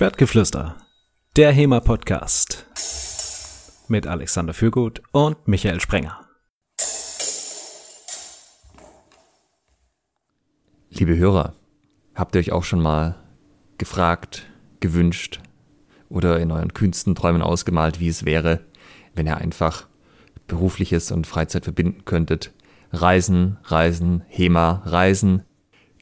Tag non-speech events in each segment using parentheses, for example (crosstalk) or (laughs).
Schwertgeflüster, der HEMA-Podcast mit Alexander Fürgut und Michael Sprenger. Liebe Hörer, habt ihr euch auch schon mal gefragt, gewünscht oder in euren kühnsten Träumen ausgemalt, wie es wäre, wenn ihr einfach berufliches und Freizeit verbinden könntet? Reisen, Reisen, HEMA, Reisen,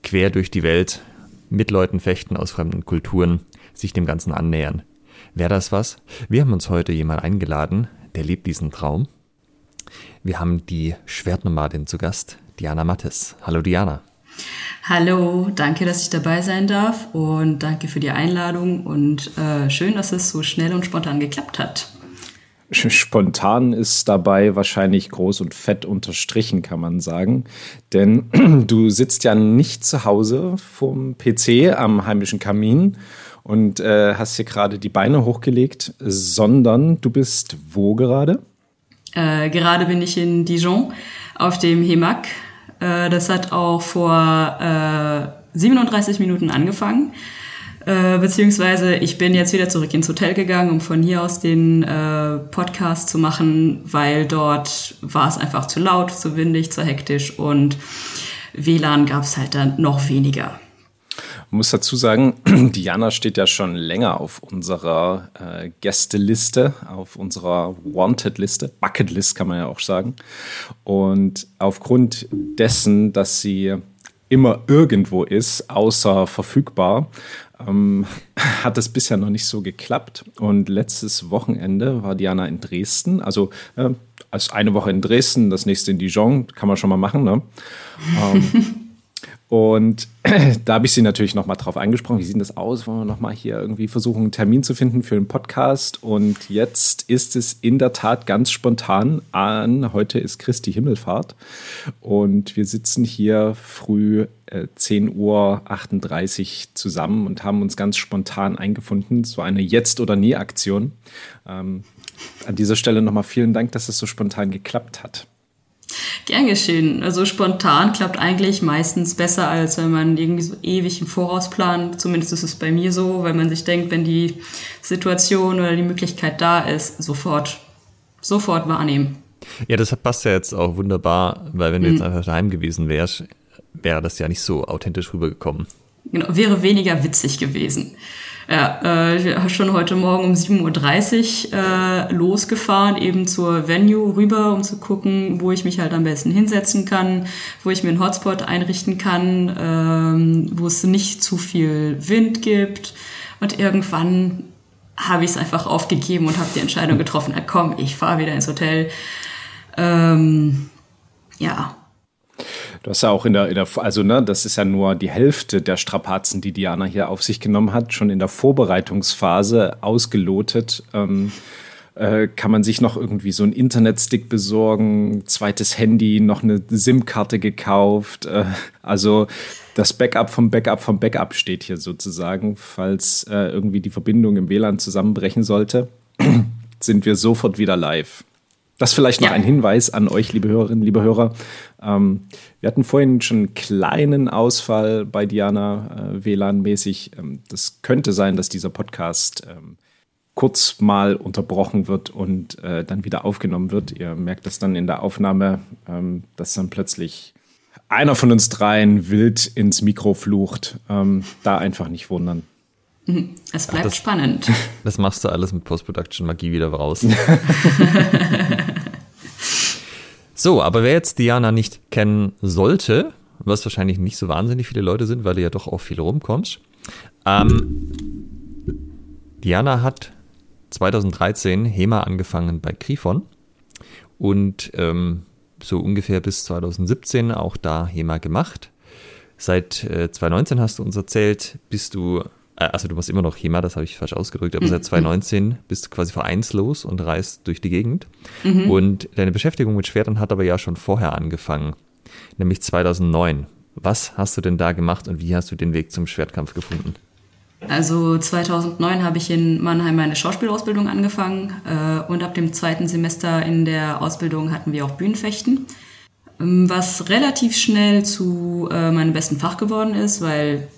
quer durch die Welt, mit Leuten fechten aus fremden Kulturen, sich dem Ganzen annähern. Wäre das was? Wir haben uns heute jemand eingeladen, der lebt diesen Traum. Wir haben die Schwertnomadin zu Gast, Diana Mattes. Hallo Diana. Hallo, danke, dass ich dabei sein darf und danke für die Einladung und äh, schön, dass es so schnell und spontan geklappt hat. Spontan ist dabei wahrscheinlich groß und fett unterstrichen, kann man sagen. Denn (clears throat) du sitzt ja nicht zu Hause vom PC am heimischen Kamin und äh, hast hier gerade die Beine hochgelegt, sondern du bist wo gerade? Äh, gerade bin ich in Dijon auf dem Hemac. Äh, das hat auch vor 37 äh, Minuten angefangen. Äh, beziehungsweise ich bin jetzt wieder zurück ins Hotel gegangen, um von hier aus den äh, Podcast zu machen, weil dort war es einfach zu laut, zu windig, zu hektisch und WLAN gab es halt dann noch weniger. Ich muss dazu sagen, (clears throat) Diana steht ja schon länger auf unserer äh, Gästeliste, auf unserer Wanted-Liste, Bucket-List kann man ja auch sagen. Und aufgrund dessen, dass sie immer irgendwo ist, außer verfügbar, ähm, (laughs) hat es bisher noch nicht so geklappt. Und letztes Wochenende war Diana in Dresden. Also äh, als eine Woche in Dresden, das nächste in Dijon, kann man schon mal machen. Ne? ähm, (laughs) und (clears throat) da habe ich sie natürlich nochmal drauf angesprochen, wie sieht das aus? Wollen wir nochmal hier irgendwie versuchen, einen Termin zu finden für einen Podcast? Und jetzt ist es in der Tat ganz spontan an. Heute ist Christi Himmelfahrt. Und wir sitzen hier früh äh, 10.38 Uhr zusammen und haben uns ganz spontan eingefunden. So eine Jetzt- oder Nie-Aktion. Ähm, an dieser Stelle nochmal vielen Dank, dass es so spontan geklappt hat. Gern geschehen. Also spontan klappt eigentlich meistens besser, als wenn man irgendwie so ewig im Voraus plant. Zumindest ist es bei mir so, weil man sich denkt, wenn die Situation oder die Möglichkeit da ist, sofort, sofort wahrnehmen. Ja, das passt ja jetzt auch wunderbar, weil wenn du mhm. jetzt einfach daheim gewesen wärst, wäre das ja nicht so authentisch rübergekommen. Genau, wäre weniger witzig gewesen. Ja, äh, schon heute Morgen um 7.30 Uhr äh, losgefahren, eben zur Venue rüber, um zu gucken, wo ich mich halt am besten hinsetzen kann, wo ich mir einen Hotspot einrichten kann, ähm, wo es nicht zu viel Wind gibt. Und irgendwann habe ich es einfach aufgegeben und habe die Entscheidung getroffen, na komm, ich fahre wieder ins Hotel. Ähm, ja, Du hast ja auch in der, in der, also ne, das ist ja nur die Hälfte der Strapazen, die Diana hier auf sich genommen hat, schon in der Vorbereitungsphase ausgelotet. Ähm, äh, kann man sich noch irgendwie so einen Internetstick besorgen, zweites Handy, noch eine SIM-Karte gekauft. Äh, also das Backup vom Backup vom Backup steht hier sozusagen, falls äh, irgendwie die Verbindung im WLAN zusammenbrechen sollte, (clears throat) sind wir sofort wieder live. Das vielleicht noch ja. ein Hinweis an euch, liebe Hörerinnen, liebe Hörer. Ähm, wir hatten vorhin schon einen kleinen Ausfall bei Diana äh, WLAN-mäßig. Ähm, das könnte sein, dass dieser Podcast ähm, kurz mal unterbrochen wird und äh, dann wieder aufgenommen wird. Ihr merkt das dann in der Aufnahme, ähm, dass dann plötzlich einer von uns dreien wild ins Mikro flucht. Ähm, da einfach nicht wundern. Mhm. Es bleibt Ach, das, spannend. (laughs) Das machst du alles mit Post-Production-Magie wieder raus. (laughs) so, aber wer jetzt Diana nicht kennen sollte, was wahrscheinlich nicht so wahnsinnig viele Leute sind, weil du ja doch auch viel rumkommst. Ähm, Diana hat 2013 HEMA angefangen bei Grifon und ähm, so ungefähr bis 2017 auch da HEMA gemacht. Seit äh, 2019 hast du uns erzählt, bist du also du machst immer noch HEMA, das habe ich falsch ausgedrückt, aber (laughs) mhm. seit 2019 bist du quasi vereinslos und reist durch die Gegend. Mhm. Und deine Beschäftigung mit Schwertern hat aber ja schon vorher angefangen, nämlich 2009. Was hast du denn da gemacht und wie hast du den Weg zum Schwertkampf gefunden? Also 2009 habe ich in Mannheim meine Schauspielausbildung angefangen äh, und ab dem zweiten Semester in der Ausbildung hatten wir auch Bühnenfechten, ähm, was relativ schnell zu äh, meinem besten Fach geworden ist, weil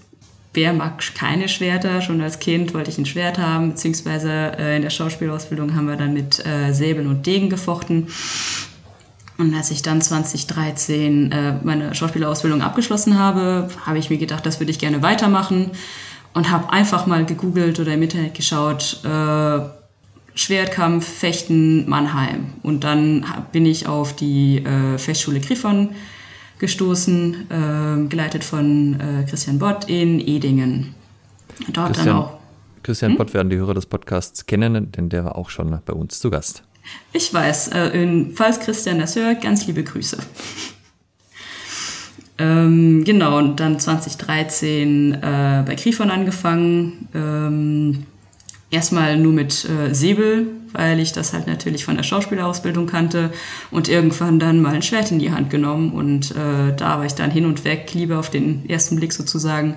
wer mag keine Schwerter? Schon als Kind wollte ich ein Schwert haben, beziehungsweise äh, in der Schauspielausbildung haben wir dann mit äh, Säbeln und Degen gefochten. Und als ich dann 2013 äh, meine Schauspielausbildung abgeschlossen habe, habe ich mir gedacht, das würde ich gerne weitermachen und habe einfach mal gegoogelt oder im Internet geschaut, äh, Schwertkampf, Fechten, Mannheim. Und dann bin ich auf die äh, Fechtschule Griffon gestoßen, äh, geleitet von äh, Christian Bott in Edingen. Dort Christian, dann auch. Christian hm? Bott werden die Hörer des Podcasts kennen, denn der war auch schon bei uns zu Gast. Ich weiß, äh, falls Christian das hört, ganz liebe Grüße. (laughs) ähm, genau, und dann 2013 äh, bei Grifon angefangen. Ähm, erstmal nur mit äh, Säbel, weil ich das halt natürlich von der Schauspielausbildung kannte und irgendwann dann mal ein Schwert in die Hand genommen und äh, da war ich dann hin und weg, lieber auf den ersten Blick sozusagen.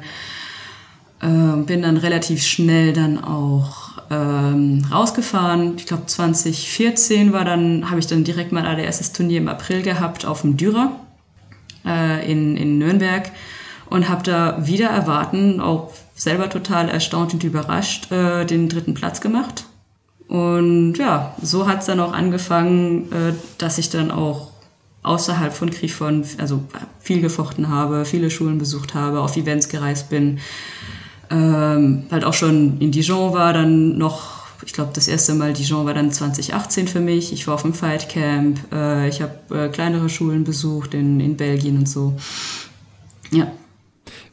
Äh, bin dann relativ schnell dann auch ähm, rausgefahren. Ich glaube 2014 war dann, habe ich dann direkt mein allererstes Turnier im April gehabt auf dem Dürer äh, in, in Nürnberg und habe da wieder erwarten, auch selber total erstaunt und überrascht, äh, den dritten Platz gemacht. Und ja, so hat es dann auch angefangen, äh, dass ich dann auch außerhalb von Grifon, also viel gefochten habe, viele Schulen besucht habe, auf Events gereist bin, ähm, halt auch schon in Dijon war, dann noch, ich glaube, das erste Mal Dijon war dann 2018 für mich. Ich war auf dem Fight Camp, äh, ich habe äh, kleinere Schulen besucht in, in Belgien und so. Ja.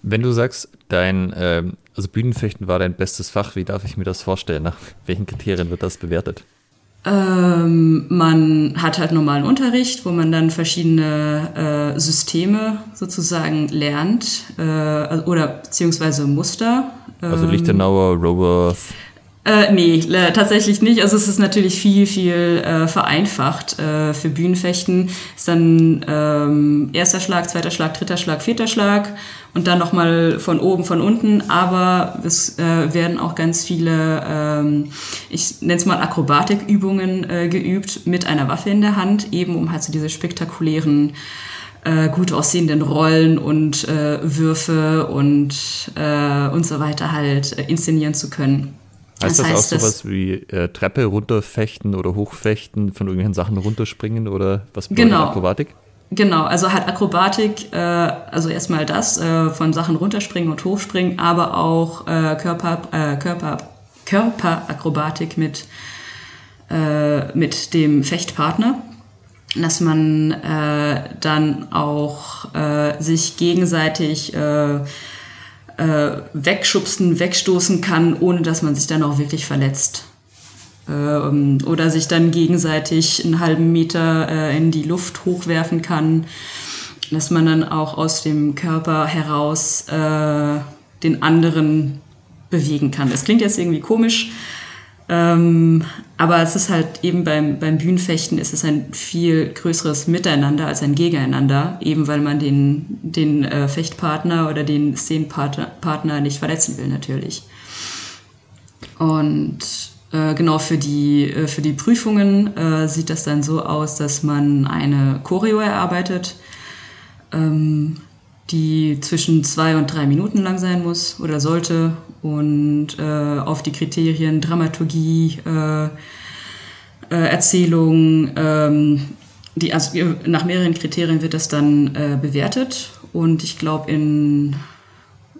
Wenn du sagst, dein, äh, also Bühnenfechten war dein bestes Fach, wie darf ich mir das vorstellen? Nach welchen Kriterien wird das bewertet? Ähm, man hat halt normalen Unterricht, wo man dann verschiedene äh, Systeme sozusagen lernt äh, oder beziehungsweise Muster. Ähm, also Lichtenauer, Roworth. Äh, nee, tatsächlich nicht. Also es ist natürlich viel, viel äh, vereinfacht äh, für Bühnenfechten. Ist dann ähm, erster Schlag, zweiter Schlag, dritter Schlag, vierter Schlag und dann nochmal von oben, von unten. Aber es äh, werden auch ganz viele, ähm, ich nenne es mal Akrobatikübungen äh, geübt mit einer Waffe in der Hand, eben um halt so diese spektakulären äh, gut aussehenden Rollen und äh, Würfe und, und so weiter halt inszenieren zu können. Heißt das, das heißt, auch sowas wie äh, Treppe runterfechten oder hochfechten, von irgendwelchen Sachen runterspringen oder was bedeutet genau. Akrobatik? Genau, also halt Akrobatik, äh, also erstmal das, äh, von Sachen runterspringen und hochspringen, aber auch äh, Körper, äh, Körper, Körperakrobatik mit, äh, mit dem Fechtpartner, dass man äh, dann auch äh, sich gegenseitig äh, äh, wegschubsen, wegstoßen kann, ohne dass man sich dann auch wirklich verletzt. Ähm, oder sich dann gegenseitig einen halben Meter äh, in die Luft hochwerfen kann, dass man dann auch aus dem Körper heraus äh, den anderen bewegen kann. Das klingt jetzt irgendwie komisch, ähm, aber es ist halt eben beim, beim Bühnenfechten ist es ein viel größeres Miteinander als ein Gegeneinander, eben weil man den, den äh, Fechtpartner oder den Szenenpartner nicht verletzen will natürlich. Und äh, genau für die, äh, für die Prüfungen äh, sieht das dann so aus, dass man eine Choreo erarbeitet. Ähm, die zwischen zwei und drei Minuten lang sein muss oder sollte und äh, auf die Kriterien Dramaturgie, äh, äh, Erzählung, ähm, die, also nach mehreren Kriterien wird das dann äh, bewertet und ich glaube in,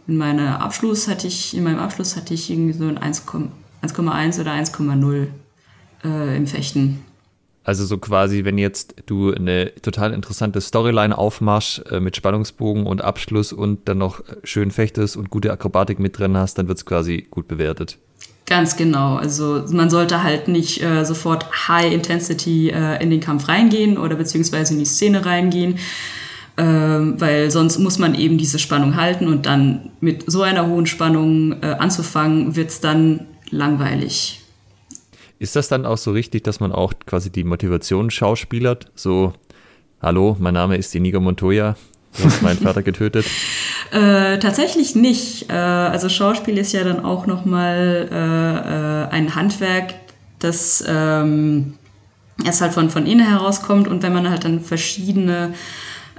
in meiner Abschluss hatte ich, in meinem Abschluss hatte ich irgendwie so ein 1,1 oder 1,0 äh, im Fechten. Also so quasi, wenn jetzt du eine total interessante Storyline aufmachst äh, mit Spannungsbogen und Abschluss und dann noch schön fechtest und gute Akrobatik mit drin hast, dann wird es quasi gut bewertet. Ganz genau. Also man sollte halt nicht äh, sofort High Intensity äh, in den Kampf reingehen oder beziehungsweise in die Szene reingehen, ähm, weil sonst muss man eben diese Spannung halten und dann mit so einer hohen Spannung äh, anzufangen, wird es dann langweilig. Ist das dann auch so richtig, dass man auch quasi die Motivation schauspielert? So, hallo, mein Name ist Inigo Montoya, du hast meinen Vater getötet. (laughs) Äh, tatsächlich nicht. Äh, also Schauspiel ist ja dann auch nochmal äh, äh, ein Handwerk, das ähm, erst halt von, von innen herauskommt und wenn man halt dann verschiedene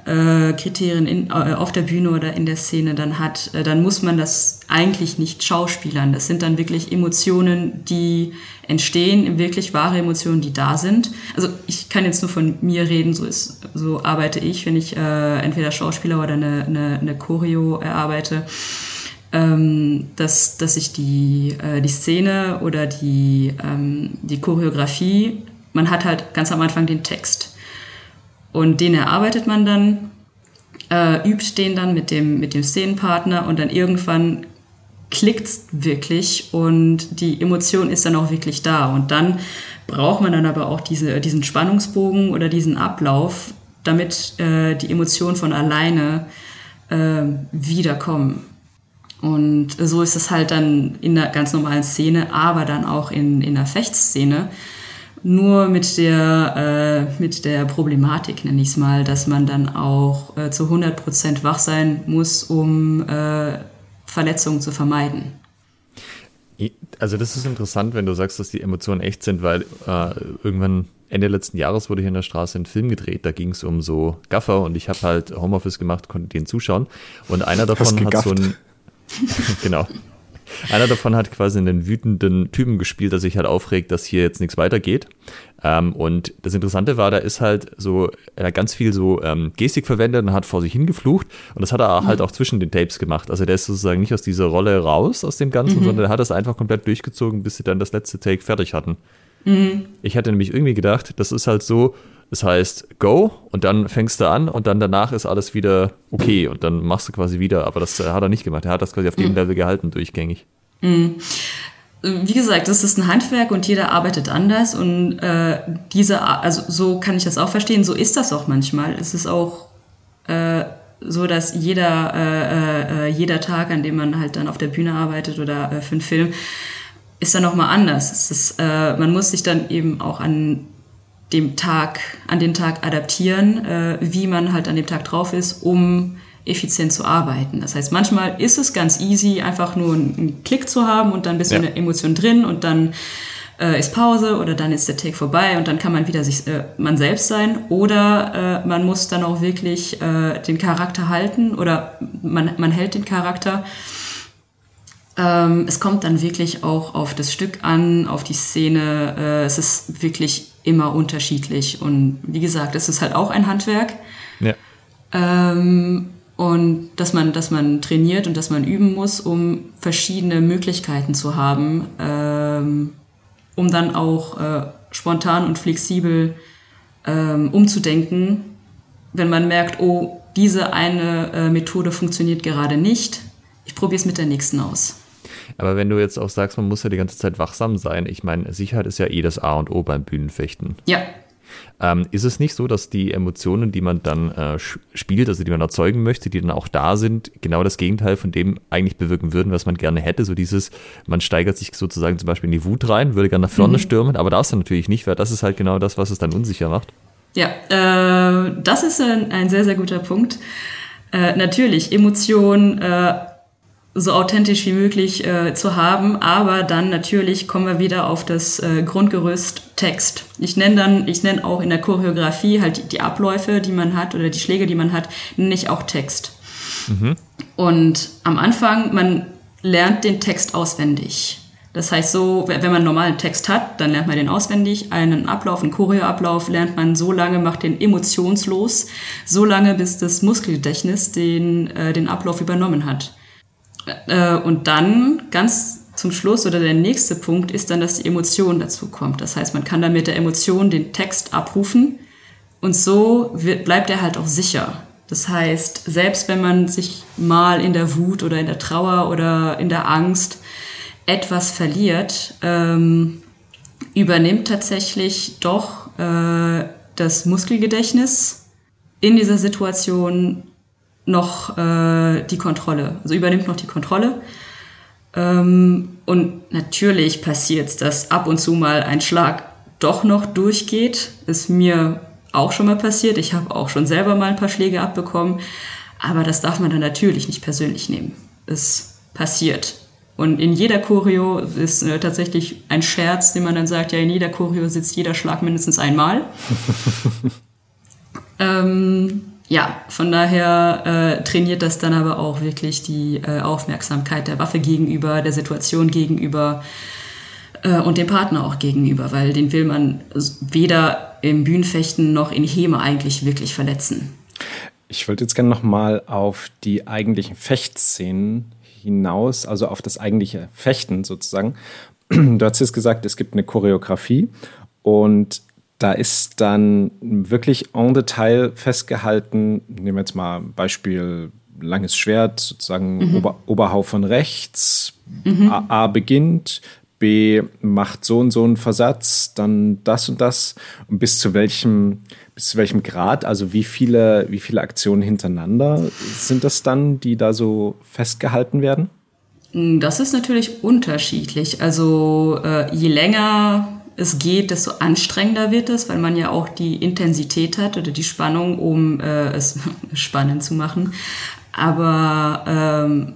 äh, Kriterien in, äh, auf der Bühne oder in der Szene dann hat, äh, dann muss man das eigentlich nicht schauspielern. Das sind dann wirklich Emotionen, die entstehen, wirklich wahre Emotionen, die da sind. Also ich kann jetzt nur von mir reden, so ist, so arbeite ich, wenn ich äh, entweder Schauspieler oder eine, eine, eine Choreo erarbeite. Ähm, dass, dass ich die, äh, die Szene oder die, ähm, die Choreografie, man hat halt ganz am Anfang den Text und den erarbeitet man dann, äh, übt den dann mit dem, mit dem Szenenpartner und dann irgendwann klickt es wirklich und die Emotion ist dann auch wirklich da. Und dann braucht man dann aber auch diese, diesen Spannungsbogen oder diesen Ablauf, damit äh, die Emotionen von alleine äh, wiederkommen. Und so ist es halt dann in der ganz normalen Szene, aber dann auch in, in der Fechtszene. Nur mit der, äh, mit der Problematik, nenne ich es mal, dass man dann auch äh, zu 100% wach sein muss, um äh, Verletzungen zu vermeiden. Also das ist interessant, wenn du sagst, dass die Emotionen echt sind, weil äh, irgendwann Ende letzten Jahres wurde hier in der Straße ein Film gedreht, da ging es um so Gaffer und ich habe halt Homeoffice gemacht, konnte den zuschauen und einer davon hat so ein (laughs) genau. Einer davon hat quasi einen wütenden Typen gespielt, der sich halt aufregt, dass hier jetzt nichts weitergeht. Ähm, und das Interessante war, da ist halt so, er hat ganz viel so ähm, Gestik verwendet und hat vor sich hingeflucht. Und das hat er mhm. halt auch zwischen den Tapes gemacht. Also der ist sozusagen nicht aus dieser Rolle raus, aus dem Ganzen, mhm. sondern er hat das einfach komplett durchgezogen, bis sie dann das letzte Take fertig hatten. Mhm. Ich hatte nämlich irgendwie gedacht, das ist halt so, das heißt, go und dann fängst du an und dann danach ist alles wieder okay und dann machst du quasi wieder. Aber das hat er nicht gemacht. Er hat das quasi auf dem mhm. Level gehalten, durchgängig. Mhm. Wie gesagt, das ist ein Handwerk und jeder arbeitet anders und äh, diese, also so kann ich das auch verstehen. So ist das auch manchmal. Es ist auch äh, so, dass jeder, äh, äh jeder Tag, an dem man halt dann auf der Bühne arbeitet oder äh, für einen Film, ist dann nochmal anders. Ist, äh, man muss sich dann eben auch an dem Tag, an den Tag adaptieren, äh, wie man halt an dem Tag drauf ist, um effizient zu arbeiten. Das heißt, manchmal ist es ganz easy, einfach nur einen Klick zu haben und dann ein bisschen ja. eine Emotion drin und dann äh, ist Pause oder dann ist der Take vorbei und dann kann man wieder sich äh, man selbst sein oder äh, man muss dann auch wirklich äh, den Charakter halten oder man, man hält den Charakter. Ähm, es kommt dann wirklich auch auf das Stück an, auf die Szene. Äh, es ist wirklich immer unterschiedlich. Und wie gesagt, es ist halt auch ein Handwerk. Ja. Ähm, und dass man, dass man trainiert und dass man üben muss, um verschiedene Möglichkeiten zu haben, ähm, um dann auch äh, spontan und flexibel ähm, umzudenken, wenn man merkt, oh, diese eine äh, Methode funktioniert gerade nicht, ich probiere es mit der nächsten aus. Aber wenn du jetzt auch sagst, man muss ja die ganze Zeit wachsam sein, ich meine, Sicherheit ist ja eh das A und O beim Bühnenfechten. Ja. Ähm, ist es nicht so, dass die Emotionen, die man dann äh, spielt, also die man erzeugen möchte, die dann auch da sind, genau das Gegenteil von dem eigentlich bewirken würden, was man gerne hätte? So dieses, man steigert sich sozusagen zum Beispiel in die Wut rein, würde gerne nach vorne mhm. stürmen, aber darf es natürlich nicht, weil das ist halt genau das, was es dann unsicher macht. Ja, äh, das ist ein, ein, sehr, sehr guter Punkt. Äh, natürlich, Emotionen äh, so authentisch wie möglich äh, zu haben, aber dann natürlich kommen wir wieder auf das äh, Grundgerüst Text. Ich nenne dann, ich nenne auch in der Choreografie halt die, die, Abläufe, die man hat oder die Schläge, die man hat, nenne ich auch Text. Mhm. Und am Anfang, man lernt den Text auswendig. Das heißt so, wenn man einen normalen Text hat, dann lernt man den auswendig. Einen Ablauf, einen Choreoablauf lernt man so lange, macht den emotionslos, so lange, bis das Muskelgedächtnis den, äh, den Ablauf übernommen hat. Äh, und dann ganz zum Schluss oder der nächste Punkt ist dann, dass die Emotion dazu kommt. Das heißt, man kann dann mit der Emotion den Text abrufen und so wird, bleibt er halt auch sicher. Das heißt, selbst wenn man sich mal in der Wut oder in der Trauer oder in der Angst etwas verliert, ähm, übernimmt tatsächlich doch äh, das Muskelgedächtnis in dieser Situation noch äh, die Kontrolle, also übernimmt noch die Kontrolle. Ähm, und natürlich passiert es, dass ab und zu mal ein Schlag doch noch durchgeht. Ist mir auch schon mal passiert. Ich habe auch schon selber mal ein paar Schläge abbekommen. Aber das darf man dann natürlich nicht persönlich nehmen. Es passiert. Und in jeder Choreo ist äh, tatsächlich ein Scherz, den man dann sagt, ja, in jeder Choreo sitzt jeder Schlag mindestens einmal. (laughs) ähm, ja, von daher äh, trainiert das dann aber auch wirklich die äh, Aufmerksamkeit der Waffe gegenüber, der Situation gegenüber äh, und dem Partner auch gegenüber, weil den will man weder im Bühnenfechten noch in Heme eigentlich wirklich verletzen. Ich wollte jetzt gerne nochmal auf die eigentlichen Fechtszenen hinaus, also auf das eigentliche Fechten sozusagen. (clears throat) Du hast jetzt gesagt, es gibt eine Choreografie und da ist dann wirklich en Detail festgehalten, nehmen wir jetzt mal ein Beispiel langes Schwert, sozusagen mhm. Ober, Oberhau von rechts, mhm. A, A, beginnt, B macht so und so einen Versatz, dann das und das und bis zu welchem bis zu welchem Grad, also wie viele wie viele Aktionen hintereinander sind das dann, die da so festgehalten werden? Das ist natürlich unterschiedlich. Also äh, je länger es geht, desto anstrengender wird es, weil man ja auch die Intensität hat oder die Spannung, um äh, es (laughs) spannend zu machen. Aber ähm,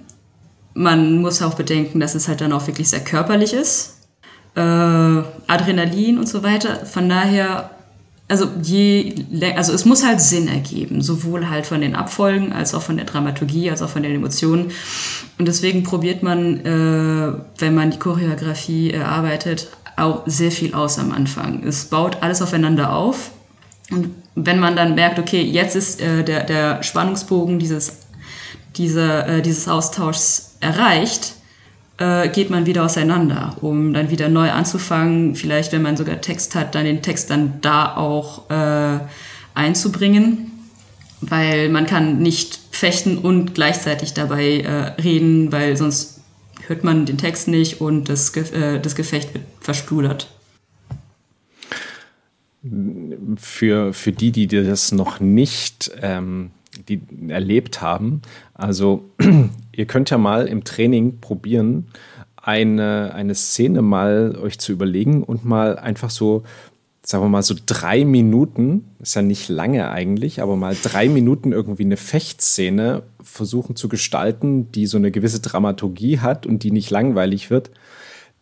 man muss auch bedenken, dass es halt dann auch wirklich sehr körperlich ist. Äh, Adrenalin und so weiter. Von daher, also je, also es muss halt Sinn ergeben, sowohl halt von den Abfolgen als auch von der Dramaturgie, als auch von den Emotionen. Und deswegen probiert man, äh, wenn man die Choreografie erarbeitet, auch sehr viel aus am Anfang. Es baut alles aufeinander auf. Und wenn man dann merkt, okay, jetzt ist äh, der, der Spannungsbogen dieses, diese, äh, dieses Austauschs erreicht, äh, geht man wieder auseinander, um dann wieder neu anzufangen. Vielleicht, wenn man sogar Text hat, dann den Text dann da auch äh, einzubringen. Weil man kann nicht fechten und gleichzeitig dabei äh, reden, weil sonst hört man den Text nicht und das, äh, das Gefecht wird verspludert. Für, für die, die das noch nicht ähm, die erlebt haben, also (clears throat) ihr könnt ja mal im Training probieren, eine, eine Szene mal euch zu überlegen und mal einfach so sagen wir mal so drei Minuten, ist ja nicht lange eigentlich, aber mal drei Minuten irgendwie eine Fechtszene versuchen zu gestalten, die so eine gewisse Dramaturgie hat und die nicht langweilig wird,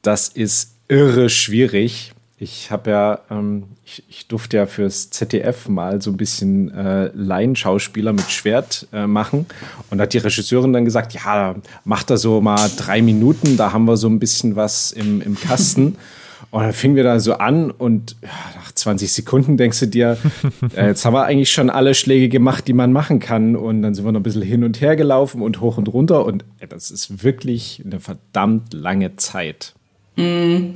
das ist irre schwierig. Ich habe ja, ähm, ich, ich, durfte ja fürs ZDF mal so ein bisschen äh, Laienschauspieler mit Schwert äh, machen. Und hat die Regisseurin dann gesagt, ja, macht da so mal drei Minuten, da haben wir so ein bisschen was im, im Kasten. (laughs) Und dann fingen wir da so an und nach 20 Sekunden denkst du dir, (laughs) äh, jetzt haben wir eigentlich schon alle Schläge gemacht, die man machen kann. Und dann sind wir noch ein bisschen hin und her gelaufen und hoch und runter. Und äh, das ist wirklich eine verdammt lange Zeit. Mhm.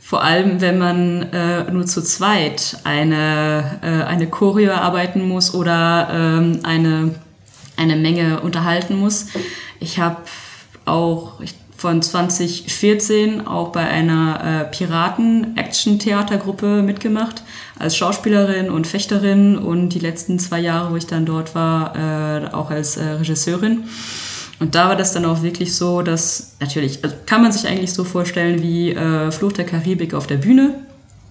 Vor allem, wenn man äh, nur zu zweit eine, äh, eine Choreo arbeiten muss oder ähm, eine, eine Menge unterhalten muss. Ich habe auch, ich von 2014 auch bei einer äh, Piraten-Action-Theatergruppe mitgemacht, als Schauspielerin und Fechterin und die letzten zwei Jahre, wo ich dann dort war, äh, auch als äh, Regisseurin. Und da war das dann auch wirklich so, dass natürlich, also kann man sich eigentlich so vorstellen wie äh, Fluch der Karibik auf der Bühne.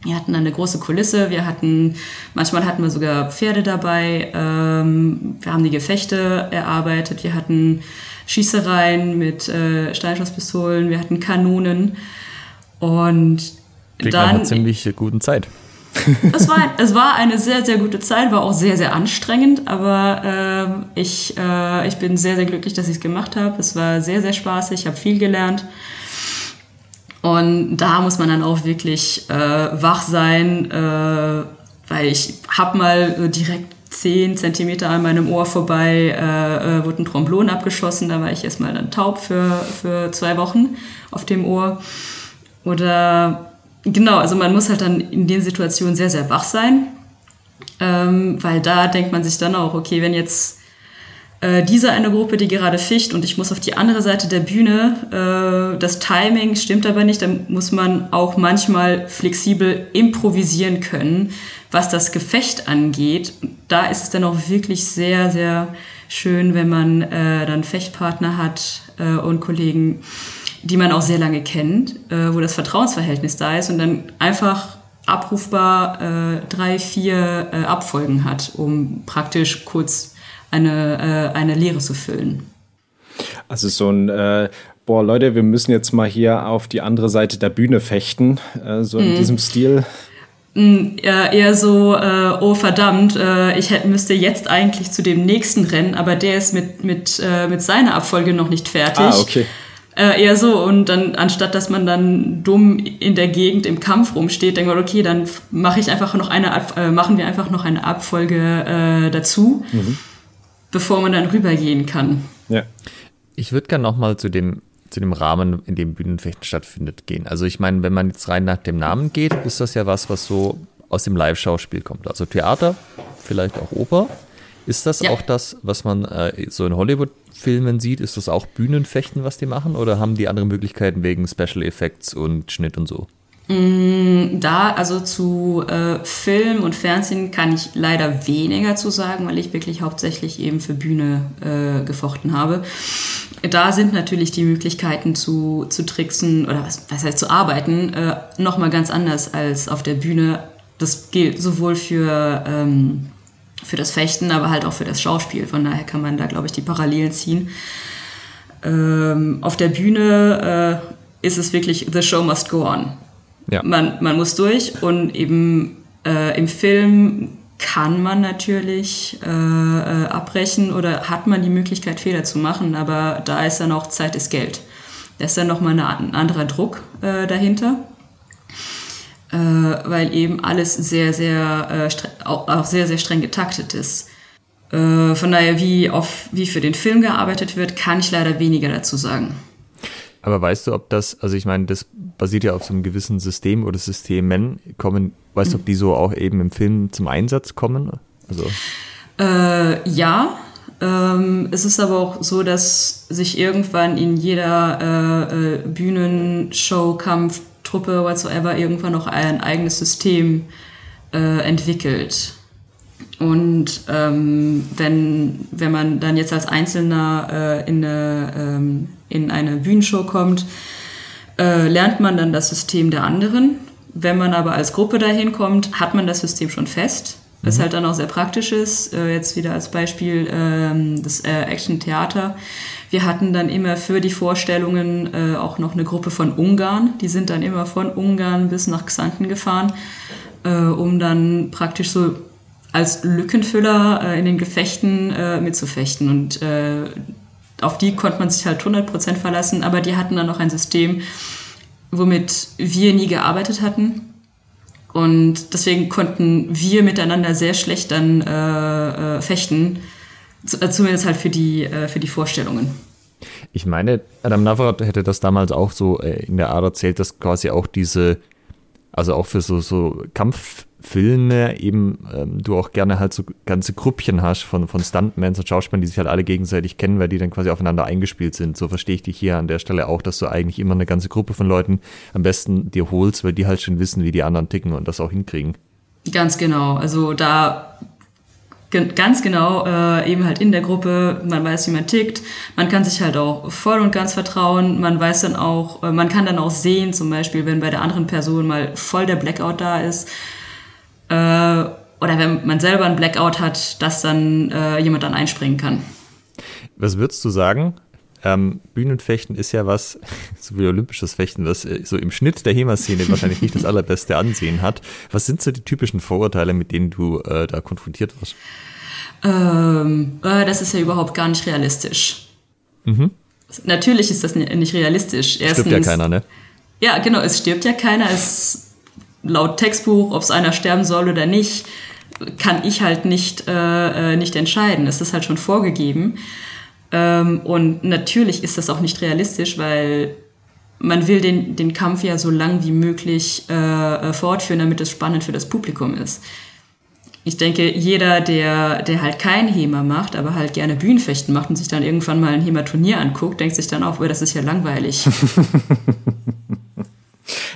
Wir hatten eine große Kulisse, wir hatten, manchmal hatten wir sogar Pferde dabei, ähm, wir haben die Gefechte erarbeitet, wir hatten Schießereien mit äh, Steinschusspistolen, wir hatten Kanonen und Klingt dann... Eine ziemlich guten Zeit. (laughs) es, war, es war eine sehr, sehr gute Zeit, war auch sehr, sehr anstrengend, aber äh, ich, äh, ich bin sehr, sehr glücklich, dass ich es gemacht habe. Es war sehr, sehr spaßig, ich habe viel gelernt. Und da muss man dann auch wirklich äh, wach sein, äh, weil ich habe mal direkt 10 Zentimeter an meinem Ohr vorbei äh, äh, wurde ein Tromblon abgeschossen. Da war ich erstmal dann taub für, für zwei Wochen auf dem Ohr. Oder genau, also man muss halt dann in den Situationen sehr, sehr wach sein. Ähm, weil da denkt man sich dann auch, okay, wenn jetzt äh, diese eine Gruppe, die gerade ficht und ich muss auf die andere Seite der Bühne, äh, das Timing stimmt aber nicht, dann muss man auch manchmal flexibel improvisieren können, was das Gefecht angeht, da ist es dann auch wirklich sehr, sehr schön, wenn man äh, dann Fechtpartner hat äh, und Kollegen, die man auch sehr lange kennt, äh, wo das Vertrauensverhältnis da ist und dann einfach abrufbar äh, drei, vier äh, Abfolgen hat, um praktisch kurz eine, äh, eine Lehre zu füllen. Also so ein boah, Leute, wir müssen jetzt mal hier auf die andere Seite der Bühne fechten, so in mm. diesem Stil. Mm, eher so, äh, oh verdammt, äh, ich hätte, müsste jetzt eigentlich zu dem nächsten Rennen, aber der ist mit, mit, äh, mit seiner Abfolge noch nicht fertig. Ah, okay. Äh, eher so und dann anstatt dass man dann dumm in der Gegend im Kampf rumsteht, denkt man okay, dann mache ich einfach noch eine äh, machen wir einfach noch eine Abfolge äh, dazu, mhm. Bevor man dann rübergehen kann. Ja. Ich würde gerne noch mal zu dem zu dem Rahmen, in dem Bühnenfechten stattfindet, gehen. Also ich meine, wenn man jetzt rein nach dem Namen geht, ist das ja was, was so aus dem Live-Schauspiel kommt. Also Theater, vielleicht auch Oper. Ist das ja. auch das, was man äh, so in Hollywood-Filmen sieht? Ist das auch Bühnenfechten, was die machen? Oder haben die andere Möglichkeiten wegen Special Effects und Schnitt und so? Mm, da, also zu äh, Film und Fernsehen kann ich leider weniger zu sagen, weil ich wirklich hauptsächlich eben für Bühne äh, gefochten habe. Da sind natürlich die Möglichkeiten zu, zu tricksen oder was, was heißt zu arbeiten äh, nochmal ganz anders als auf der Bühne. Das gilt sowohl für ähm, für das Fechten, aber halt auch für das Schauspiel. Von daher kann man da, glaube ich, die Parallelen ziehen. Ähm, auf der Bühne äh, ist es wirklich The Show must go on. Ja. Man, man muss durch und eben äh, im Film kann man natürlich äh, abbrechen oder hat man die Möglichkeit, Fehler zu machen, aber da ist dann auch Zeit ist Geld. Da ist dann nochmal ein anderer Druck äh, dahinter äh, weil eben alles sehr, sehr, äh, auch, auch, sehr, sehr streng getaktet ist. Äh, von daher, wie, auf, wie für den Film gearbeitet wird, kann ich leider weniger dazu sagen. Aber weißt du, ob das, also ich meine, das basiert ja auf so einem gewissen System oder Systemen, kommen, weißt du, ob die so auch eben im Film zum Einsatz kommen? Also. Äh, ja, ähm, es ist aber auch so, dass sich irgendwann in jeder äh, äh, Bühnenshow, Kampf, Truppe, whatsoever, irgendwann noch ein eigenes System äh, entwickelt. Und ähm, wenn, wenn man dann jetzt als Einzelner äh, in, eine, ähm, in eine Bühnenshow kommt, äh, lernt man dann das System der anderen. Wenn man aber als Gruppe dahin kommt, hat man das System schon fest, was mhm. halt dann auch sehr praktisch ist. Äh, jetzt wieder als Beispiel ähm, das äh, Action-Theater. Wir hatten dann immer für die Vorstellungen äh, auch noch eine Gruppe von Ungarn. Die sind dann immer von Ungarn bis nach Xanten gefahren, um dann praktisch so als Lückenfüller äh, in den Gefechten äh, mitzufechten. Und äh, auf die konnte man sich halt 100% verlassen, aber die hatten dann noch ein System, womit wir nie gearbeitet hatten. Und deswegen konnten wir miteinander sehr schlecht dann äh, fechten äh, zumindest halt für die, äh, für die Vorstellungen. Ich meine, Adam Navrat hätte das damals auch so äh, in der Art erzählt, dass quasi auch diese, also auch für so, so Kampffilme eben ähm, du auch gerne halt so ganze Gruppchen hast von, von Stuntmans und Schauspielern, die sich halt alle gegenseitig kennen, weil die dann quasi aufeinander eingespielt sind. So verstehe ich dich hier an der Stelle auch, dass du eigentlich immer eine ganze Gruppe von Leuten am besten dir holst, weil die halt schon wissen, wie die anderen ticken und das auch hinkriegen. Ganz genau. Also da ganz genau äh, eben halt in der Gruppe, man weiß, wie man tickt, man kann sich halt auch voll und ganz vertrauen, man weiß dann auch, äh, man kann dann auch sehen, zum Beispiel, wenn bei der anderen Person mal voll der Blackout da ist, äh, oder wenn man selber einen Blackout hat, dass dann äh, jemand dann einspringen kann. Was würdest du sagen? Ähm, Bühnenfechten ist ja was, (laughs) so wie olympisches Fechten, das äh, so im Schnitt der HEMA-Szene wahrscheinlich nicht das allerbeste Ansehen hat. Was sind so die typischen Vorurteile, mit denen du äh, da konfrontiert wirst? Ähm, äh, das ist ja überhaupt gar nicht realistisch. Mhm. Natürlich ist das nicht realistisch. Erstens, stirbt ja keiner, ne? Ja, genau, es stirbt ja keiner. Es, laut Textbuch, ob es einer sterben soll oder nicht, kann ich halt nicht, äh, äh nicht entscheiden. Es ist halt schon vorgegeben. Ähm, und natürlich ist das auch nicht realistisch, weil man will den, den Kampf ja so lang wie möglich äh, äh, fortführen, damit es spannend für das Publikum ist. Ich denke, jeder, der, der halt kein HEMA macht, aber halt gerne Bühnenfechten macht und sich dann irgendwann mal ein HEMA-Turnier anguckt, denkt sich dann auch, oh, das ist ja langweilig. (laughs)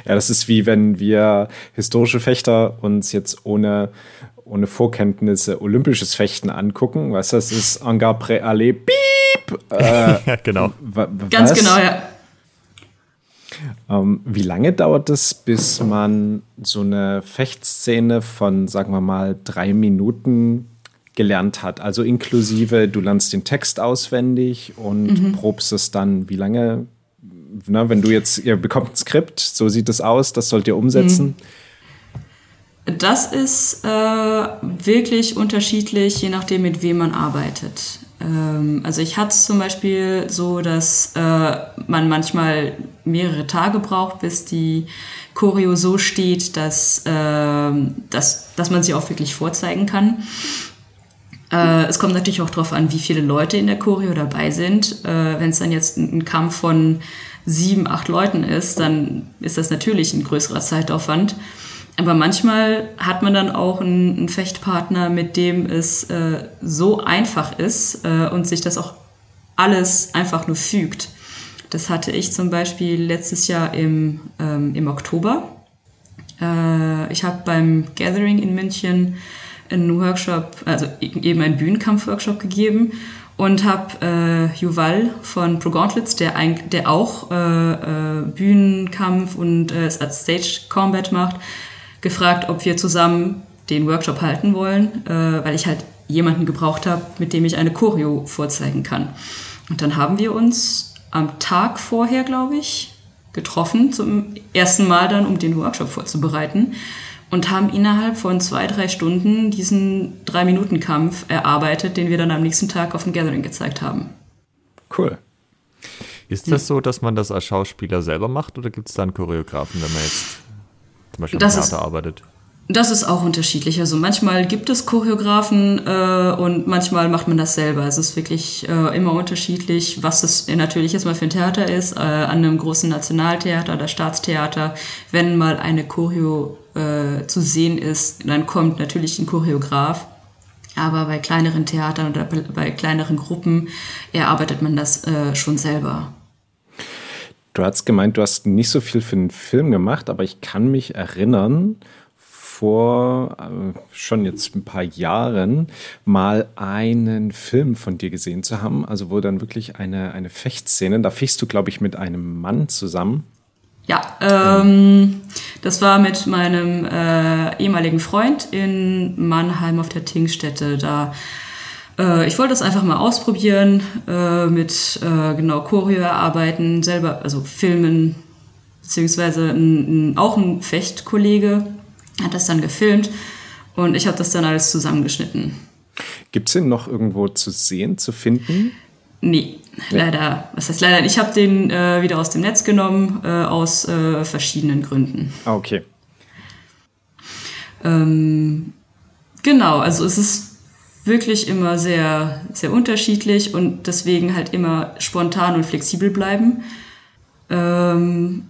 ja, das ist wie wenn wir historische Fechter uns jetzt ohne ohne Vorkenntnisse olympisches Fechten angucken. Weißt du, das ist Angard Pré Allez, piep! Äh, (laughs) ja, genau. Ganz genau, ja. Ähm, wie lange dauert es, bis man so eine Fechtszene von, sagen wir mal, drei Minuten gelernt hat? Also inklusive, du lernst den Text auswendig und mhm. probst es dann, wie lange? Na, wenn du jetzt, ihr bekommt ein Skript, so sieht es aus, das sollt ihr umsetzen. Mhm. Das ist äh, wirklich unterschiedlich, je nachdem, mit wem man arbeitet. Ähm, also ich hatte es zum Beispiel so, dass äh, man manchmal mehrere Tage braucht, bis die Choreo so steht, dass, äh, dass, dass man sie auch wirklich vorzeigen kann. Äh, es kommt natürlich auch darauf an, wie viele Leute in der Choreo dabei sind. Äh, Wenn es dann jetzt ein Kampf von sieben, acht Leuten ist, dann ist das natürlich ein größerer Zeitaufwand. Aber manchmal hat man dann auch einen, einen Fechtpartner, mit dem es äh, so einfach ist äh, und sich das auch alles einfach nur fügt. Das hatte ich zum Beispiel letztes Jahr im, ähm, im Oktober. Äh, ich habe beim Gathering in München einen Workshop, also eben einen Bühnenkampf-Workshop gegeben und habe äh, Juval von Pro Gauntlets, der, ein, der auch äh, äh, Bühnenkampf und äh, Stage Combat macht, gefragt, ob wir zusammen den Workshop halten wollen, äh, weil ich halt jemanden gebraucht habe, mit dem ich eine Choreo vorzeigen kann. Und dann haben wir uns am Tag vorher, glaube ich, getroffen, zum ersten Mal dann, um den Workshop vorzubereiten und haben innerhalb von zwei, drei Stunden diesen Drei-Minuten-Kampf erarbeitet, den wir dann am nächsten Tag auf dem Gathering gezeigt haben. Cool. Ist das so, dass man das als Schauspieler selber macht oder gibt es da einen Choreografen, wenn man jetzt zum Beispiel Das Theater arbeitet? Das ist auch unterschiedlich. Also manchmal gibt es Choreografen äh, und manchmal macht man das selber. Es ist wirklich äh, immer unterschiedlich, was es natürlich jetzt mal für ein Theater ist. Äh, an einem großen Nationaltheater oder Staatstheater, wenn mal eine Choreo äh, zu sehen ist, dann kommt natürlich ein Choreograf. Aber bei kleineren Theatern oder bei, kleineren Gruppen erarbeitet man das äh, schon selber. Du hast gemeint, du hast nicht so viel für den Film gemacht, aber ich kann mich erinnern, vor äh, schon jetzt ein paar Jahren mal einen Film von dir gesehen zu haben, also wo dann wirklich eine, eine Fechtszene, da fechtst du, glaube ich, mit einem Mann zusammen. Ja, ähm, das war mit meinem äh, ehemaligen Freund in Mannheim auf der Tingstätte. Da äh, ich wollte das einfach mal ausprobieren, äh, mit äh, genau Choreo erarbeiten, selber, also filmen, beziehungsweise ein, ein, auch ein Fechtkollege hat das dann gefilmt und ich habe das dann alles zusammengeschnitten. Gibt es den noch irgendwo zu sehen, zu finden? Nee, leider. Was heißt leider? Ich habe den äh, wieder aus dem Netz genommen, äh, aus äh, verschiedenen Gründen. Ah, okay. Ähm, genau, also es ist wirklich immer sehr, sehr unterschiedlich und deswegen halt immer spontan und flexibel bleiben. Ähm,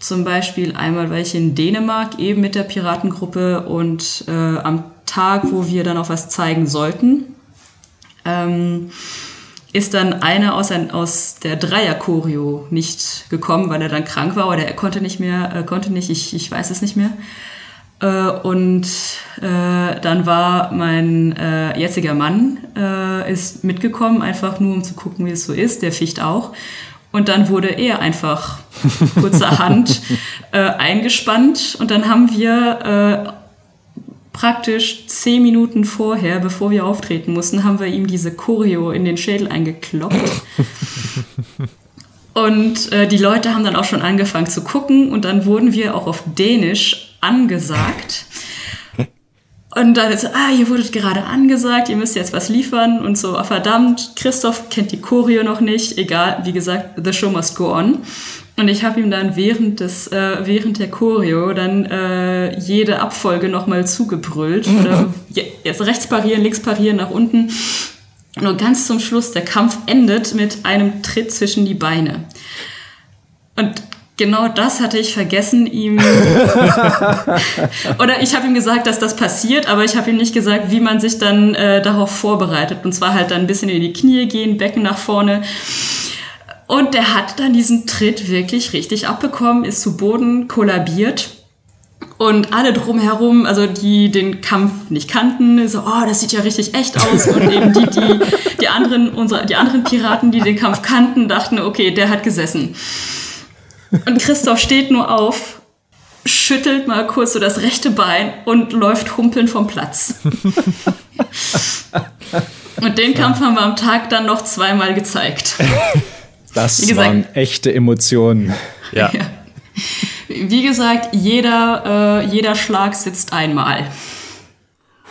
zum Beispiel einmal war ich in Dänemark eben mit der Piratengruppe und äh, am Tag, wo wir dann auch was zeigen sollten, ähm, ist dann einer aus, ein, aus der Dreier-Choreo nicht gekommen, weil er dann krank war oder er konnte nicht mehr, äh, konnte nicht, ich, ich weiß es nicht mehr. Äh, und äh, dann war mein äh, jetziger Mann äh, ist mitgekommen, einfach nur um zu gucken, wie es so ist. Der ficht auch. Und dann wurde er einfach kurzerhand (laughs) äh, eingespannt. Und dann haben wir äh, praktisch zehn Minuten vorher, bevor wir auftreten mussten, haben wir ihm diese Choreo in den Schädel eingekloppt. (laughs) Und äh, die Leute haben dann auch schon angefangen zu gucken und dann wurden wir auch auf Dänisch angesagt. Und dann ist, ah, ihr wurdet gerade angesagt, ihr müsst jetzt was liefern und so, ah, verdammt, Christoph kennt die Choreo noch nicht, egal, wie gesagt, the show must go on. Und ich habe ihm dann während des, äh, während der Choreo dann äh, jede Abfolge nochmal zugebrüllt. (laughs) Oder jetzt rechts parieren, links parieren, nach unten. Nur ganz zum Schluss, der Kampf endet mit einem Tritt zwischen die Beine. Und genau das hatte ich vergessen, ihm. (laughs) Oder ich habe ihm gesagt, dass das passiert, aber ich habe ihm nicht gesagt, wie man sich dann äh, darauf vorbereitet. Und zwar halt dann ein bisschen in die Knie gehen, Becken nach vorne. Und der hat dann diesen Tritt wirklich richtig abbekommen, ist zu Boden kollabiert. Und alle drumherum, also die den Kampf nicht kannten, so, oh, das sieht ja richtig echt aus. Und eben die, die, die anderen, unsere, die anderen Piraten, die den Kampf kannten, dachten, okay, der hat gesessen. Und Christoph steht nur auf, schüttelt mal kurz so das rechte Bein und läuft humpelnd vom Platz. (laughs) und den Kampf haben wir am Tag dann noch zweimal gezeigt. (laughs) Das Wie gesagt- waren echte Emotionen. Ja. Ja. (laughs) Wie gesagt, jeder, äh, jeder Schlag sitzt einmal.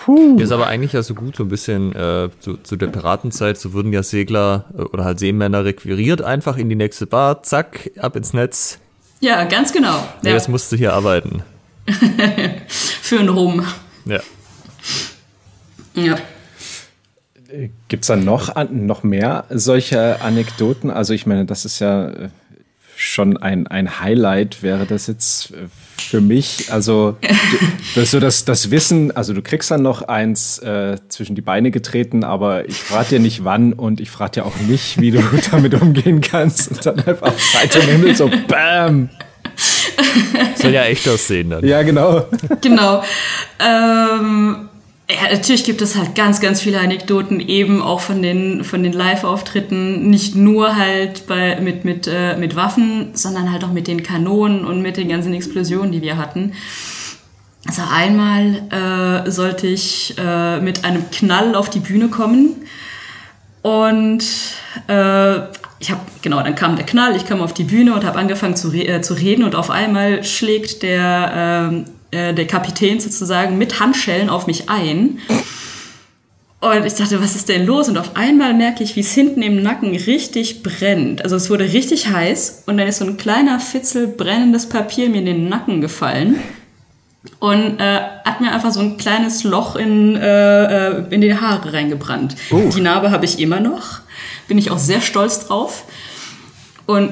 Puh. Ist aber eigentlich ja so gut, so ein bisschen äh, zu, zu, der Piratenzeit, so würden ja Segler äh, oder halt Seemänner requiriert, einfach in die nächste Bar, zack, ab ins Netz. Ja, ganz genau. Nee, ja. jetzt musst du hier arbeiten. (laughs) Für einen Rum. Ja. Ja. Gibt es da noch, noch mehr solche Anekdoten? Also ich meine, das ist ja äh, schon ein, ein Highlight, wäre das jetzt äh, für mich. Also (laughs) das, so das, das Wissen, also du kriegst dann noch eins äh, zwischen die Beine getreten, aber ich frage dir nicht wann und ich frage dir auch nicht, wie du (laughs) damit umgehen kannst. Und dann einfach Zeit im Himmel so BAM! Soll ja echt aussehen dann. Ja, genau. Genau. (laughs) Ähm, ja, natürlich gibt es halt ganz, ganz viele Anekdoten eben auch von den, von den Live-Auftritten, nicht nur halt bei, mit, mit, äh, mit Waffen, sondern halt auch mit den Kanonen und mit den ganzen Explosionen, die wir hatten. Also einmal äh, sollte ich äh, mit einem Knall auf die Bühne kommen. Und äh, ich habe genau, dann kam der Knall, ich kam auf die Bühne und habe angefangen zu, re äh, zu reden. Und auf einmal schlägt der ähm, äh, der Kapitän sozusagen mit Handschellen auf mich ein. Und ich dachte, was ist denn los? Und auf einmal merke ich, wie es hinten im Nacken richtig brennt. Also es wurde richtig heiß und dann ist so ein kleiner Fitzel brennendes Papier mir in den Nacken gefallen und äh, hat mir einfach so ein kleines Loch in, äh, äh in die Haare reingebrannt. Uh. Die Narbe habe ich immer noch, bin ich auch sehr stolz drauf. Und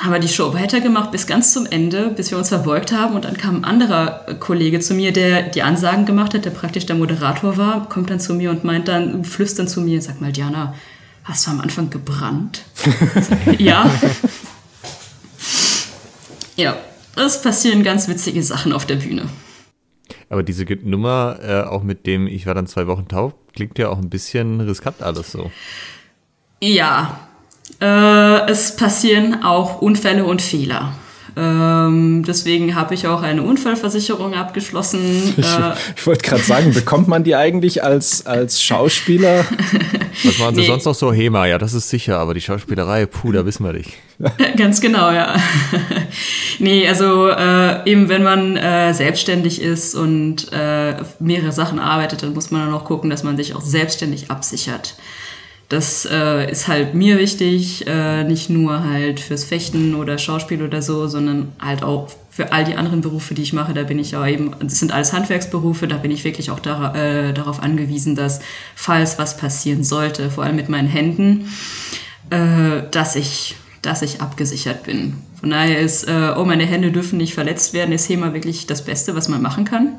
haben wir die Show weitergemacht bis ganz zum Ende, bis wir uns verbeugt haben. Und dann kam ein anderer Kollege zu mir, der die Ansagen gemacht hat, der praktisch der Moderator war, kommt dann zu mir und meint dann, flüstern zu mir, sag mal, Diana, hast du am Anfang gebrannt? (laughs) ja. ja, es passieren ganz witzige Sachen auf der Bühne. Aber diese Nummer, äh, auch mit dem ich war dann zwei Wochen taub, klingt ja auch ein bisschen riskant alles so. Ja, äh, es passieren auch Unfälle und Fehler. Ähm, deswegen habe ich auch eine Unfallversicherung abgeschlossen. (laughs) Ich, äh, ich wollte gerade sagen, bekommt man die eigentlich als, als Schauspieler? (laughs) Was machen sie nee. sonst noch so? HEMA, ja, das ist sicher, aber die Schauspielerei, puh, da wissen wir nicht. (laughs) Ganz genau, ja. nee, also äh, eben wenn man äh, selbstständig ist und äh, mehrere Sachen arbeitet, dann muss man dann auch gucken, dass man sich auch selbstständig absichert. Das äh, ist halt mir wichtig, äh, nicht nur halt fürs Fechten oder Schauspiel oder so, sondern halt auch für all die anderen Berufe, die ich mache. Da bin ich ja eben, das sind alles Handwerksberufe, da bin ich wirklich auch dar äh, darauf angewiesen, dass falls was passieren sollte, vor allem mit meinen Händen, äh, dass ich dass ich abgesichert bin. Von daher ist, äh, oh, meine Hände dürfen nicht verletzt werden, ist HEMA wirklich das Beste, was man machen kann.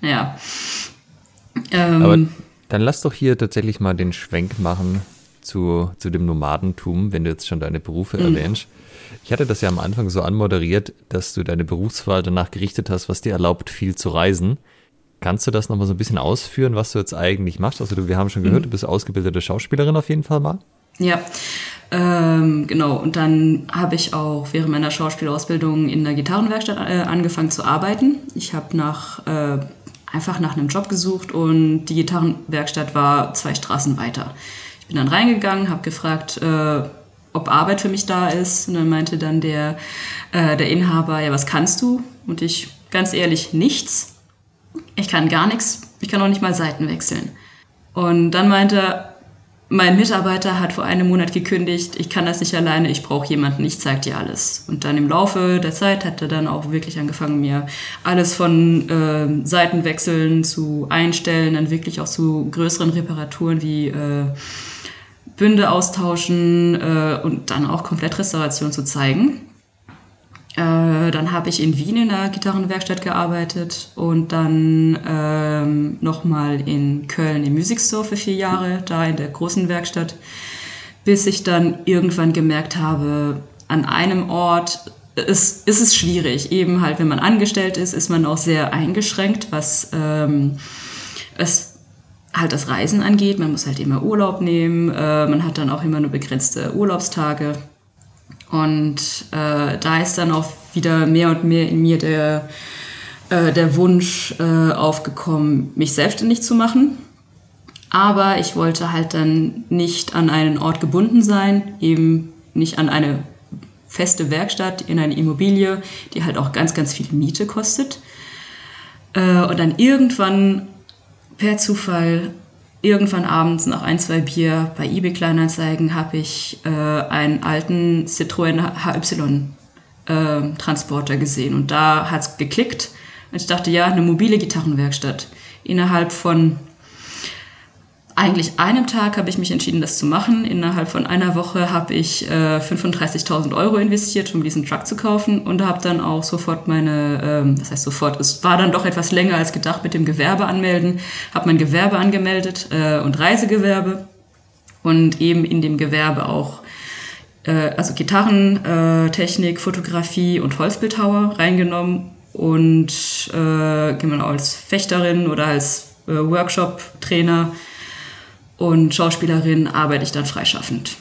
Naja. Ähm, Aber dann lass doch hier tatsächlich mal den Schwenk machen zu, zu dem Nomadentum, wenn du jetzt schon deine Berufe mhm. erwähnst. Ich hatte das ja am Anfang so anmoderiert, dass du deine Berufswahl danach gerichtet hast, was dir erlaubt, viel zu reisen. Kannst du das nochmal so ein bisschen ausführen, was du jetzt eigentlich machst? Also du, wir haben schon gehört, mhm. du bist ausgebildete Schauspielerin auf jeden Fall mal. Ja, ähm, genau. Und dann habe ich auch während meiner Schauspielausbildung in der Gitarrenwerkstatt äh, angefangen zu arbeiten. Ich habe nach äh, einfach nach einem Job gesucht und die Gitarrenwerkstatt war zwei Straßen weiter. Ich bin dann reingegangen, habe gefragt, äh, ob Arbeit für mich da ist. Und dann meinte dann der, äh, der Inhaber, ja, was kannst du? Und ich, ganz ehrlich, nichts. Ich kann gar nichts. Ich kann auch nicht mal Seiten wechseln. Und dann meinte er, mein Mitarbeiter hat vor einem Monat gekündigt, ich kann das nicht alleine, ich brauche jemanden, ich zeige dir alles. Und dann im Laufe der Zeit hat er dann auch wirklich angefangen, mir alles von äh, Seitenwechseln zu einstellen, dann wirklich auch zu größeren Reparaturen wie äh, Bünde austauschen äh, und dann auch Komplettrestauration zu zeigen. Äh, dann habe ich in Wien in der Gitarrenwerkstatt gearbeitet und dann ähm, nochmal in Köln im Music Store für vier Jahre, da in der großen Werkstatt, bis ich dann irgendwann gemerkt habe, an einem Ort ist, ist es schwierig. Eben halt, wenn man angestellt ist, ist man auch sehr eingeschränkt, was ähm, es halt das Reisen angeht. Man muss halt immer Urlaub nehmen, äh, man hat dann auch immer nur begrenzte Urlaubstage. Und äh, da ist dann auch wieder mehr und mehr in mir der, äh, der Wunsch äh, aufgekommen, mich selbstständig zu machen. Aber ich wollte halt dann nicht an einen Ort gebunden sein, eben nicht an eine feste Werkstatt in eine Immobilie, die halt auch ganz, ganz viel Miete kostet. Äh, und dann irgendwann per Zufall, irgendwann abends nach ein, zwei Bier bei eBay Kleinanzeigen habe ich äh, einen alten Citroën HY äh, Transporter gesehen. Und da hat es geklickt. Und ich dachte, ja, eine mobile Gitarrenwerkstatt. Innerhalb von eigentlich einem Tag habe ich mich entschieden, das zu machen. Innerhalb von einer Woche habe ich äh, 35.000 Euro investiert, um diesen Truck zu kaufen und habe dann auch sofort meine, ähm, das heißt sofort, es war dann doch etwas länger als gedacht mit dem Gewerbe anmelden, habe mein Gewerbe angemeldet äh, und Reisegewerbe und eben in dem Gewerbe auch äh, also Gitarrentechnik, äh, Fotografie und Holzbildhauer reingenommen und äh, genau als Fechterin oder als äh, Workshop-Trainer und Schauspielerin arbeite ich dann freischaffend.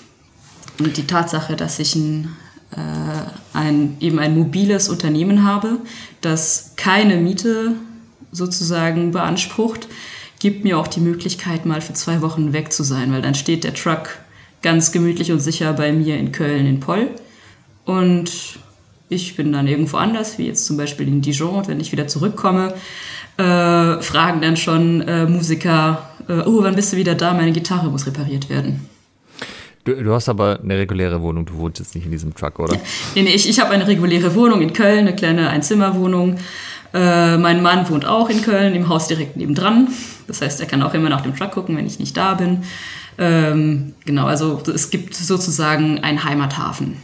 Und die Tatsache, dass ich ein, äh, ein, eben ein mobiles Unternehmen habe, das keine Miete sozusagen beansprucht, gibt mir auch die Möglichkeit, mal für zwei Wochen weg zu sein, weil dann steht der Truck ganz gemütlich und sicher bei mir in Köln in Poll. Und ich bin dann irgendwo anders, wie jetzt zum Beispiel in Dijon. Und wenn ich wieder zurückkomme, äh, fragen dann schon äh, Musiker, äh, oh, wann bist du wieder da? Meine Gitarre muss repariert werden. Du, du, hast aber eine reguläre Wohnung, du wohnst jetzt nicht in diesem Truck, oder? Ja. (laughs) Nee, nee, ich, ich habe eine reguläre Wohnung in Köln, eine kleine Einzimmerwohnung. Äh, mein Mann wohnt auch in Köln, im Haus direkt nebendran. Das heißt, er kann auch immer nach dem Truck gucken, wenn ich nicht da bin. Ähm, genau, also es gibt sozusagen einen Heimathafen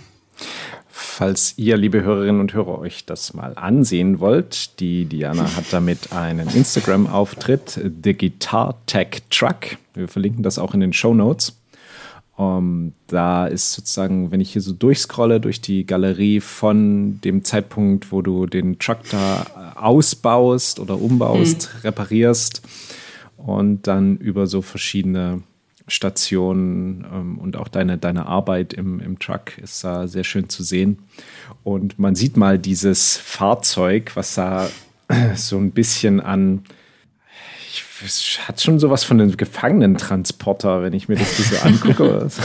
falls ihr, liebe Hörerinnen und Hörer, euch das mal ansehen wollt. Die Diana hat damit einen Instagram-Auftritt, The Guitar Tech Truck. Wir verlinken das auch in den Show Notes. Um, da ist sozusagen, wenn ich hier so durchscrolle durch die Galerie von dem Zeitpunkt, wo du den Truck da ausbaust oder umbaust, mhm. reparierst und dann über so verschiedene Stationen ähm, und auch deine, deine Arbeit im, im Truck ist da sehr schön zu sehen. Und man sieht mal dieses Fahrzeug, was da (clears throat) so ein bisschen an, ich, es hat schon sowas von einem Gefangenentransporter, wenn ich mir das so angucke. (laughs)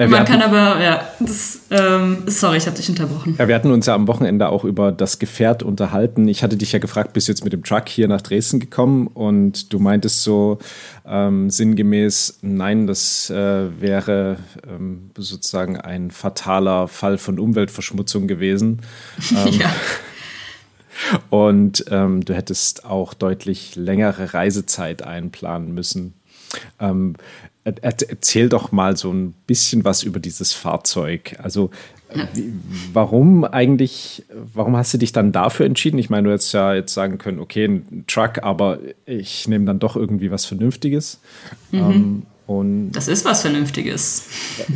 Ja, Man kann aber, ja, das, ähm, sorry, ich habe dich unterbrochen. Ja, wir hatten uns ja am Wochenende auch über das Gefährt unterhalten. Ich hatte dich ja gefragt, bist du jetzt mit dem Truck hier nach Dresden gekommen? Und du meintest so ähm, sinngemäß, nein, das äh, wäre ähm, sozusagen ein fataler Fall von Umweltverschmutzung gewesen. (laughs) Ähm, ja. (laughs) Und ähm, du hättest auch deutlich längere Reisezeit einplanen müssen. Ähm, Erzähl doch mal so ein bisschen was über dieses Fahrzeug. Also warum eigentlich, warum hast du dich dann dafür entschieden? Ich meine, du hättest ja jetzt sagen können, okay, ein Truck, aber ich nehme dann doch irgendwie was Vernünftiges. Mhm. Ähm, und das ist was Vernünftiges. (laughs)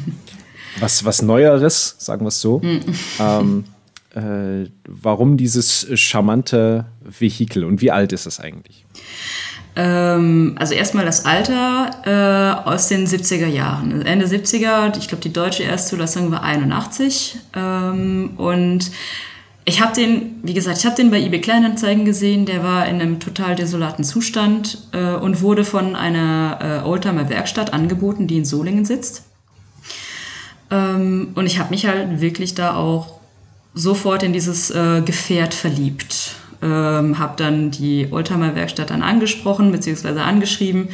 Was, was Neueres, sagen wir es so. Mhm. Ähm, äh, warum dieses charmante Vehikel und wie alt ist es eigentlich? Ähm, also erstmal das Alter äh, aus den 70er Jahren. Ende 70er, ich glaube, die deutsche Erstzulassung war 81. Ähm, und ich habe den, wie gesagt, ich habe den bei eBay Kleinanzeigen gesehen. Der war in einem total desolaten Zustand äh, und wurde von einer äh, Oldtimer Werkstatt angeboten, die in Solingen sitzt. Ähm, und ich habe mich halt wirklich da auch sofort in dieses äh, Gefährt verliebt ähm, habe dann die Oldtimer Werkstatt dann angesprochen bzw. angeschrieben.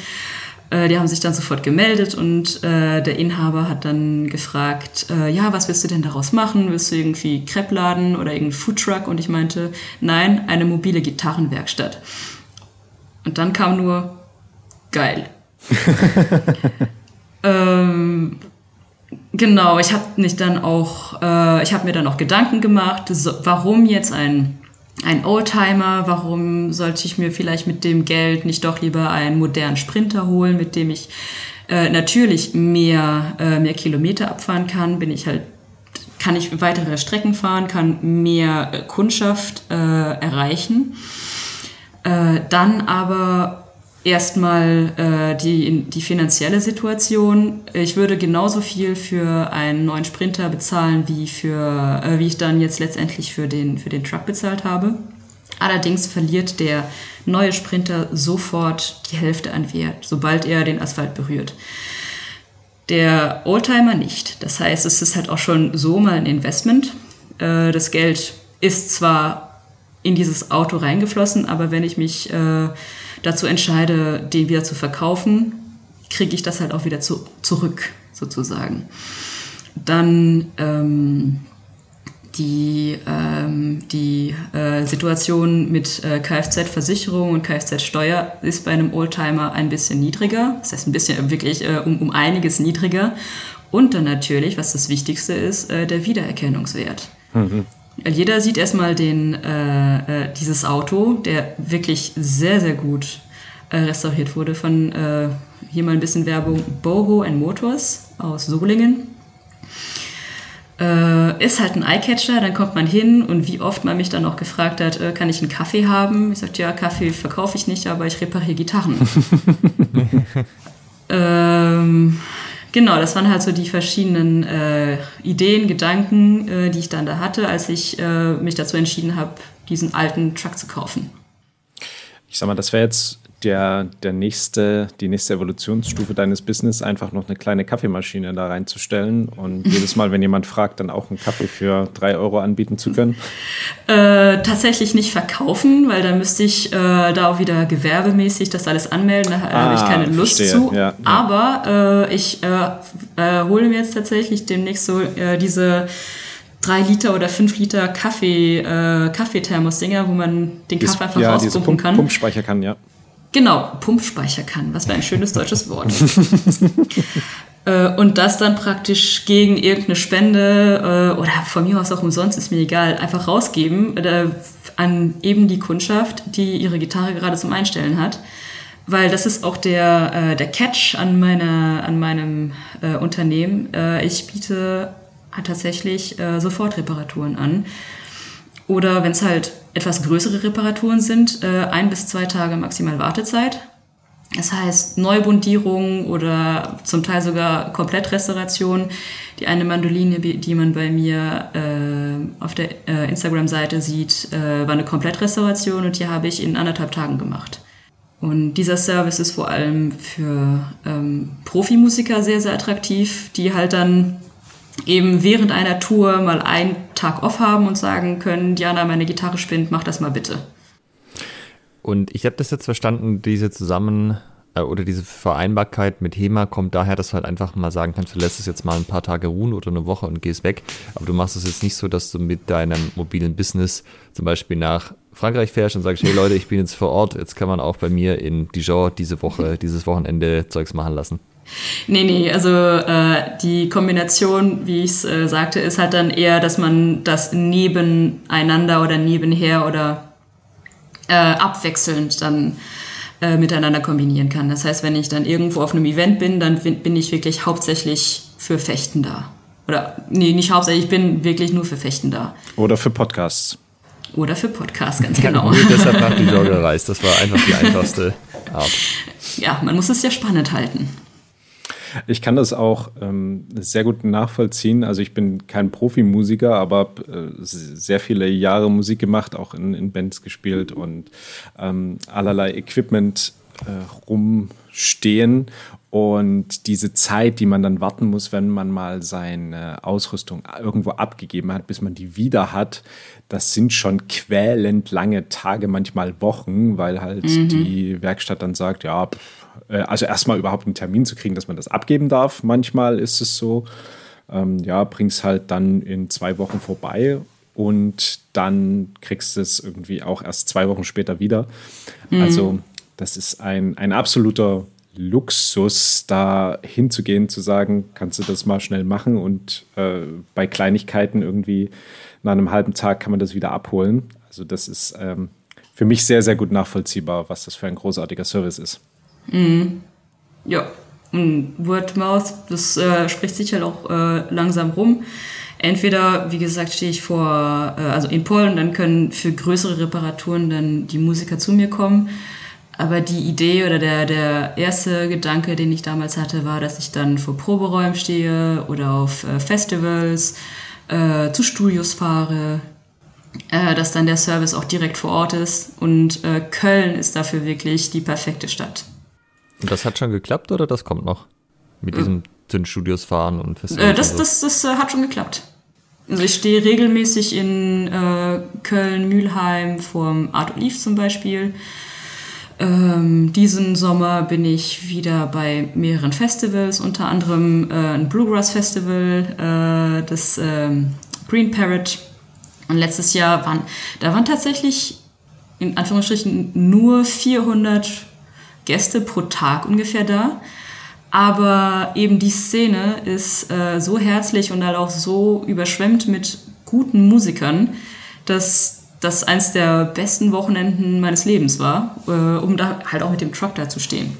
Äh, die haben sich dann sofort gemeldet und äh, der Inhaber hat dann gefragt, äh, ja, was willst du denn daraus machen? Willst du irgendwie Crepe laden oder irgendeinen Foodtruck? Und ich meinte, nein, eine mobile Gitarrenwerkstatt. Und dann kam nur, geil. (laughs) ähm, genau, ich habe mich dann auch, äh, ich habe mir dann auch Gedanken gemacht, so, warum jetzt ein ein Oldtimer, warum sollte ich mir vielleicht mit dem Geld nicht doch lieber einen modernen Sprinter holen, mit dem ich äh, natürlich mehr, äh, mehr Kilometer abfahren kann, bin ich halt, kann ich weitere Strecken fahren, kann mehr äh, Kundschaft äh, erreichen. Äh, dann aber erstmal äh, die, die finanzielle Situation. Ich würde genauso viel für einen neuen Sprinter bezahlen, wie, für, äh, wie ich dann jetzt letztendlich für den, für den Truck bezahlt habe. Allerdings verliert der neue Sprinter sofort die Hälfte an Wert, sobald er den Asphalt berührt. Der Oldtimer nicht. Das heißt, es ist halt auch schon so mal ein Investment. Äh, das Geld ist zwar in dieses Auto reingeflossen, aber wenn ich mich äh, dazu entscheide, den wieder zu verkaufen, kriege ich das halt auch wieder zu, zurück, sozusagen. Dann ähm, die, ähm, die äh, Situation mit äh, Kfz-Versicherung und Kfz-Steuer ist bei einem Oldtimer ein bisschen niedriger. Das heißt, ein bisschen wirklich äh, um, um einiges niedriger. Und dann natürlich, was das Wichtigste ist, äh, der Wiedererkennungswert. Mhm. Jeder sieht erstmal den, äh, äh, dieses Auto, der wirklich sehr, sehr gut restauriert wurde von, hier mal ein bisschen Werbung, Boho Motors aus Solingen äh, ist halt ein Eyecatcher, dann kommt man hin und wie oft man mich dann auch gefragt hat, äh, kann ich einen Kaffee haben? Ich sagte, ja, Kaffee verkaufe ich nicht, aber ich repariere Gitarren. (laughs) ähm, genau, das waren halt so die verschiedenen äh, Ideen, Gedanken, äh, die ich dann da hatte, als ich äh, mich dazu entschieden habe, diesen alten Truck zu kaufen. Ich sag mal, das wäre jetzt der, der nächste, die nächste Evolutionsstufe deines Business einfach noch eine kleine Kaffeemaschine da reinzustellen und (laughs) jedes Mal, wenn jemand fragt, dann auch einen Kaffee für drei Euro anbieten zu können? Äh, tatsächlich nicht verkaufen, weil da müsste ich äh, da auch wieder gewerbemäßig das alles anmelden. Da ah, habe ich keine Lust verstehe. zu. Ja, ja. Aber äh, ich äh, äh, hole mir jetzt tatsächlich demnächst so äh, diese drei Liter oder fünf Liter Kaffee, äh, Kaffeethermos-Dinger, wo man den Kaffee einfach ja, rauspumpen kann. Pumpspeicher kann, ja. Genau, Pumpspeicher kann. Was für ein schönes deutsches Wort. (laughs) Äh, und das dann praktisch gegen irgendeine Spende äh, oder von mir aus auch umsonst, ist mir egal, einfach rausgeben äh, an eben die Kundschaft, die ihre Gitarre gerade zum Einstellen hat. Weil das ist auch der, der Catch an, meiner, an meinem Unternehmen. ich biete tatsächlich Sofortreparaturen an. Oder wenn es halt etwas größere Reparaturen sind, äh, ein bis zwei Tage maximal Wartezeit. Das heißt Neubundierung oder zum Teil sogar Komplettrestauration. Die eine Mandoline, die man bei mir äh, auf der äh, Instagram-Seite sieht, äh, war eine Komplettrestauration und die habe ich in anderthalb Tagen gemacht. Und dieser Service ist vor allem für ähm, Profimusiker sehr, sehr attraktiv, die halt dann eben während einer Tour mal einen Tag off haben und sagen können, Diana, meine Gitarre spinnt, mach das mal bitte. Und ich habe das jetzt verstanden, diese zusammen äh, oder diese Vereinbarkeit mit HEMA kommt daher, dass du halt einfach mal sagen kannst, du lässt es jetzt mal ein paar Tage ruhen oder eine Woche und gehst weg. Aber du machst es jetzt nicht so, dass du mit deinem mobilen Business zum Beispiel nach Frankreich fährst und sagst, hey Leute, ich bin jetzt vor Ort, jetzt kann man auch bei mir in Dijon diese Woche, dieses Wochenende Zeugs machen lassen. Nee, nee, also äh, die Kombination, wie ich es äh, sagte, ist halt dann eher, dass man das nebeneinander oder nebenher oder äh, abwechselnd dann äh, miteinander kombinieren kann. Das heißt, wenn ich dann irgendwo auf einem Event bin, dann bin ich wirklich hauptsächlich für Fechten da. Oder, nee, nicht hauptsächlich, ich bin wirklich nur für Fechten da. Oder für Podcasts. Oder für Podcasts, ganz genau. Ja, deshalb nach die Jogger (laughs) gereist. Das war einfach die einfachste Art. Ja, man muss es ja spannend halten. Ich kann das auch ähm, sehr gut nachvollziehen. Also ich bin kein Profimusiker, aber habe äh, sehr viele Jahre Musik gemacht, auch in, in Bands gespielt und ähm, allerlei Equipment äh, rumstehen. Und diese Zeit, die man dann warten muss, wenn man mal seine Ausrüstung irgendwo abgegeben hat, bis man die wieder hat, das sind schon quälend lange Tage, manchmal Wochen, weil halt mhm. die Werkstatt dann sagt, ja, pff, also erstmal überhaupt einen Termin zu kriegen, dass man das abgeben darf. Manchmal ist es so, ähm, ja, bring's halt dann in zwei Wochen vorbei und dann kriegst du es irgendwie auch erst zwei Wochen später wieder. Mhm. Also das ist ein, ein absoluter Luxus, da hinzugehen, zu sagen, kannst du das mal schnell machen und äh, bei Kleinigkeiten irgendwie nach einem halben Tag kann man das wieder abholen. Also das ist ähm, für mich sehr, sehr gut nachvollziehbar, was das für ein großartiger Service ist. Mhm. Ja, und Word Mouth, das äh, spricht sich halt auch äh, langsam rum. Entweder, wie gesagt, stehe ich vor, äh, also in Polen, dann können für größere Reparaturen dann die Musiker zu mir kommen. Aber die Idee oder der, der erste Gedanke, den ich damals hatte, war, dass ich dann vor Proberäumen stehe oder auf äh, Festivals, äh, zu Studios fahre, äh, dass dann der Service auch direkt vor Ort ist. Und Köln ist dafür wirklich die perfekte Stadt. Und das hat schon geklappt oder das kommt noch? Mit diesem Zündstudios fahren und Festivals? Äh, das, das, das, das äh, hat schon geklappt. Also ich stehe regelmäßig in äh, Köln, Mülheim vorm Art Olive zum Beispiel. Ähm, diesen Sommer bin ich wieder bei mehreren Festivals, unter anderem äh, ein Bluegrass Festival, äh, das ähm, Green Parrot. Und letztes Jahr waren, da waren tatsächlich in Anführungsstrichen nur 400 Gäste pro Tag ungefähr da. Aber eben die Szene ist äh, so herzlich und halt auch so überschwemmt mit guten Musikern, dass das eins der besten Wochenenden meines Lebens war, äh, um da halt auch mit dem Truck da zu stehen.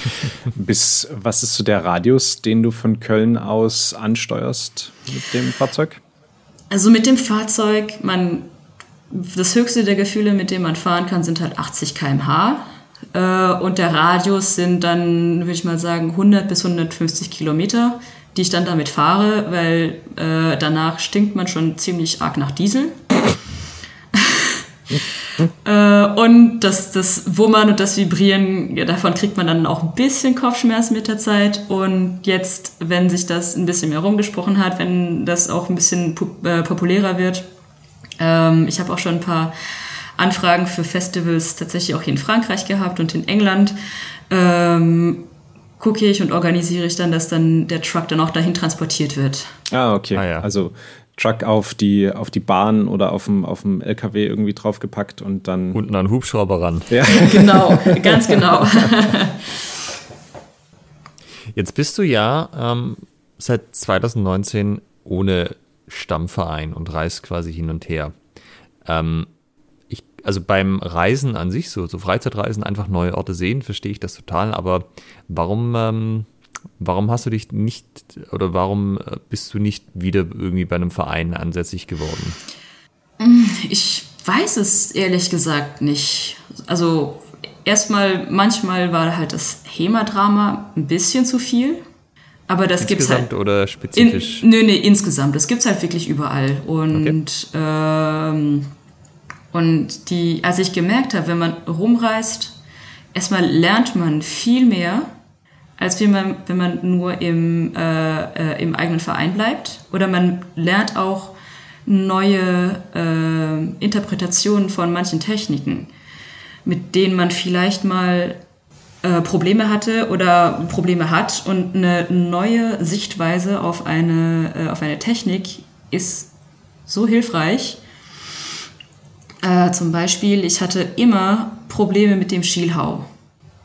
(laughs) Bis was ist so der Radius, den du von Köln aus ansteuerst mit dem Fahrzeug? Also mit dem Fahrzeug, man das höchste der Gefühle, mit dem man fahren kann, sind halt 80 km/h. Äh, und der Radius sind dann, würde ich mal sagen, 100 bis 150 Kilometer, die ich dann damit fahre, weil äh, danach stinkt man schon ziemlich arg nach Diesel. (laughs) äh, und das, das Wummern und das Vibrieren, ja, davon kriegt man dann auch ein bisschen Kopfschmerzen mit der Zeit. Und jetzt, wenn sich das ein bisschen mehr rumgesprochen hat, wenn das auch ein bisschen äh, populärer wird, ähm, ich habe auch schon ein paar Anfragen für Festivals tatsächlich auch hier in Frankreich gehabt und in England. Ähm, gucke ich und organisiere ich dann, dass dann der Truck dann auch dahin transportiert wird. Ah, okay. Ah, ja. Also Truck auf die, auf die Bahn oder auf dem, auf dem LKW irgendwie draufgepackt und dann. Unten an Hubschrauber ran. (laughs) Ja. (laughs) genau, ganz genau. (laughs) Jetzt bist du ja ähm, seit 2019 ohne Stammverein und reist quasi hin und her. Ähm, also beim Reisen an sich, so, so Freizeitreisen, einfach neue Orte sehen, verstehe ich das total. Aber warum, ähm, warum hast du dich nicht oder warum äh, bist du nicht wieder irgendwie bei einem Verein ansässig geworden? Ich weiß es ehrlich gesagt nicht. Also erstmal, manchmal war halt das HEMA-Drama ein bisschen zu viel. Aber das gibt es halt. oder spezifisch? In, nö, nee, insgesamt. Das gibt es halt wirklich überall. Und, okay. ähm, und die, als ich gemerkt habe, wenn man rumreist, erstmal lernt man viel mehr, als wenn man, wenn man nur im, äh, äh, im eigenen Verein bleibt. Oder man lernt auch neue äh, Interpretationen von manchen Techniken, mit denen man vielleicht mal äh, Probleme hatte oder Probleme hat und eine neue Sichtweise auf eine, äh, auf eine Technik ist so hilfreich. Äh, zum Beispiel, ich hatte immer Probleme mit dem Schielhau.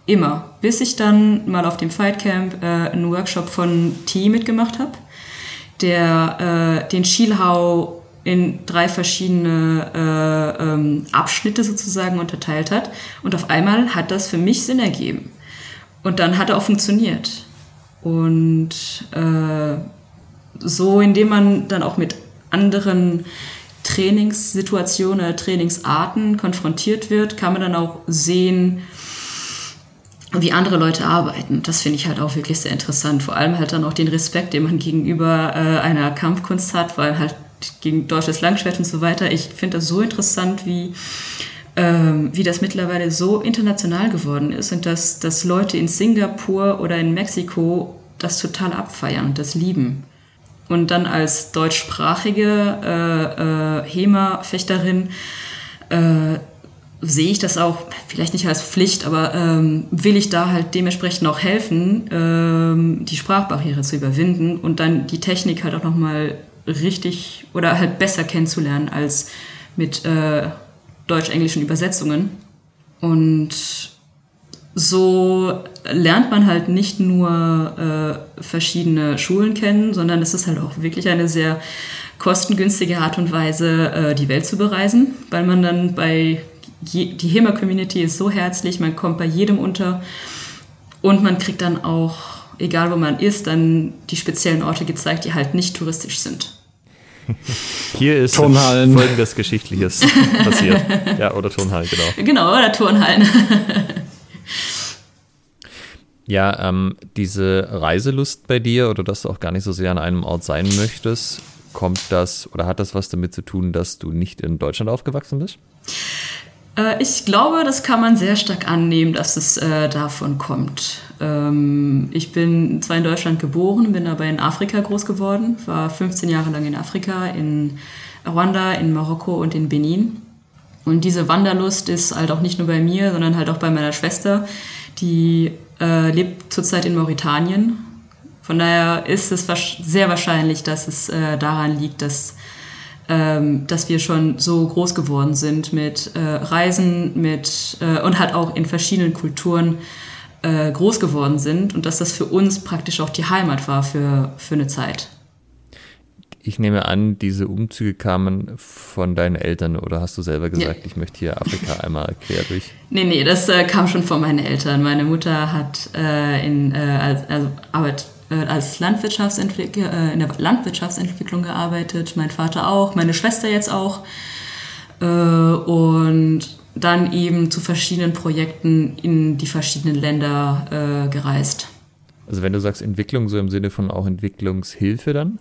Immer. Bis ich dann mal auf dem Fightcamp äh, einen Workshop von T mitgemacht habe, der äh, den Schielhau in drei verschiedene äh, ähm, Abschnitte sozusagen unterteilt hat. Und auf einmal hat das für mich Sinn ergeben. Und dann hat er auch funktioniert. Und äh, so, indem man dann auch mit anderen Trainingssituationen oder Trainingsarten konfrontiert wird, kann man dann auch sehen, wie andere Leute arbeiten. Das finde ich halt auch wirklich sehr interessant. Vor allem halt dann auch den Respekt, den man gegenüber äh, einer Kampfkunst hat, weil halt gegen deutsches Langschwert und so weiter. Ich finde das so interessant, wie, ähm, wie das mittlerweile so international geworden ist und dass, dass Leute in Singapur oder in Mexiko das total abfeiern und das lieben. Und dann als deutschsprachige äh, äh, HEMA-Fechterin äh, sehe ich das auch, vielleicht nicht als Pflicht, aber ähm, will ich da halt dementsprechend auch helfen, ähm, die Sprachbarriere zu überwinden und dann die Technik halt auch nochmal richtig oder halt besser kennenzulernen als mit äh, deutsch-englischen Übersetzungen. Und so lernt man halt nicht nur äh, verschiedene Schulen kennen, sondern es ist halt auch wirklich eine sehr kostengünstige Art und Weise, äh, die Welt zu bereisen, weil man dann bei je, die HEMA-Community ist so herzlich, man kommt bei jedem unter und man kriegt dann auch, egal wo man ist, dann die speziellen Orte gezeigt, die halt nicht touristisch sind. (laughs) Hier ist Turnhallen. folgendes Geschichtliches passiert. (laughs) Ja, oder Turnhallen, genau. Genau, oder Turnhallen. (laughs) ja, ähm, diese Reiselust bei dir oder dass du auch gar nicht so sehr an einem Ort sein möchtest, kommt das oder hat das was damit zu tun, dass du nicht in Deutschland aufgewachsen bist? Äh, ich glaube, das kann man sehr stark annehmen, dass es äh, davon kommt. Ähm, ich bin zwar in Deutschland geboren, bin aber in Afrika groß geworden, war 15 Jahre lang in Afrika, in Rwanda, in Marokko und in Benin. Und diese Wanderlust ist halt auch nicht nur bei mir, sondern halt auch bei meiner Schwester, die äh, lebt zurzeit in Mauretanien. Von daher ist es sehr wahrscheinlich, dass es äh, daran liegt, dass, ähm, dass wir schon so groß geworden sind mit äh, Reisen mit, äh, und halt auch in verschiedenen Kulturen äh, groß geworden sind und dass das für uns praktisch auch die Heimat war für, für eine Zeit. Ich nehme an, diese Umzüge kamen von deinen Eltern oder hast du selber gesagt, ja. ich möchte hier Afrika einmal quer durch? Nee, nee, das äh, kam schon von meinen Eltern. Meine Mutter hat äh, in, äh, als, also Arbeit, äh, als Landwirtschaftsentwickler, äh, in der Landwirtschaftsentwicklung gearbeitet, mein Vater auch, meine Schwester jetzt auch. Äh, und dann eben zu verschiedenen Projekten in die verschiedenen Länder gereist. Also wenn du sagst Entwicklung, so im Sinne von auch Entwicklungshilfe dann?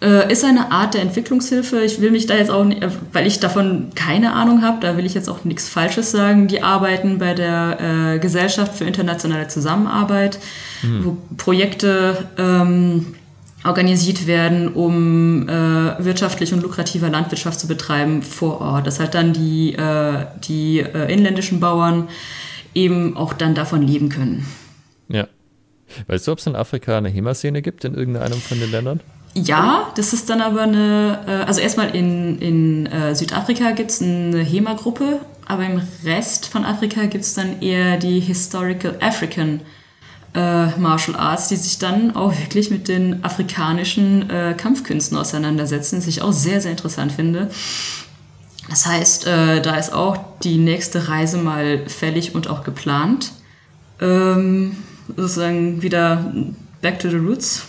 Äh, ist eine Art der Entwicklungshilfe. Ich will mich da jetzt auch, nicht, äh, weil ich davon keine Ahnung habe, da will ich jetzt auch nichts Falsches sagen. Die arbeiten bei der äh, Gesellschaft für internationale Zusammenarbeit, mhm. wo Projekte ähm, organisiert werden, um äh, wirtschaftlich und lukrativer Landwirtschaft zu betreiben vor Ort. Das halt dann die, äh, die äh, inländischen Bauern eben auch dann davon leben können. Ja. Weißt du, ob es in Afrika eine HEMA-Szene gibt in irgendeinem von den Ländern? Ja, das ist dann aber eine, äh, also erstmal in, in äh, Südafrika gibt es eine HEMA-Gruppe, aber im Rest von Afrika gibt es dann eher die Historical African äh, Martial Arts, die sich dann auch wirklich mit den afrikanischen äh, Kampfkünsten auseinandersetzen, was ich auch sehr, sehr interessant finde. Das heißt, äh, da ist auch die nächste Reise mal fällig und auch geplant. Ähm, sozusagen wieder back to the roots.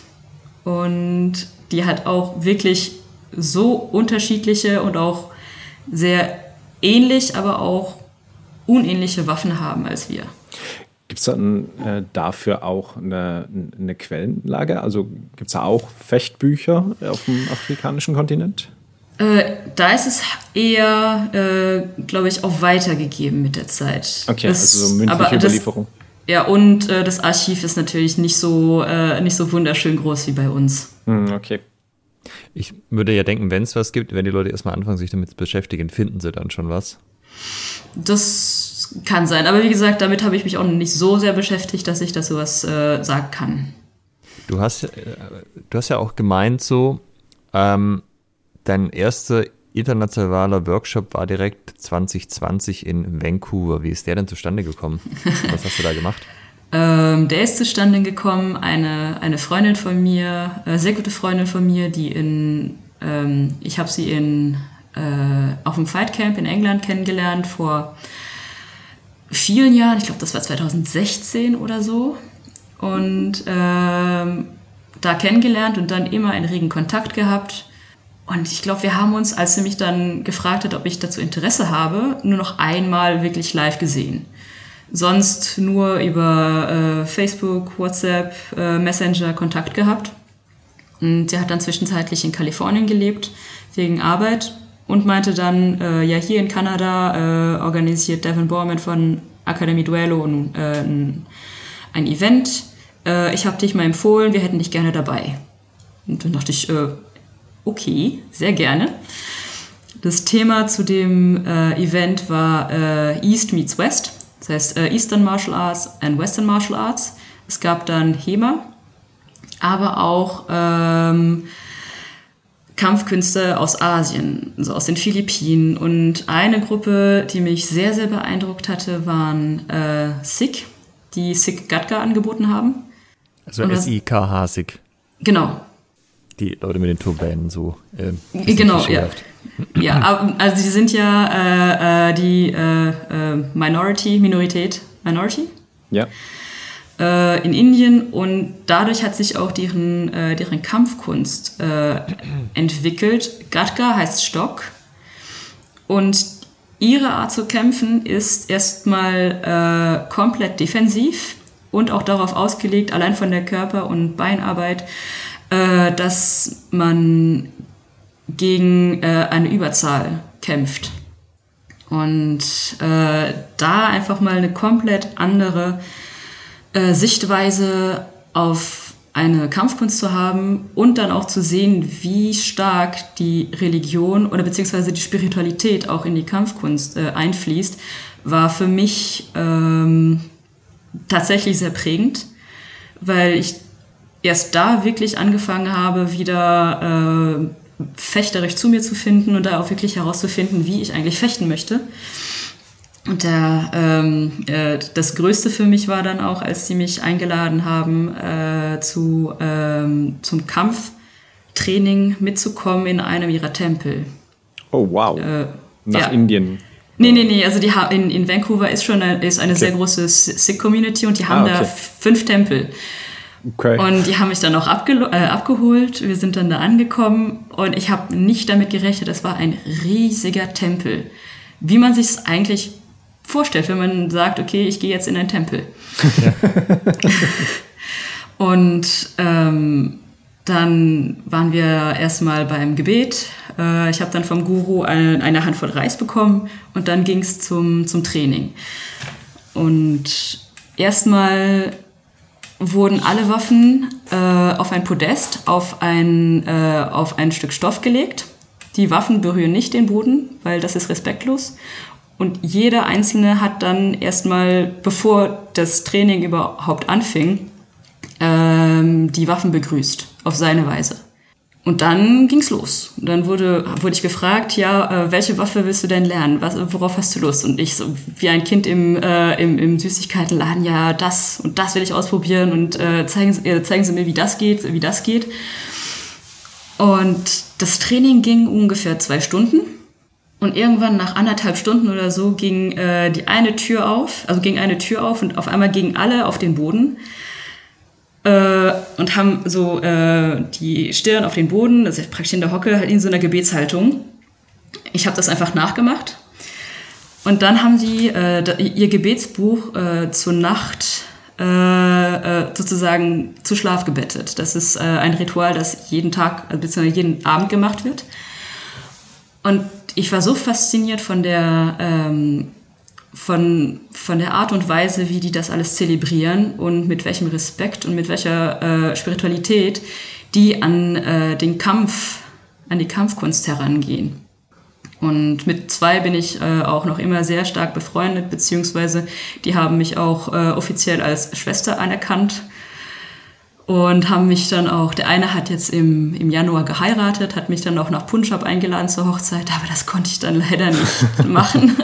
Und die hat auch wirklich so unterschiedliche und auch sehr ähnlich, aber auch unähnliche Waffen haben als wir. Gibt es dann äh, dafür auch eine, eine Quellenlage? Also gibt es da auch Fechtbücher auf dem afrikanischen Kontinent? Äh, da ist es eher, äh, glaube ich, auch weitergegeben mit der Zeit. Okay, das, also so mündliche Überlieferung. Das, ja, und äh, das Archiv ist natürlich nicht so, äh, nicht so wunderschön groß wie bei uns. Hm, okay. Ich würde ja denken, wenn es was gibt, wenn die Leute erstmal anfangen, sich damit zu beschäftigen, finden sie dann schon was. Das kann sein. Aber wie gesagt, damit habe ich mich auch nicht so sehr beschäftigt, dass ich dazu was äh, sagen kann. Du hast, äh, du hast ja auch gemeint, so, ähm, dein erster internationaler Workshop war direkt 2020 in Vancouver. Wie ist der denn zustande gekommen? Was hast du da gemacht? (laughs) Ähm, der ist zustande gekommen, eine, eine Freundin von mir, äh, sehr gute Freundin von mir, die in, ähm, ich habe sie in, äh, auf dem Fight Camp in England kennengelernt vor vielen Jahren, ich glaube das war 2016 oder so. Und ähm, da kennengelernt und dann immer einen regen Kontakt gehabt. Und ich glaube, wir haben uns, als sie mich dann gefragt hat, ob ich dazu Interesse habe, nur noch einmal wirklich live gesehen. Sonst nur über äh, Facebook, WhatsApp, äh, Messenger Kontakt gehabt. Und sie hat dann zwischenzeitlich in Kalifornien gelebt, wegen Arbeit. Und meinte dann, äh, ja, hier in Kanada äh, organisiert Devin Borman von Academy Duello ein, äh, ein, Event. Äh, ich habe dich mal empfohlen, wir hätten dich gerne dabei. Und dann dachte ich, Okay, sehr gerne. Das Thema zu dem äh, Event war äh, East meets West, das heißt äh, Eastern Martial Arts and Western Martial Arts. Es gab dann HEMA, aber auch ähm, Kampfkünste aus Asien, also aus den Philippinen. Und eine Gruppe, die mich sehr, sehr beeindruckt hatte, waren äh, Sikh, die Sikh Gatka angeboten haben. Also S-I-K-H Sikh. Genau, die Leute mit den Turbanen so. Äh, genau, ja. ja, also die sind ja äh, äh, die äh, äh, Minority, Minorität, Minority. Ja. Äh, in Indien und dadurch hat sich auch deren, deren Kampfkunst entwickelt. Gatka heißt Stock und ihre Art zu kämpfen ist erstmal komplett defensiv und auch darauf ausgelegt, allein von der Körper- und Beinarbeit äh, dass man gegen äh, eine Überzahl kämpft. Und äh, da einfach mal eine komplett andere äh, Sichtweise auf eine Kampfkunst zu haben und dann auch zu sehen, wie stark die Religion oder beziehungsweise die Spiritualität auch in die Kampfkunst äh, einfließt, war für mich ähm, tatsächlich sehr prägend, weil ich erst da wirklich angefangen habe, wieder äh, fechterisch zu mir zu finden und da auch wirklich herauszufinden, wie ich eigentlich fechten möchte. Und der, ähm, äh, das Größte für mich war dann auch, als sie mich eingeladen haben, äh, zu, ähm, zum Kampftraining mitzukommen in einem ihrer Tempel. Oh, wow. Äh, Nach ja. Indien. Nee, nee, nee. Also die in, in Vancouver ist schon eine, ist eine okay. sehr große Sikh-Community und die haben ah, okay. da fünf Tempel. Okay. Und die haben mich dann auch äh, abgeholt. Wir sind dann da angekommen und ich habe nicht damit gerechnet, das war ein riesiger Tempel. Wie man sich es eigentlich vorstellt, wenn man sagt, okay, ich gehe jetzt in einen Tempel. Ja. (laughs) und ähm, dann waren wir erstmal beim Gebet. Äh, ich habe dann vom Guru eine, eine, Handvoll Reis bekommen und dann ging es zum, zum Training. Und erstmal wurden alle Waffen äh, auf ein Podest, auf ein, äh, auf ein Stück Stoff gelegt. Die Waffen berühren nicht den Boden, weil das ist respektlos. Und jeder Einzelne hat dann erstmal, bevor das Training überhaupt anfing, ähm, die Waffen begrüßt, auf seine Weise. Und dann ging's los. Und dann wurde, wurde ich gefragt, ja, äh, welche Waffe willst du denn lernen? Was, worauf hast du Lust? Und ich so wie ein Kind im, äh, im, im Süßigkeitenladen, ja, das und das will ich ausprobieren und äh, zeigen, äh, zeigen Sie mir, wie das geht, wie das geht. Und das Training ging ungefähr zwei Stunden. Und irgendwann nach anderthalb Stunden oder so ging äh, die eine Tür auf, also ging eine Tür auf und auf einmal gingen alle auf den Boden äh, und haben so äh, die Stirn auf den Boden, also praktisch in der Hocke, halt in so einer Gebetshaltung. Ich habe das einfach nachgemacht. Und dann haben sie äh, ihr Gebetsbuch äh, zur Nacht äh, äh, sozusagen zu Schlaf gebettet. Das ist ein Ritual, das jeden Tag bzw. jeden Abend gemacht wird. Und ich war so fasziniert von der, ähm, von, von der Art und Weise, wie die das alles zelebrieren und mit welchem Respekt und mit welcher äh, Spiritualität die an äh, den Kampf, an die Kampfkunst herangehen. Und mit zwei bin ich äh, auch noch immer sehr stark befreundet, beziehungsweise die haben mich auch äh, offiziell als Schwester anerkannt und haben mich dann auch, der eine hat jetzt im, im Januar geheiratet, hat mich dann auch nach Punjab eingeladen zur Hochzeit, aber das konnte ich dann leider nicht (laughs) machen.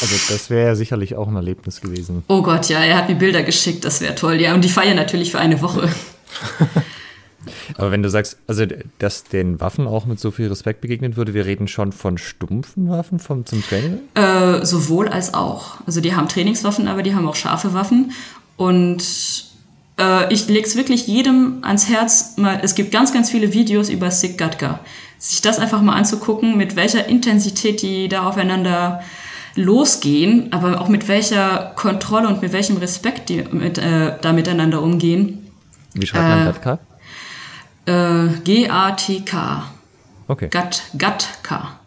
Also das wäre ja sicherlich auch ein Erlebnis gewesen. Oh Gott, ja, er hat mir Bilder geschickt, das wäre toll. Ja, und die feiern natürlich für eine Woche. (laughs) Aber wenn du sagst, also dass den Waffen auch mit so viel Respekt begegnet würde, wir reden schon von stumpfen Waffen vom, zum Training? Äh, sowohl als auch. Also die haben Trainingswaffen, aber die haben auch scharfe Waffen. Und äh, ich lege es wirklich jedem ans Herz. Mal, es gibt ganz, ganz viele Videos über Sikh Gatka. Sich das einfach mal anzugucken, mit welcher Intensität die da aufeinander losgehen, aber auch mit welcher Kontrolle und mit welchem Respekt die mit, äh, da miteinander umgehen. Wie schreibt man äh, Gatka? Äh, G-A-T-K. Okay. Gat, Gatka.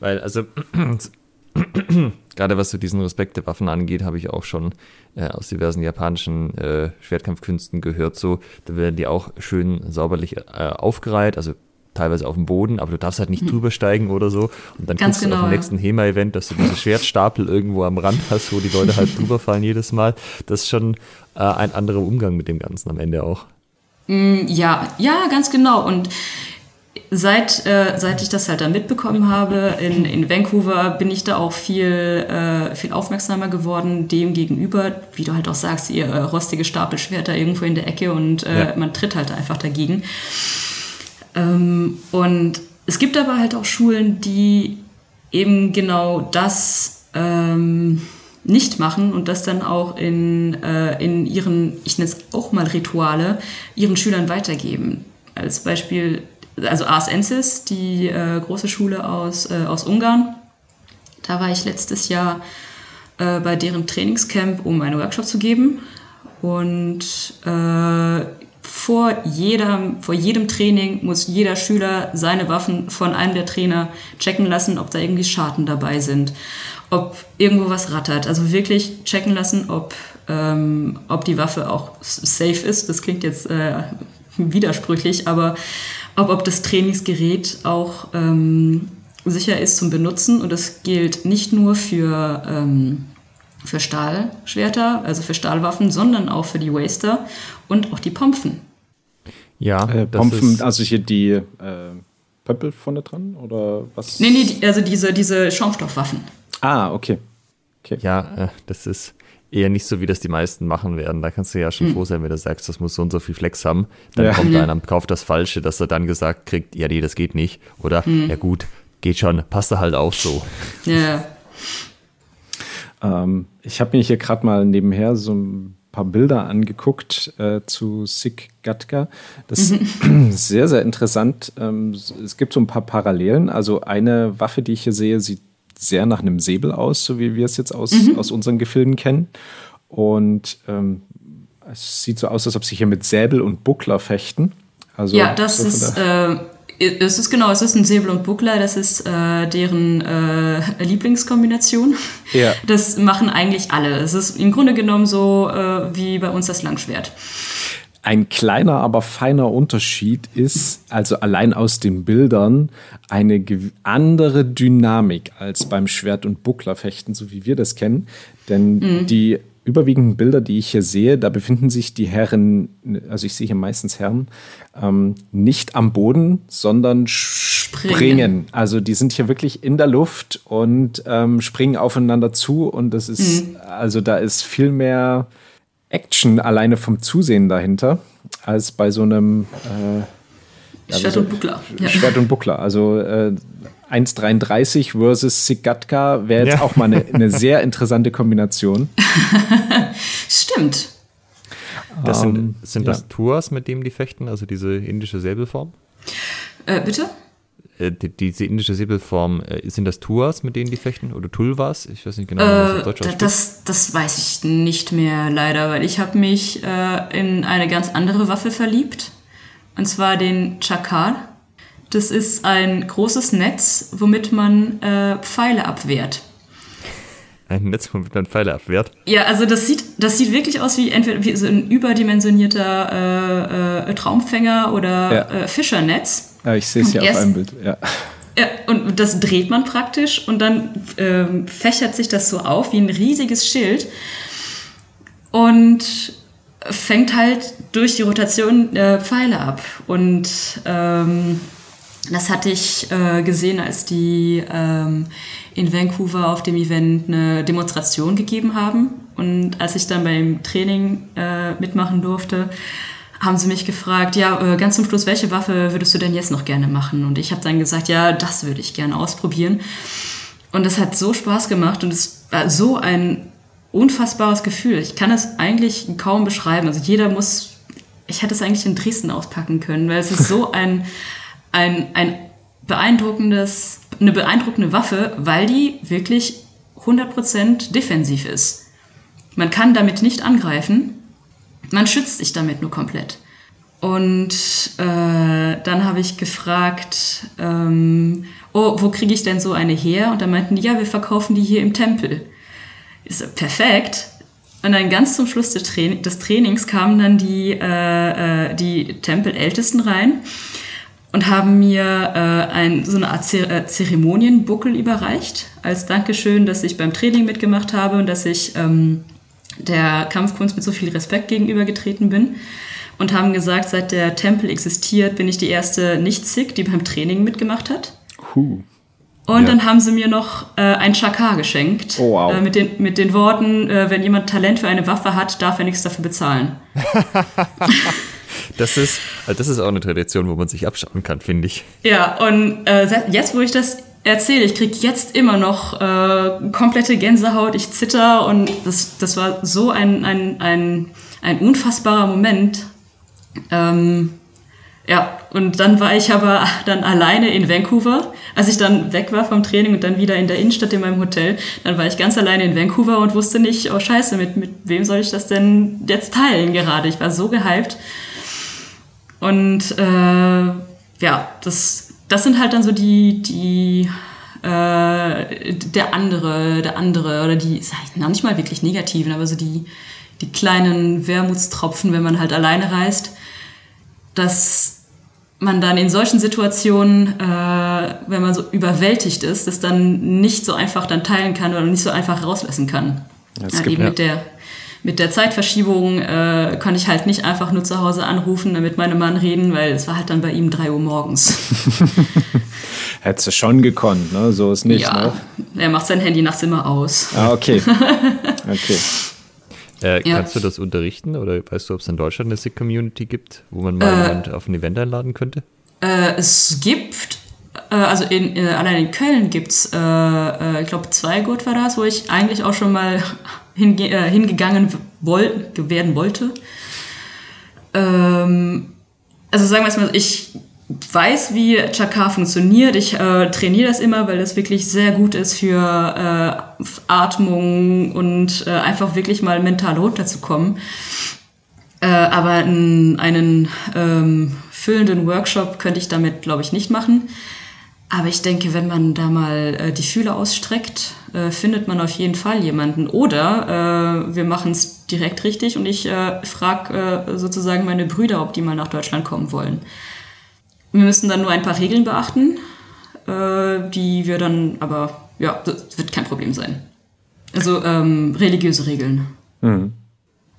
Weil, also, (clears throat) gerade was so diesen Respekt der Waffen angeht, habe ich auch schon äh, aus diversen japanischen äh, Schwertkampfkünsten gehört. So, da werden die auch schön sauberlich äh, aufgereiht, also teilweise auf dem Boden, aber du darfst halt nicht hm. drüber steigen oder so. Und dann Ganz guckst genau, du auf dem genau, nächsten HEMA-Event, dass du diese Schwertstapel irgendwo am Rand hast, wo die Leute halt (laughs) drüber fallen jedes Mal. Das ist schon äh, ein anderer Umgang mit dem Ganzen am Ende auch. Mm, ja, ja, ganz genau. Und seit, äh, seit ich das halt dann mitbekommen habe in, in Vancouver, bin ich da auch viel, äh, viel aufmerksamer geworden dem gegenüber, wie du halt auch sagst, ihr äh, rostige Stapelschwerter irgendwo in der Ecke und äh, ja. man tritt halt einfach dagegen. Ähm, und es gibt aber halt auch Schulen, die eben genau das ähm, nicht machen und das dann auch in, äh, in ihren, ich nenne es auch mal Rituale, ihren Schülern weitergeben. Als Beispiel also Ars Ensis, die äh, große Schule aus, äh, aus Ungarn. Da war ich letztes Jahr äh, bei deren Trainingscamp, um einen Workshop zu geben. Und äh, vor, jeder, vor jedem Training muss jeder Schüler seine Waffen von einem der Trainer checken lassen, ob da irgendwie Scharten dabei sind, ob irgendwo was rattert. Also wirklich checken lassen, ob ähm, ob die Waffe auch safe ist. Das klingt jetzt äh, widersprüchlich, aber ob, ob das Trainingsgerät auch ähm, sicher ist zum Benutzen. Und das gilt nicht nur für, ähm, für Stahlschwerter, also für Stahlwaffen, sondern auch für die Waster und auch die Pompfen. Ja, äh, Pompfen, also hier die äh, Pöppel vorne dran oder was? Nee, nee, also diese, diese Schaumstoffwaffen. Ah, okay. okay. Ja, äh, das ist eher nicht so, wie das die meisten machen werden. Da kannst du ja schon mhm. froh sein, wenn du sagst, das muss so und so viel Flex haben. Dann ja. kommt mhm. einer, kauft das Falsche, dass er dann gesagt kriegt, ja, nee, das geht nicht. Oder, mhm. ja gut, geht schon, passt da halt auch so. Ja. Ähm, ich habe mir hier gerade mal nebenher so ein paar Bilder angeguckt äh, zu Sig Gatka. Das mhm. (clears throat) ist sehr, sehr interessant. Ähm, es gibt so ein paar Parallelen. Also eine Waffe, die ich hier sehe, sieht sehr nach einem Säbel aus, so wie wir es jetzt aus, mhm. aus unseren Gefilden kennen. Und ähm, es sieht so aus, als ob sie hier mit Säbel und Buckler fechten. Also ja, das so ist, äh, es ist genau, es ist ein Säbel und Buckler, das ist äh, deren äh, Lieblingskombination. Ja. Das machen eigentlich alle. Es ist im Grunde genommen so äh, wie bei uns das Langschwert. Ein kleiner, aber feiner Unterschied ist, also allein aus den Bildern, eine andere Dynamik als beim Schwert- und Bucklerfechten, so wie wir das kennen. Denn mhm. die überwiegenden Bilder, die ich hier sehe, da befinden sich die Herren, also ich sehe hier meistens Herren, ähm, nicht am Boden, sondern springen. springen. Also die sind hier wirklich in der Luft und ähm, springen aufeinander zu und das ist, mhm. also da ist viel mehr Action alleine vom Zusehen dahinter, als bei so einem äh, Schwert so, und Buckler. Ja. Schwert und Buckler. Also äh, 1,33 versus Sigatka wäre jetzt ja. auch mal eine, eine, sehr interessante Kombination. (laughs) Stimmt. Das sind, ähm, sind das ja. Tours, mit denen die fechten, also diese indische Säbelform? Äh, bitte? Äh, die, diese indische Säbelform, äh, sind das Tuas, mit denen die fechten? Oder Tulvas? Ich weiß nicht genau, wie das auf Deutsch ausspricht. Das, das weiß ich nicht mehr, leider, weil ich habe mich äh, in eine ganz andere Waffe verliebt. Und zwar den Chakal. Das ist ein großes Netz, womit man äh, Pfeile abwehrt. Ein Netz, womit man Pfeile abwehrt? Ja, also das sieht, das sieht wirklich aus wie entweder wie so ein überdimensionierter äh, äh, Traumfänger oder ja. Äh, Fischernetz. Ja, ich sehe es ja auf einem Bild, ja. Ja, und das dreht man praktisch und dann ähm, fächert sich das so auf wie ein riesiges Schild und fängt halt durch die Rotation äh, Pfeile ab. Und ähm, das hatte ich äh, gesehen, als die ähm, in Vancouver auf dem Event eine Demonstration gegeben haben. Und als ich dann beim Training äh, mitmachen durfte, haben sie mich gefragt, ja, äh, ganz zum Schluss, welche Waffe würdest du denn jetzt noch gerne machen? Und ich habe dann gesagt, ja, das würde ich gerne ausprobieren. Und das hat so Spaß gemacht und es war so ein unfassbares Gefühl. Ich kann es eigentlich kaum beschreiben. Also jeder muss, ich hätte es eigentlich in Dresden auspacken können, weil es ist so ein, ein, ein beeindruckendes, eine beeindruckende Waffe, weil die wirklich 100% defensiv ist. Man kann damit nicht angreifen, man schützt sich damit nur komplett. Und äh, dann habe ich gefragt, ähm, oh, wo kriege ich denn so eine her? Und dann meinten die, ja, wir verkaufen die hier im Tempel. Ich so, perfekt. Und dann ganz zum Schluss des Trainings kamen dann die, äh, äh, die Tempelältesten rein und haben mir äh, ein, so eine Art äh, Zeremonienbuckel überreicht, als Dankeschön, dass ich beim Training mitgemacht habe und dass ich ähm, der Kampfkunst mit so viel Respekt gegenübergetreten bin und haben gesagt, seit der Tempel existiert, bin ich die erste Nicht-Sick, die beim Training mitgemacht hat. Huh. Und ja. dann haben sie mir noch äh, ein Chakar geschenkt. Oh, wow. äh, mit, den, mit den Worten, äh, wenn jemand Talent für eine Waffe hat, darf er nichts dafür bezahlen. (laughs) das, ist, also das ist auch eine Tradition, wo man sich abschauen kann, finde ich. Ja, und äh, jetzt, wo ich das erzähle, ich kriege jetzt immer noch äh, komplette Gänsehaut, ich zitter und das, das war so ein, ein, ein, ein unfassbarer Moment. Ähm, ja, und dann war ich aber dann alleine in Vancouver. Als ich dann weg war vom Training und dann wieder in der Innenstadt in meinem Hotel, dann war ich ganz alleine in Vancouver und wusste nicht, oh scheiße, mit, mit wem soll ich das denn jetzt teilen gerade? Ich war so gehypt. Und äh, ja, das das sind halt dann so die, die äh, der andere, der andere oder die, sag ich, nicht mal wirklich negativen, aber so die, die kleinen Wermutstropfen, wenn man halt alleine reist, dass man dann in solchen Situationen, äh, wenn man so überwältigt ist, das dann nicht so einfach dann teilen kann oder nicht so einfach rauslassen kann. Ja, gibt, eben ja. mit der mit der Zeitverschiebung äh, konnte ich halt nicht einfach nur zu Hause anrufen, damit meine Mann reden, weil es war halt dann bei ihm 3 Uhr morgens. (laughs) Hättest du schon gekonnt, ne? So ist nicht, ja, ne? Er macht sein Handy nachts immer aus. Ah, okay. (laughs) Okay. Äh, ja. Kannst du das unterrichten oder weißt du, ob es in Deutschland eine SIG-Community gibt, wo man mal äh, jemand auf ein Event einladen könnte? Äh, es gibt, äh, also in, äh, allein in Köln gibt es, äh, ich glaube, zwei Gut war das, wo ich eigentlich auch schon mal hinge hingegangen woll werden wollte. Ähm, also sagen wir es mal, ich weiß, wie Chakar funktioniert. Ich äh, trainiere das immer, weil das wirklich sehr gut ist für äh, Atmung und äh, einfach wirklich mal mental runterzukommen. Äh, aber einen, einen ähm, füllenden Workshop könnte ich damit, glaube ich, nicht machen. Aber ich denke, wenn man da mal äh, die Fühler ausstreckt, äh, findet man auf jeden Fall jemanden. Oder wir machen es direkt richtig und ich frage sozusagen meine Brüder, ob die mal nach Deutschland kommen wollen. Wir müssen dann nur ein paar Regeln beachten, äh, die wir dann, aber ja, das wird kein Problem sein. Also ähm, religiöse Regeln. Mhm.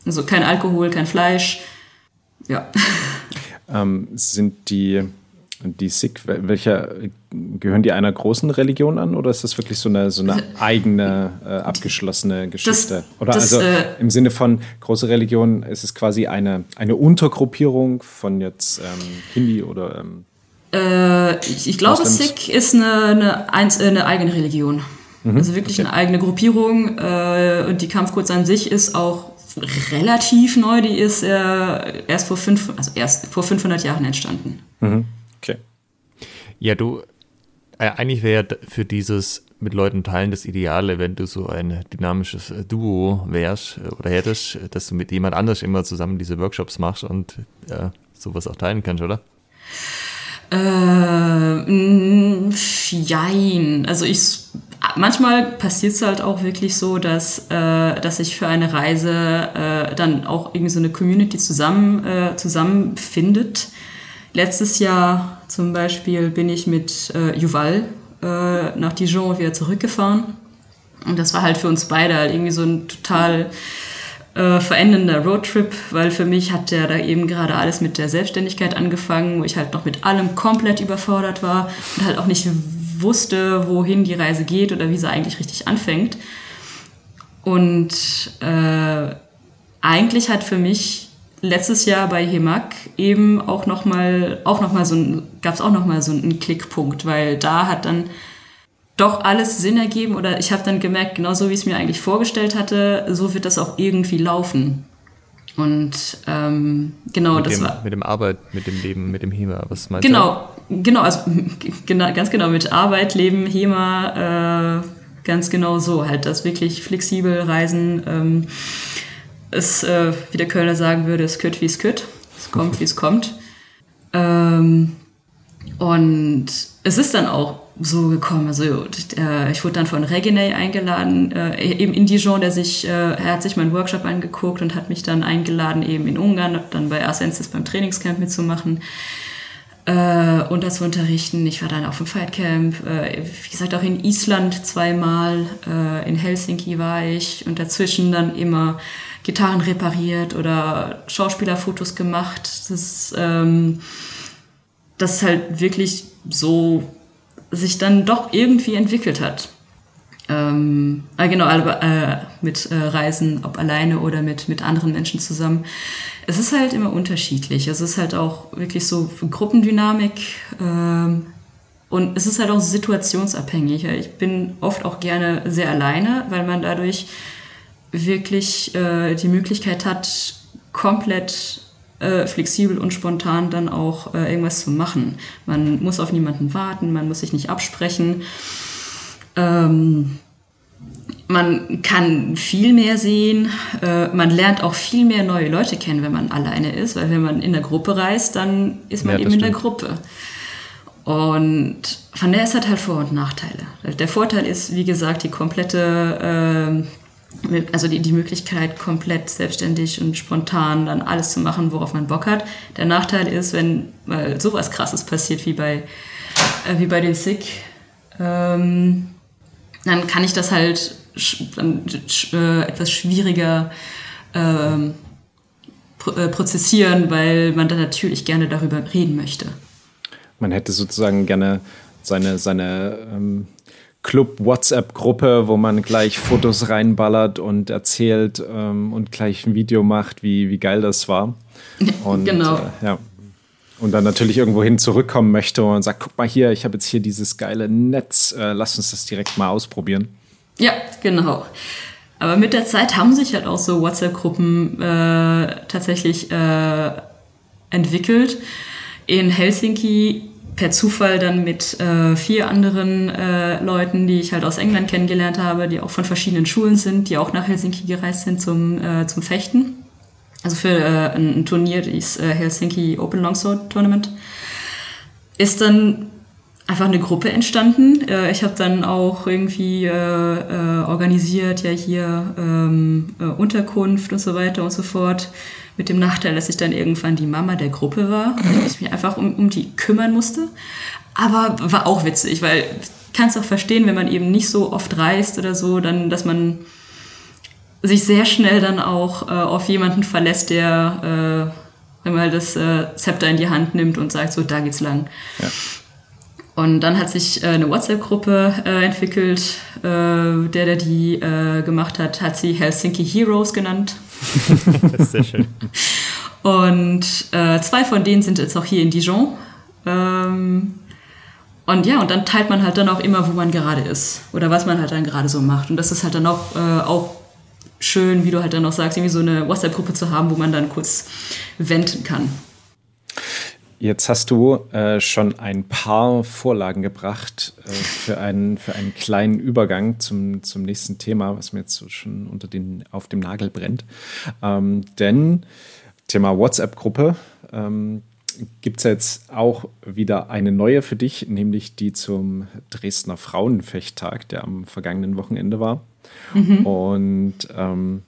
Also kein Alkohol, kein Fleisch. Ja. Ähm, sind die, die Sikh, welcher gehören die einer großen Religion an oder ist das wirklich so eine, so eine eigene, äh, abgeschlossene Geschichte? Das, oder das, also äh, im Sinne von große Religion ist es quasi eine, eine Untergruppierung von jetzt ähm, Hindi oder ähm, äh, ich, ich glaube, Sikh ist eine, eine, eine eigene Religion. Mhm, also wirklich okay. eine eigene Gruppierung. Äh, und die Kampfkurz an sich ist auch relativ neu. Die ist äh, erst, vor fünf, also erst vor 500 Jahren entstanden. Mhm. Ja, du, äh, eigentlich wäre für dieses mit Leuten teilen das Ideale, wenn du so ein dynamisches Duo wärst äh, oder hättest, dass du mit jemand anders immer zusammen diese Workshops machst und äh, sowas auch teilen kannst, oder? Äh, jein. Also ich manchmal passiert es halt auch wirklich so, dass, äh, dass sich für eine Reise äh, dann auch irgendwie so eine Community zusammen, äh, zusammenfindet. Letztes Jahr zum Beispiel bin ich mit äh, Juval äh, nach Dijon wieder zurückgefahren. Und das war halt für uns beide halt irgendwie so ein total äh, verändernder Roadtrip, weil für mich hat ja da eben gerade alles mit der Selbstständigkeit angefangen, wo ich halt noch mit allem komplett überfordert war und halt auch nicht wusste, wohin die Reise geht oder wie sie eigentlich richtig anfängt. Und äh, eigentlich hat für mich letztes Jahr bei Hemak eben auch nochmal, auch noch mal so ein, gab es auch nochmal so einen Klickpunkt, weil da hat dann doch alles Sinn ergeben oder ich habe dann gemerkt, genauso wie ich es mir eigentlich vorgestellt hatte, so wird das auch irgendwie laufen. Und ähm, genau, mit das dem, war. Mit dem Arbeit, mit dem Leben, mit dem HEMA, was meinst genau, du? Genau, also (laughs) genau, ganz genau mit Arbeit, Leben, HEMA, äh, ganz genau so. Halt das wirklich flexibel reisen. Ähm, es, äh, wie der Kölner sagen würde, es kütt wie es kütt. Es kommt, wie es kommt. Ähm, und es ist dann auch so gekommen. Also äh, ich wurde dann von Reginay eingeladen, äh, eben in Dijon, der sich, äh, er hat sich meinen Workshop angeguckt und hat mich dann eingeladen, eben in Ungarn, dann bei Ascensis beim Trainingscamp mitzumachen äh, und das zu unterrichten. Ich war dann auf dem Fightcamp, äh, wie gesagt auch in Island zweimal, äh, in Helsinki war ich und dazwischen dann immer Gitarren repariert oder Schauspielerfotos gemacht. Das, ähm, das halt wirklich so sich dann doch irgendwie entwickelt hat. Ähm, äh, genau, äh, mit äh, Reisen, ob alleine oder mit, mit anderen Menschen zusammen. Es ist halt immer unterschiedlich. Es ist halt auch wirklich so Gruppendynamik ähm, und es ist halt auch situationsabhängig. Ich bin oft auch gerne sehr alleine, weil man dadurch wirklich äh, die Möglichkeit hat, komplett äh, flexibel und spontan dann auch äh, irgendwas zu machen. Man muss auf niemanden warten, man muss sich nicht absprechen. Ähm, man kann viel mehr sehen, äh, man lernt auch viel mehr neue Leute kennen, wenn man alleine ist, weil wenn man in der Gruppe reist, dann ist man ja, eben in der Gruppe. Und von der ist halt halt Vor- und Nachteile. Der Vorteil ist, wie gesagt, die komplette äh, also die, die Möglichkeit, komplett selbstständig und spontan dann alles zu machen, worauf man Bock hat. Der Nachteil ist, wenn mal sowas krasses passiert wie bei, äh, wie bei den Sick, ähm, dann kann ich das halt dann, äh, etwas schwieriger ähm, äh, prozessieren, weil man dann natürlich gerne darüber reden möchte. Man hätte sozusagen gerne seine, seine ähm, Club-WhatsApp-Gruppe, wo man gleich Fotos reinballert und erzählt ähm, und gleich ein Video macht, wie, wie geil das war. (laughs) Und, genau. Äh, ja. Und dann natürlich irgendwo hin zurückkommen möchte und sagt, guck mal hier, ich habe jetzt hier dieses geile Netz, äh, lass uns das direkt mal ausprobieren. Ja, genau. Aber mit der Zeit haben sich halt auch so WhatsApp-Gruppen äh, tatsächlich äh, entwickelt. In Helsinki per Zufall dann mit äh, vier anderen äh, Leuten, die ich halt aus England kennengelernt habe, die auch von verschiedenen Schulen sind, die auch nach Helsinki gereist sind zum, äh, zum Fechten. Also für äh, ein, ein Turnier, das äh, Helsinki Open Longsword Tournament. Ist dann einfach eine Gruppe entstanden. Äh, ich habe dann auch irgendwie äh, äh, organisiert, ja hier ähm, äh, Unterkunft und so weiter und so fort. Mit dem Nachteil, dass ich dann irgendwann die Mama der Gruppe war und ich mich einfach um, um die kümmern musste. Aber war auch witzig, weil kannst auch verstehen, wenn man eben nicht so oft reist oder so, dann, dass man sich sehr schnell dann auch äh, auf jemanden verlässt, der äh, einmal das äh, Zepter in die Hand nimmt und sagt, so, da geht's lang. Ja. Und dann hat sich äh, eine WhatsApp-Gruppe äh, entwickelt. Äh, der, der die äh, gemacht hat, hat sie Helsinki Heroes genannt. das (laughs) ist sehr schön. Und äh, zwei von denen sind jetzt auch hier in Dijon. Ähm, und ja, und dann teilt man halt dann auch immer, wo man gerade ist oder was man halt dann gerade so macht. Und das ist halt dann auch, äh, auch schön, wie du halt dann auch sagst, irgendwie so eine WhatsApp-Gruppe zu haben, wo man dann kurz wenden kann. Jetzt hast du äh, schon ein paar Vorlagen gebracht äh, für, einen, für einen kleinen Übergang zum, zum nächsten Thema, was mir jetzt so schon unter den, auf dem Nagel brennt. Ähm, denn Thema WhatsApp-Gruppe ähm, gibt es jetzt auch wieder eine neue für dich, nämlich die zum Dresdner Frauenfechttag, der am vergangenen Wochenende war. Mhm. Und ähm,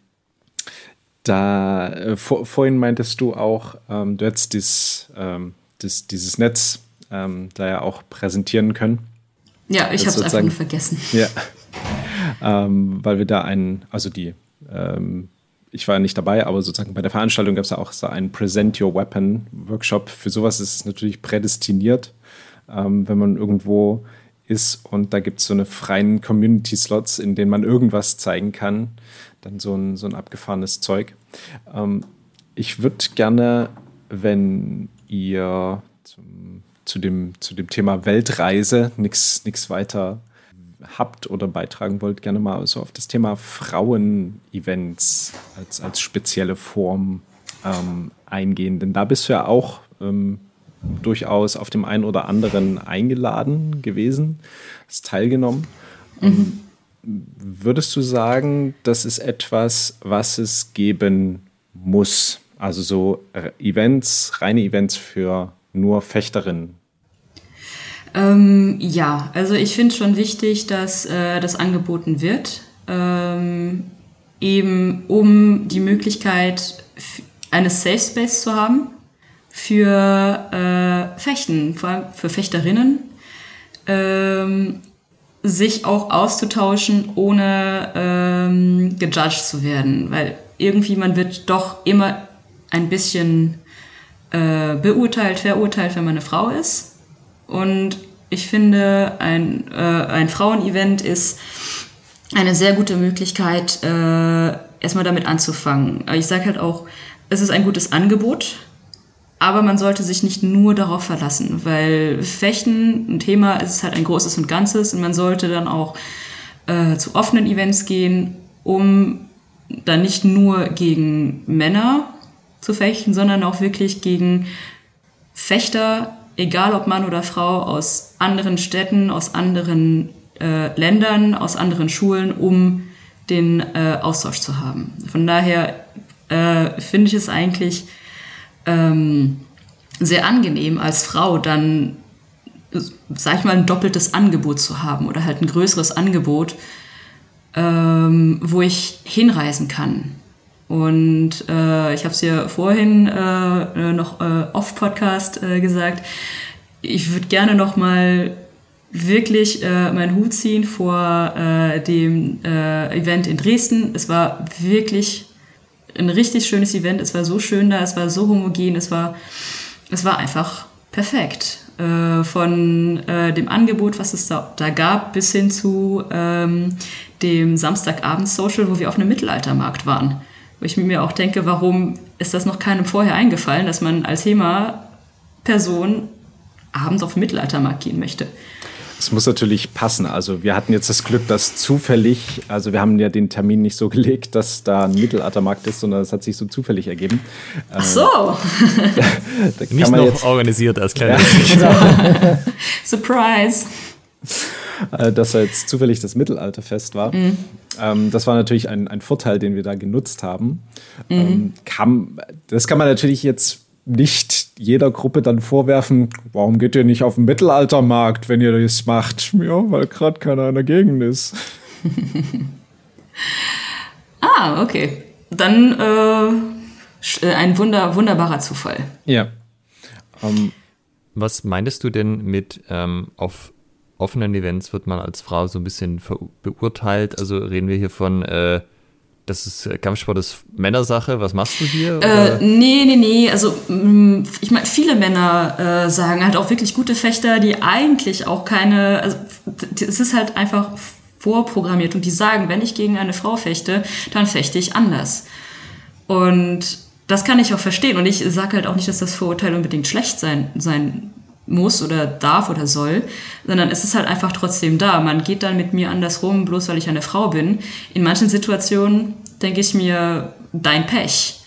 da äh, vor, vorhin meintest du auch, ähm, du hättest dies, ähm, das, dieses Netz ähm, da ja auch präsentieren können. Ja, ich habe es einfach nur vergessen. Ja, ähm, weil wir da einen, also die, ähm, ich war ja nicht dabei, aber sozusagen bei der Veranstaltung gab es ja auch so einen Present Your Weapon Workshop. Für sowas ist es natürlich prädestiniert, ähm, wenn man irgendwo ist und da gibt es so eine freien Community-Slots, in denen man irgendwas zeigen kann. Dann so ein, so ein abgefahrenes Zeug. Ähm, ich würde gerne, wenn ihr zum, zu, dem, zu dem Thema Weltreise nichts weiter habt oder beitragen wollt, gerne mal so auf das Thema Frauen-Events als, als spezielle Form ähm, eingehen. Denn da bist du ja auch ähm, durchaus auf dem einen oder anderen eingeladen gewesen, hast teilgenommen. Mhm. Würdest du sagen, das ist etwas, was es geben muss? Also so äh, Events, reine Events für nur Fechterinnen. Ähm, ja, also ich finde schon wichtig, dass äh, das angeboten wird, ähm, eben um die Möglichkeit eines Safe Space zu haben für äh, Fechten, vor allem für Fechterinnen, ähm, sich auch auszutauschen, ohne ähm, gejudged zu werden, weil irgendwie man wird doch immer ein bisschen äh, beurteilt, verurteilt, wenn man eine Frau ist. Und ich finde, ein, äh, ein Frauenevent ist eine sehr gute Möglichkeit, äh, erstmal damit anzufangen. Ich sage halt auch, es ist ein gutes Angebot, aber man sollte sich nicht nur darauf verlassen, weil Fechten ein Thema ist halt ein großes und Ganzes und man sollte dann auch äh, zu offenen Events gehen, um dann nicht nur gegen Männer zu fechten, sondern auch wirklich gegen Fechter, egal ob Mann oder Frau, aus anderen Städten, aus anderen äh, Ländern, aus anderen Schulen, um den äh, Austausch zu haben. Von daher äh, finde ich es eigentlich ähm, sehr angenehm, als Frau dann, sag ich mal, ein doppeltes Angebot zu haben oder halt ein größeres Angebot, ähm, wo ich hinreisen kann. Und äh, ich habe es ja vorhin äh, noch äh, off-Podcast äh, gesagt, ich würde gerne noch mal wirklich äh, meinen Hut ziehen vor äh, dem äh, Event in Dresden. Es war wirklich ein richtig schönes Event. Es war so schön da, es war so homogen, es war, es war einfach perfekt. Äh, von äh, dem Angebot, was es da, da gab, bis hin zu ähm, dem Samstagabend-Social, wo wir auf einem Mittelaltermarkt waren. Wo ich mir auch denke, warum ist das noch keinem vorher eingefallen, dass man als HEMA-Person abends auf den Mittelaltermarkt gehen möchte. Es muss natürlich passen. Also wir hatten jetzt das Glück, dass zufällig, also wir haben ja den Termin nicht so gelegt, dass da ein Mittelaltermarkt ist, sondern es hat sich so zufällig ergeben. Ach so. (laughs) da, da nicht noch jetzt, organisiert als kleiner ja, (laughs) Surprise. Äh, dass da jetzt zufällig das Mittelalterfest war. Mhm. Ähm, das war natürlich ein, ein Vorteil, den wir da genutzt haben. Mhm. Ähm, kam, das kann man natürlich jetzt nicht jeder Gruppe dann vorwerfen, warum geht ihr nicht auf den Mittelaltermarkt, wenn ihr das macht? Ja, weil gerade keiner in der Gegend ist. (laughs) ah, okay. Dann äh, äh, ein wunder, wunderbarer Zufall. Ja. Um, ähm, Was meintest du denn mit ähm, auf offenen Events wird man als Frau so ein bisschen beurteilt? Also reden wir hier von äh, das ist äh, Kampfsport ist Männersache. Was machst du hier? Äh, nee, nee, nee. Also mm, ich meine, viele Männer äh, sagen halt auch wirklich gute Fechter, die eigentlich auch keine. Also es ist halt einfach vorprogrammiert und die sagen, wenn ich gegen eine Frau fechte, dann fechte ich anders. Und das kann ich auch verstehen. Und ich sage halt auch nicht, dass das Vorurteil unbedingt schlecht sein, sein muss oder darf oder soll, sondern es ist halt einfach trotzdem da. Man geht dann mit mir anders rum, bloß weil ich eine Frau bin. In manchen Situationen denke ich mir, dein Pech.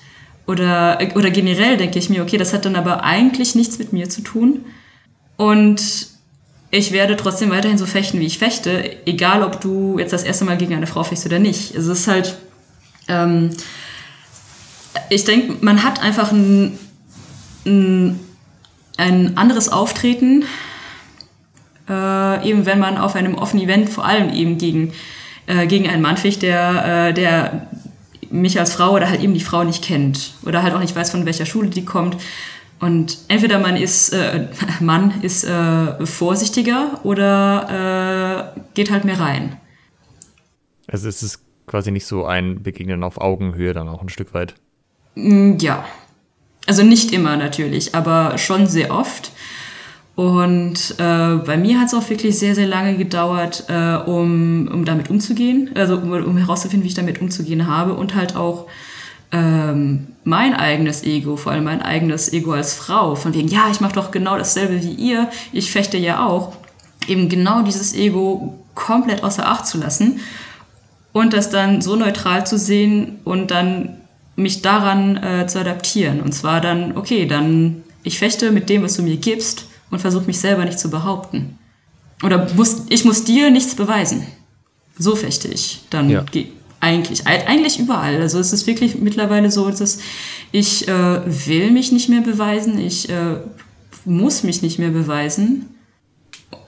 Oder, oder generell denke ich mir, okay, das hat dann aber eigentlich nichts mit mir zu tun. Und ich werde trotzdem weiterhin so fechten, wie ich fechte, egal ob du jetzt das erste Mal gegen eine Frau fechtest oder nicht. Es ist halt, ähm, ich denke, man hat einfach ein, ein ein anderes Auftreten, äh, eben wenn man auf einem offenen Event vor allem eben gegen, äh, gegen einen Mann ficht, der, äh, der mich als Frau oder halt eben die Frau nicht kennt oder halt auch nicht weiß, von welcher Schule die kommt. Und entweder man ist, äh, (laughs) Mann ist äh, vorsichtiger oder äh, geht halt mehr rein. Also es ist quasi nicht so ein Begegnen auf Augenhöhe dann auch ein Stück weit. Mm, ja, also nicht immer natürlich, aber schon sehr oft. Und äh, bei mir hat es auch wirklich sehr, sehr lange gedauert, äh, um, um damit umzugehen, also um, um herauszufinden, wie ich damit umzugehen habe und halt auch ähm, mein eigenes Ego, vor allem mein eigenes Ego als Frau, von wegen, ja, ich mache doch genau dasselbe wie ihr, ich fechte ja auch, eben genau dieses Ego komplett außer Acht zu lassen und das dann so neutral zu sehen und dann mich daran äh, zu adaptieren. Und zwar dann, okay, dann ich fechte mit dem, was du mir gibst und versuche mich selber nicht zu behaupten. Oder muss, ich muss dir nichts beweisen. So fechte ich. Dann ja. eigentlich, eigentlich überall. Also es ist wirklich mittlerweile so, dass ich äh, will mich nicht mehr beweisen, ich äh, muss mich nicht mehr beweisen.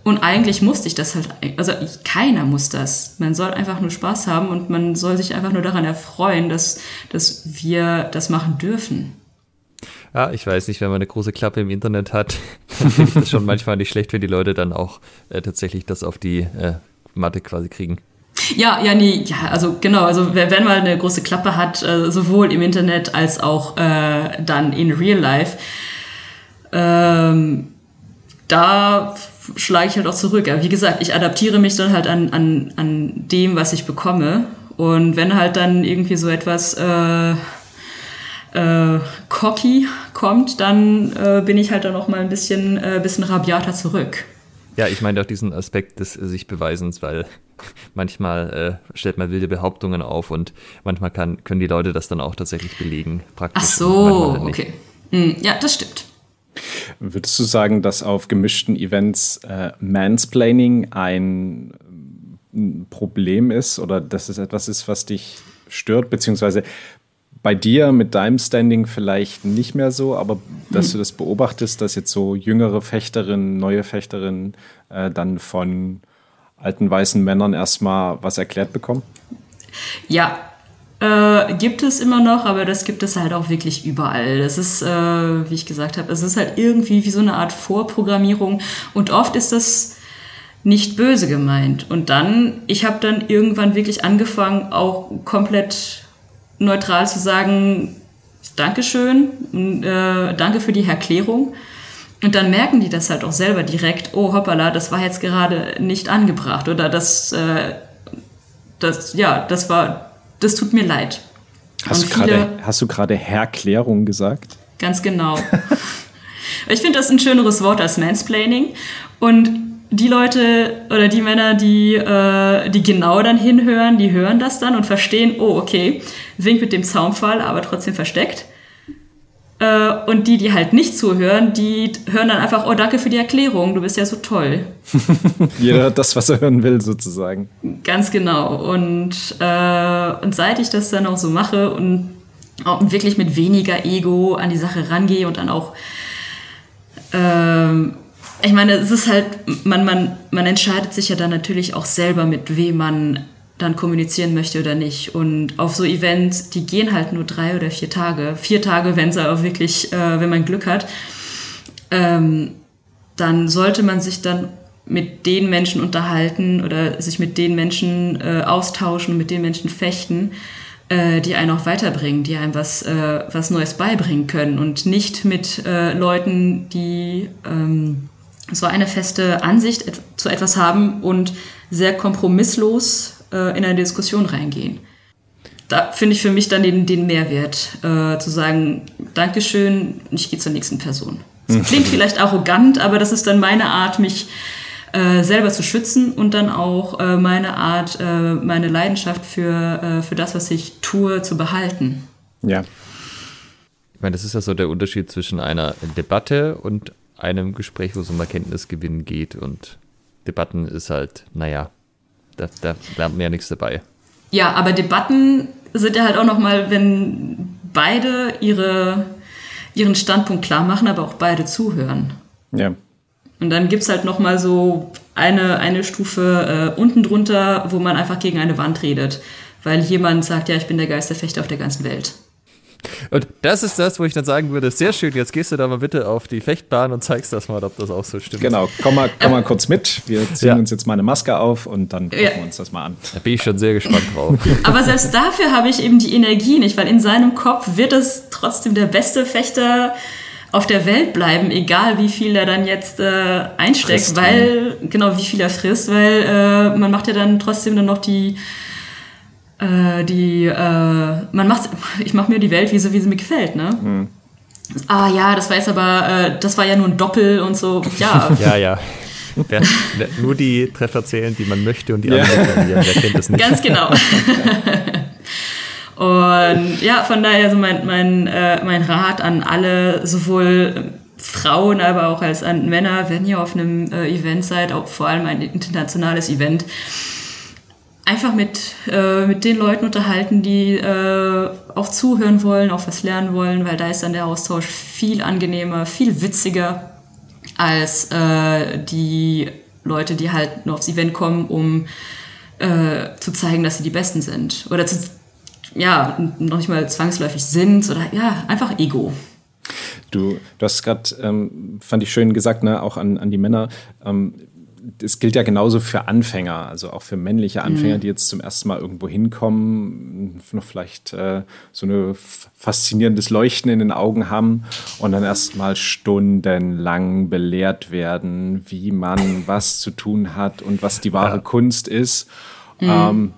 Und eigentlich musste ich das halt, also keiner muss das. Man soll einfach nur Spaß haben und man soll sich einfach nur daran erfreuen, dass, dass wir das machen dürfen. Ja, ich weiß nicht, wenn man eine große Klappe im Internet hat, (laughs) dann finde ich das schon manchmal nicht schlecht, wenn die Leute dann auch äh, tatsächlich das auf die äh, Matte quasi kriegen. Ja, ja, nee, ja, also genau, also wenn man eine große Klappe hat, äh, sowohl im Internet als auch äh, dann in Real Life, ähm, da schlage ich halt auch zurück. Aber wie gesagt, ich adaptiere mich dann halt an, an, an dem, was ich bekomme. Und wenn halt dann irgendwie so etwas äh, äh, cocky kommt, dann äh, bin ich halt dann auch mal ein bisschen, äh, bisschen rabiater zurück. Ja, ich meine auch diesen Aspekt des sich Beweisens, weil manchmal äh, stellt man wilde Behauptungen auf und manchmal kann, können die Leute das dann auch tatsächlich belegen. Praktisch Ach so, halt okay. Hm, ja, das stimmt. Würdest du sagen, dass auf gemischten Events äh, Mansplaining ein, ein Problem ist oder dass es etwas ist, was dich stört, beziehungsweise bei dir mit deinem Standing vielleicht nicht mehr so, aber dass du das beobachtest, dass jetzt so jüngere Fechterinnen, neue Fechterinnen äh, dann von alten weißen Männern erstmal was erklärt bekommen? Ja, äh, gibt es immer noch, aber das gibt es halt auch wirklich überall. Das ist, äh, wie ich gesagt habe, es ist halt irgendwie wie so eine Art Vorprogrammierung und oft ist das nicht böse gemeint. Und dann, ich habe dann irgendwann wirklich angefangen, auch komplett neutral zu sagen, Dankeschön, äh, danke für die Erklärung. Und dann merken die das halt auch selber direkt, oh hoppala, das war jetzt gerade nicht angebracht oder das, äh, das, ja, das war, das tut mir leid. Hast, du grade, hast du gerade Herklärung gesagt? Ganz genau. (laughs) ich finde das ein schöneres Wort als Mansplaining. Und die Leute oder die Männer, die, äh, die genau dann hinhören, die hören das dann und verstehen, oh, okay, winkt mit dem Zaunpfahl, aber trotzdem versteckt. Äh, und die, die halt nicht zuhören, die hören dann einfach, oh, danke für die Erklärung, du bist ja so toll. (laughs) Jeder hört das, was er hören will, sozusagen. Ganz genau. Und, äh, und seit ich das dann auch so mache und auch wirklich mit weniger Ego an die Sache rangehe und dann auch ähm, ich meine, es ist halt, man, man, man entscheidet sich ja dann natürlich auch selber, mit wem man dann kommunizieren möchte oder nicht. Und auf so Events, die gehen halt nur drei oder vier Tage. Vier Tage, wenn es auch wirklich, äh, wenn man Glück hat. Ähm, dann sollte man sich dann mit den Menschen unterhalten oder sich mit den Menschen äh, austauschen, mit den Menschen fechten, äh, die einen auch weiterbringen, die einem was, äh, was Neues beibringen können und nicht mit äh, Leuten, die ähm, so eine feste Ansicht zu etwas haben und sehr kompromisslos äh, in eine Diskussion reingehen. Da finde ich für mich dann den, den Mehrwert, äh, zu sagen, Dankeschön, ich gehe zur nächsten Person. Das (laughs) klingt vielleicht arrogant, aber das ist dann meine Art, mich äh, selber zu schützen und dann auch äh, meine Art, äh, meine Leidenschaft für, äh, für das, was ich tue, zu behalten. Ja. Ich meine, das ist ja so der Unterschied zwischen einer Debatte und einem Gespräch, wo es um Erkenntnisgewinn geht und Debatten ist halt, naja, da, da lernt man ja nichts dabei. Ja, aber Debatten sind ja halt auch nochmal, wenn beide ihre, ihren Standpunkt klar machen, aber auch beide zuhören. Ja. Und dann gibt es halt nochmal so eine, eine Stufe äh, unten drunter, wo man einfach gegen eine Wand redet. Weil jemand sagt, ja, ich bin der Geisterfechter auf der ganzen Welt. Und das ist das, wo ich dann sagen würde, sehr schön, jetzt gehst du da mal bitte auf die Fechtbahn und zeigst das mal, ob das auch so stimmt. Genau, komm mal, komm mal kurz mit. Wir ziehen ja. uns jetzt mal eine Maske auf und dann gucken ja. wir uns das mal an. Da bin ich schon sehr gespannt drauf. (laughs) Aber selbst dafür habe ich eben die Energie nicht, weil in seinem Kopf wird es trotzdem der beste Fechter auf der Welt bleiben, egal wie viel er dann jetzt äh, einsteckt, frisst, weil, genau, wie viel er frisst, weil äh, man macht ja dann trotzdem dann noch die äh, die, äh, man macht, (laughs) ich mache mir die Welt wie so, wie sie mir gefällt, ne? Mhm. Ah ja, das war jetzt aber, äh, das war ja nur ein Doppel und so, ja. (laughs) ja, ja. (laughs) Wer, wer, nur die Treffer zählen, die man möchte und die ja. anderen, wer kennt das nicht. Ganz genau. und ja, von daher so mein, mein, äh, mein Rat an alle, sowohl Frauen, aber auch als an Männer, wenn ihr auf einem äh, Event seid, auch vor allem ein internationales Event, einfach mit, äh, mit den Leuten unterhalten, die äh, auch zuhören wollen, auch was lernen wollen, weil da ist dann der Austausch viel angenehmer, viel witziger als äh, die Leute, die halt nur aufs Event kommen, um äh, zu zeigen, dass sie die Besten sind. Oder zu, ja, noch nicht mal zwangsläufig sind oder ja, einfach Ego. Du, du hast gerade, ähm, fand ich schön gesagt, ne, auch an, an die Männer, ähm, das gilt ja genauso für Anfänger, also auch für männliche Anfänger, mhm. die jetzt zum ersten Mal irgendwo hinkommen, noch vielleicht äh, so ein faszinierendes Leuchten in den Augen haben und dann erstmal stundenlang belehrt werden, wie man was zu tun hat und was die wahre ja. Kunst ist. Mhm. Ähm,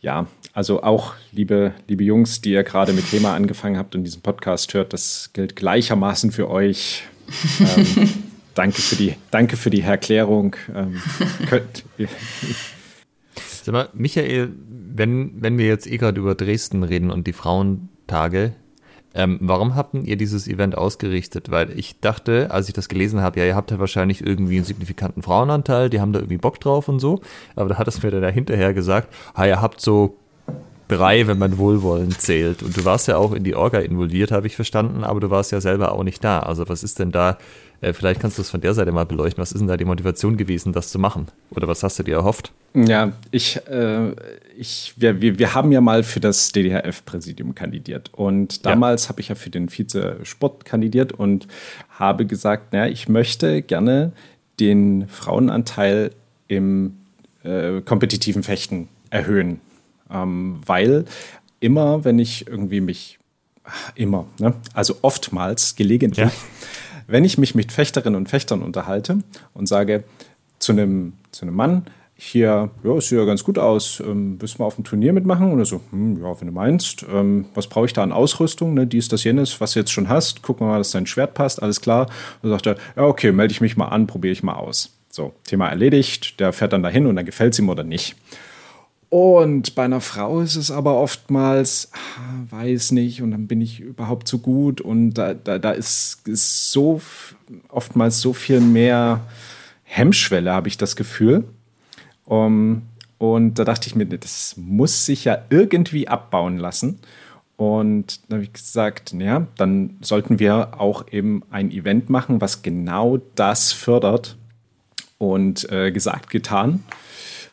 ja, also auch, liebe, liebe Jungs, die ihr gerade mit Thema angefangen habt und diesen Podcast hört, das gilt gleichermaßen für euch. (laughs) ähm, danke für die, danke für die Erklärung. Ähm, (laughs) Sag mal, Michael, wenn, wenn wir jetzt eh gerade über Dresden reden und die Frauentage, ähm, warum habt ihr dieses Event ausgerichtet? Weil ich dachte, als ich das gelesen habe, ja, ihr habt ja wahrscheinlich irgendwie einen signifikanten Frauenanteil, die haben da irgendwie Bock drauf und so. Aber da hat es mir dann hinterher gesagt, ah, ihr habt so drei, wenn man Wohlwollen zählt. Und du warst ja auch in die Orga involviert, habe ich verstanden, aber du warst ja selber auch nicht da. Also was ist denn da, äh, vielleicht kannst du es von der Seite mal beleuchten, was ist denn da die Motivation gewesen, das zu machen? Oder was hast du dir erhofft? Ja, ich, äh, ich wir, wir, wir haben ja mal für das DDHF-Präsidium kandidiert. Und damals ja. habe ich ja für den Vize-Sport kandidiert und habe gesagt, naja, ich möchte gerne den Frauenanteil im äh, kompetitiven Fechten erhöhen. Ähm, weil immer, wenn ich irgendwie mich, immer, ne? also oftmals, gelegentlich, ja. Wenn ich mich mit Fechterinnen und Fechtern unterhalte und sage zu einem, zu einem Mann, hier, ja, sieht ja ganz gut aus, ähm, willst du mal auf dem Turnier mitmachen? Oder so, hm, ja, wenn du meinst, ähm, was brauche ich da an Ausrüstung, ne, dies, das, jenes, was du jetzt schon hast, guck mal, dass dein Schwert passt, alles klar. Und dann sagt er, ja, okay, melde ich mich mal an, probiere ich mal aus. So, Thema erledigt, der fährt dann dahin und dann gefällt es ihm oder nicht. Und bei einer Frau ist es aber oftmals, ah, weiß nicht, und dann bin ich überhaupt zu gut. Und da, da, da ist, so oftmals so viel mehr Hemmschwelle, habe ich das Gefühl. Um, und da dachte ich mir, das muss sich ja irgendwie abbauen lassen. Und dann habe ich gesagt, ja, dann sollten wir auch eben ein Event machen, was genau das fördert. Und äh, gesagt, getan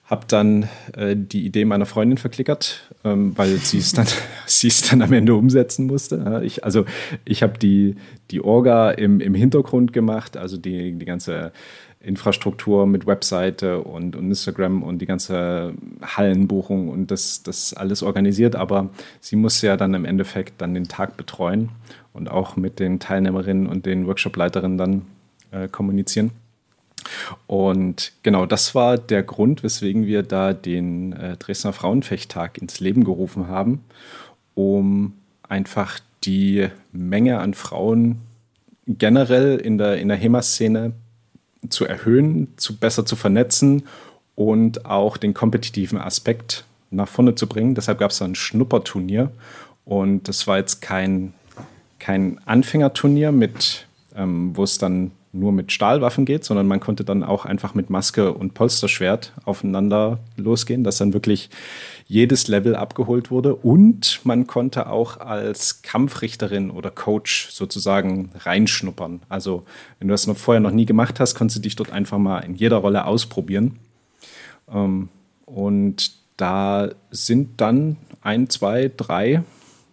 habe dann äh, die Idee meiner Freundin verklickert, ähm, weil sie es dann, (laughs) dann am Ende umsetzen musste. Ich, also ich habe die, die Orga im, im Hintergrund gemacht, also die, die ganze Infrastruktur mit Webseite und, und Instagram und die ganze Hallenbuchung und das, das alles organisiert, aber sie musste ja dann im Endeffekt dann den Tag betreuen und auch mit den Teilnehmerinnen und den Workshopleiterinnen dann äh, kommunizieren. Und genau das war der Grund, weswegen wir da den äh, Dresdner Frauenfechttag ins Leben gerufen haben, um einfach die Menge an Frauen generell in der, in der HEMA-Szene zu erhöhen, zu besser zu vernetzen und auch den kompetitiven Aspekt nach vorne zu bringen. Deshalb gab es ein Schnupperturnier und das war jetzt kein, kein Anfängerturnier ähm, wo es dann nur mit Stahlwaffen geht, sondern man konnte dann auch einfach mit Maske und Polsterschwert aufeinander losgehen, dass dann wirklich jedes Level abgeholt wurde und man konnte auch als Kampfrichterin oder Coach sozusagen reinschnuppern. Also wenn du das noch vorher noch nie gemacht hast, konntest du dich dort einfach mal in jeder Rolle ausprobieren. Ähm, und da sind dann ein, zwei, drei,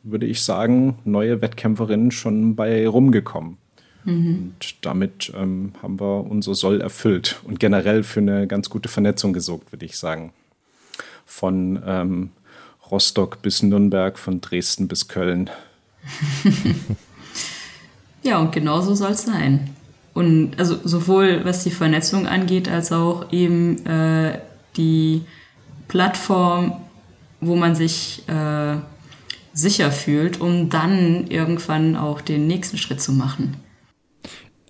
würde ich sagen, neue Wettkämpferinnen schon bei rumgekommen. Mhm. Und damit ähm, haben wir unser Soll erfüllt und generell für eine ganz gute Vernetzung gesorgt, würde ich sagen. Von ähm, Rostock bis Nürnberg, von Dresden bis Köln. (laughs) ja, und genau so soll es sein. Und also sowohl was die Vernetzung angeht, als auch eben äh, die Plattform, wo man sich äh, sicher fühlt, um dann irgendwann auch den nächsten Schritt zu machen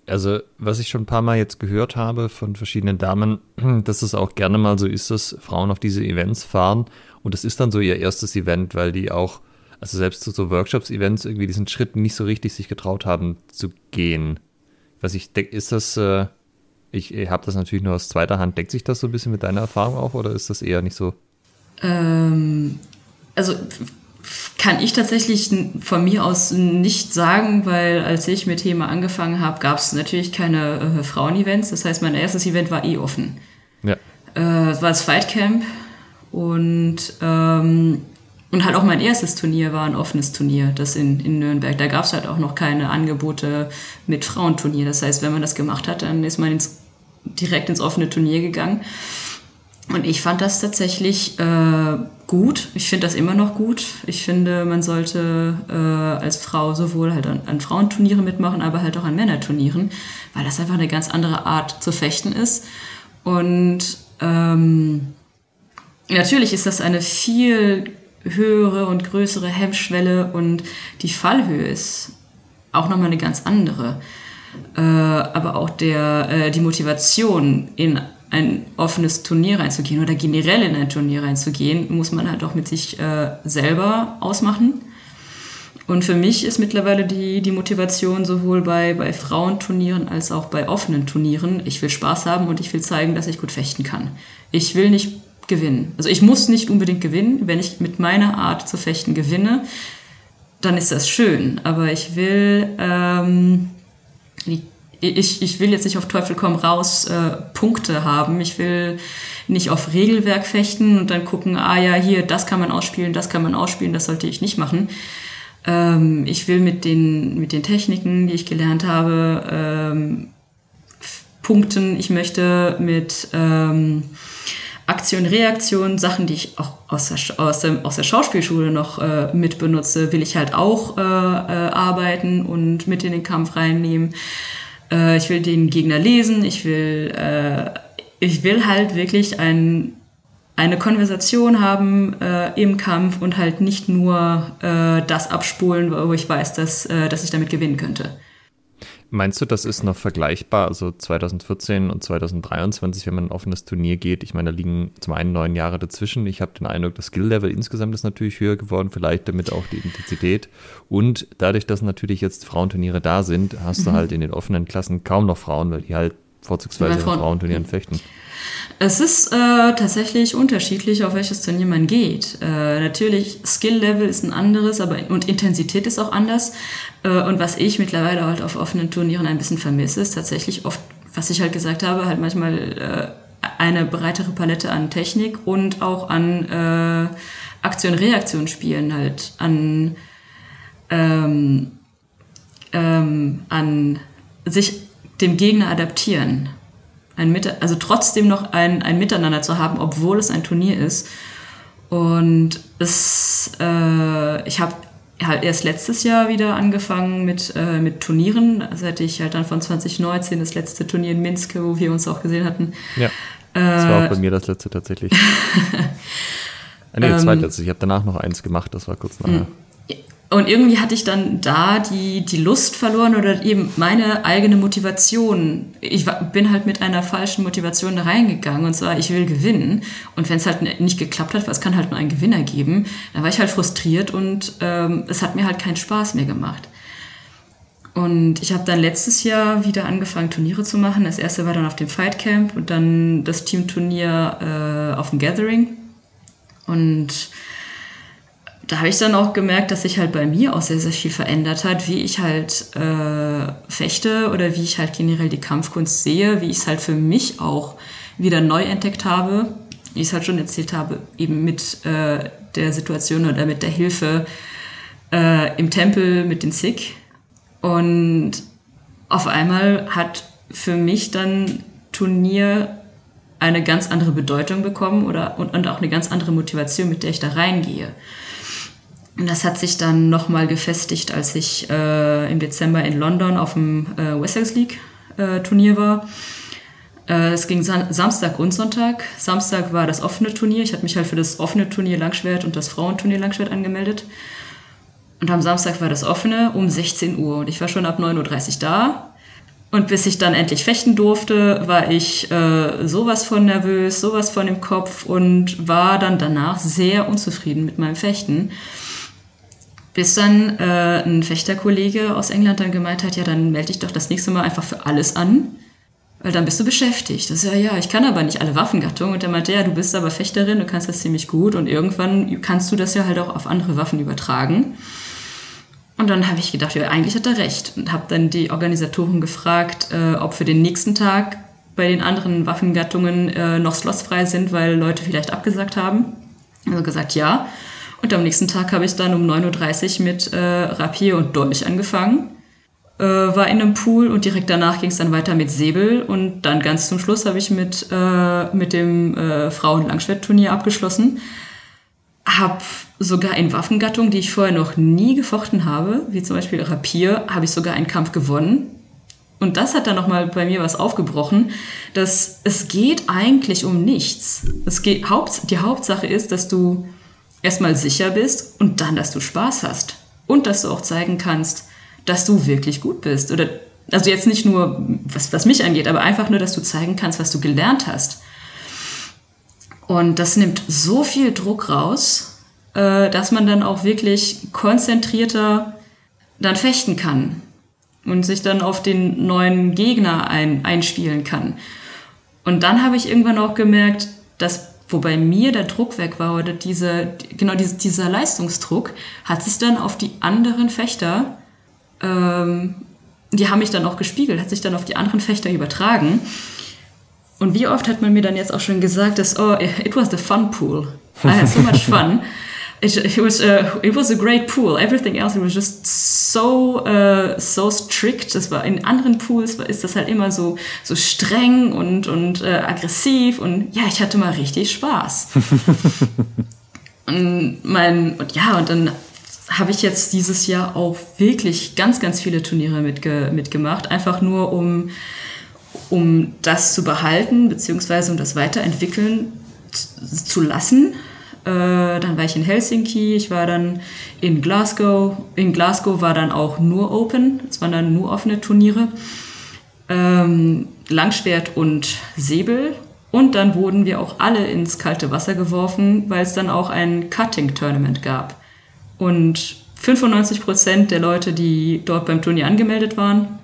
also was ich schon ein paar Mal jetzt gehört habe von verschiedenen Damen, (clears throat) dass es auch gerne mal so ist, dass Frauen auf diese Events fahren und das ist dann so ihr erstes Event, weil die auch, also selbst zu so Workshops-Events irgendwie diesen Schritt nicht so richtig sich getraut haben zu gehen. Was ich denke, ist das, äh, ich, habe das natürlich nur aus zweiter Hand, deckt sich das so ein bisschen mit deiner Erfahrung auch oder ist das eher nicht so? Ähm, also kann ich tatsächlich von mir aus nicht sagen, weil als ich mit Thema angefangen habe, gab es natürlich keine äh, Frauen-Events. Das heißt, mein erstes Event war eh offen. Ja. Äh, war das Fight Camp und, ähm, und halt auch mein erstes Turnier war ein offenes Turnier, das in, in Nürnberg. Da gab es halt auch noch keine Angebote mit Frauenturnier. Das heißt, wenn man das gemacht hat, dann ist man ins, direkt ins offene Turnier gegangen. Und ich fand das tatsächlich äh, gut. Ich finde das immer noch gut. Ich finde, man sollte äh, als Frau sowohl halt an, an Frauenturnieren mitmachen, aber halt auch an Männerturnieren, weil das einfach eine ganz andere Art zu fechten ist. Und ähm, natürlich ist das eine viel höhere und größere Hemmschwelle und die Fallhöhe ist auch nochmal eine ganz andere. Äh, aber auch der, äh, die Motivation in ein offenes Turnier reinzugehen oder generell in ein Turnier reinzugehen, muss man halt auch mit sich äh, selber ausmachen. Und für mich ist mittlerweile die, die Motivation sowohl bei, bei Frauenturnieren als auch bei offenen Turnieren, ich will Spaß haben und ich will zeigen, dass ich gut fechten kann. Ich will nicht gewinnen. Also ich muss nicht unbedingt gewinnen. Wenn ich mit meiner Art zu fechten gewinne, dann ist das schön. Aber ich will, ähm, ich, ich will jetzt nicht auf Teufel komm raus äh, Punkte haben. Ich will nicht auf Regelwerk fechten und dann gucken, ah ja, hier, das kann man ausspielen, das kann man ausspielen, das sollte ich nicht machen. Ähm, ich will mit den, mit den Techniken, die ich gelernt habe, ähm, punkten. Ich möchte mit ähm, Aktion, Reaktion, Sachen, die ich auch aus der, aus der, aus der Schauspielschule noch äh, mit benutze, will ich halt auch äh, äh, arbeiten und mit in den Kampf reinnehmen. Äh, ich will den Gegner lesen, ich will, äh, ich will halt wirklich ein, eine Konversation haben äh, im Kampf und halt nicht nur das abspulen, wo ich weiß, dass, dass ich damit gewinnen könnte. Meinst du, das ist noch vergleichbar, also 2014 und 2023, wenn man ein offenes Turnier geht? Ich meine, da liegen zum einen neun Jahre dazwischen. Ich habe den Eindruck, das Skill-Level insgesamt ist natürlich höher geworden, vielleicht damit auch die Intensität. Und dadurch, dass natürlich jetzt Frauenturniere da sind, hast mhm. du halt in den offenen Klassen kaum noch Frauen, weil die halt vorzugsweise in Frauenturnieren fechten. Es ist äh, tatsächlich unterschiedlich, auf welches Turnier man geht. Äh, natürlich, Skill-Level ist ein anderes, aber und Intensität ist auch anders. Äh, und was ich mittlerweile halt auf offenen Turnieren ein bisschen vermisse, ist tatsächlich oft, was ich halt gesagt habe, halt manchmal äh, eine breitere Palette an Technik und auch an äh, Aktion-Reaktion spielen, halt an, ähm, ähm, an sich dem Gegner adaptieren ein Mit also trotzdem noch ein, ein Miteinander zu haben, obwohl es ein Turnier ist. Und es, äh, ich habe halt erst letztes Jahr wieder angefangen mit, äh, mit Turnieren. Seit ich halt dann von 2019 das letzte Turnier in Minsk, wo wir uns auch gesehen hatten. Ja. Das war auch bei mir das letzte tatsächlich. (laughs) ah, nee, zweitletztes. Ich habe danach noch eins gemacht, das war kurz nachher. Und irgendwie hatte ich dann da die, die Lust verloren oder eben meine eigene Motivation. Ich bin halt mit einer falschen Motivation da reingegangen und zwar, ich will gewinnen. Und wenn es halt nicht geklappt hat, was kann halt nur einen Gewinner geben, dann war ich halt frustriert und ähm, es hat mir halt keinen Spaß mehr gemacht. Und ich habe dann letztes Jahr wieder angefangen, Turniere zu machen. Das erste war dann auf dem Fight Camp und dann das Teamturnier äh, auf dem Gathering. Und da habe ich dann auch gemerkt, dass sich halt bei mir auch sehr, sehr viel verändert hat, wie ich halt äh, fechte oder wie ich halt generell die Kampfkunst sehe, wie ich es halt für mich auch wieder neu entdeckt habe, wie ich es halt schon erzählt habe, eben mit äh, der Situation oder mit der Hilfe äh, im Tempel mit den Sikh. Und auf einmal hat für mich dann Turnier eine ganz andere Bedeutung bekommen oder und, und auch eine ganz andere Motivation, mit der ich da reingehe. Und das hat sich dann nochmal gefestigt, als ich äh, im Dezember in London auf dem äh, Wessex League äh, Turnier war. Äh, es ging Sam Samstag und Sonntag. Samstag war das offene Turnier. Ich hatte mich halt für das offene Turnier Langschwert und das Frauenturnier Langschwert angemeldet. Und am Samstag war das offene um 16 Uhr. Und ich war schon ab 9.30 Uhr da. Und bis ich dann endlich fechten durfte, war ich äh, sowas von nervös, sowas von im Kopf und war dann danach sehr unzufrieden mit meinem Fechten. Bis dann äh, ein Fechterkollege aus England dann gemeint hat, ja, dann melde dich doch das nächste Mal einfach für alles an, weil dann bist du beschäftigt. Das ist ja, ja, ich kann aber nicht alle Waffengattungen. Und er meinte, ja, du bist aber Fechterin, du kannst das ziemlich gut und irgendwann kannst du das ja halt auch auf andere Waffen übertragen. Und dann habe ich gedacht, ja, eigentlich hat er recht. Und habe dann die Organisatoren gefragt, äh, ob für den nächsten Tag bei den anderen Waffengattungen äh, noch Slots frei sind, weil Leute vielleicht abgesagt haben. Also gesagt, ja. Und am nächsten Tag habe ich dann um 9.30 Uhr mit äh, Rapier und Dolch angefangen. Äh, war in einem Pool und direkt danach ging es dann weiter mit Säbel und dann ganz zum Schluss habe ich mit, äh, mit dem äh, Frauen-Langschwertturnier abgeschlossen. Hab sogar in Waffengattungen, die ich vorher noch nie gefochten habe, wie zum Beispiel Rapier, habe ich sogar einen Kampf gewonnen. Und das hat dann nochmal bei mir was aufgebrochen, dass es geht eigentlich um nichts. Es geht, Haupt, die Hauptsache ist, dass du erstmal sicher bist und dann, dass du Spaß hast. Und dass du auch zeigen kannst, dass du wirklich gut bist. Oder also jetzt nicht nur, was, was mich angeht, aber einfach nur, dass du zeigen kannst, was du gelernt hast. Und das nimmt so viel Druck raus, äh, dass man dann auch wirklich konzentrierter dann fechten kann und sich dann auf den neuen Gegner ein, einspielen kann. Und dann habe ich irgendwann auch gemerkt, dass wobei mir der Druck weg war oder diese, genau diese, dieser Leistungsdruck hat sich dann auf die anderen Fechter, ähm, die haben mich dann auch gespiegelt, hat sich dann auf die anderen Fechter übertragen. Und wie oft hat man mir dann jetzt auch schon gesagt, dass, oh, it was the fun pool. I had so much fun. (laughs) It, it was uh, it was a great pool. Everything else it was just so uh, so strict. Das war in anderen Pools ist das halt immer so so streng und und uh, aggressiv und ja, ich hatte mal richtig Spaß. (laughs) und mein und ja und dann habe ich jetzt dieses Jahr auch wirklich ganz ganz viele Turniere mitge mitgemacht, einfach nur um um das zu behalten beziehungsweise um das weiterentwickeln zu lassen äh, dann war ich in Helsinki, ich war dann in Glasgow. In Glasgow war dann auch nur Open, es waren dann nur offene Turniere. Ähm, Langschwert und Säbel. Und dann wurden wir auch alle ins kalte Wasser geworfen, weil es dann auch ein Cutting-Tournament gab. Und 95 Prozent der Leute, die dort beim Turnier angemeldet waren,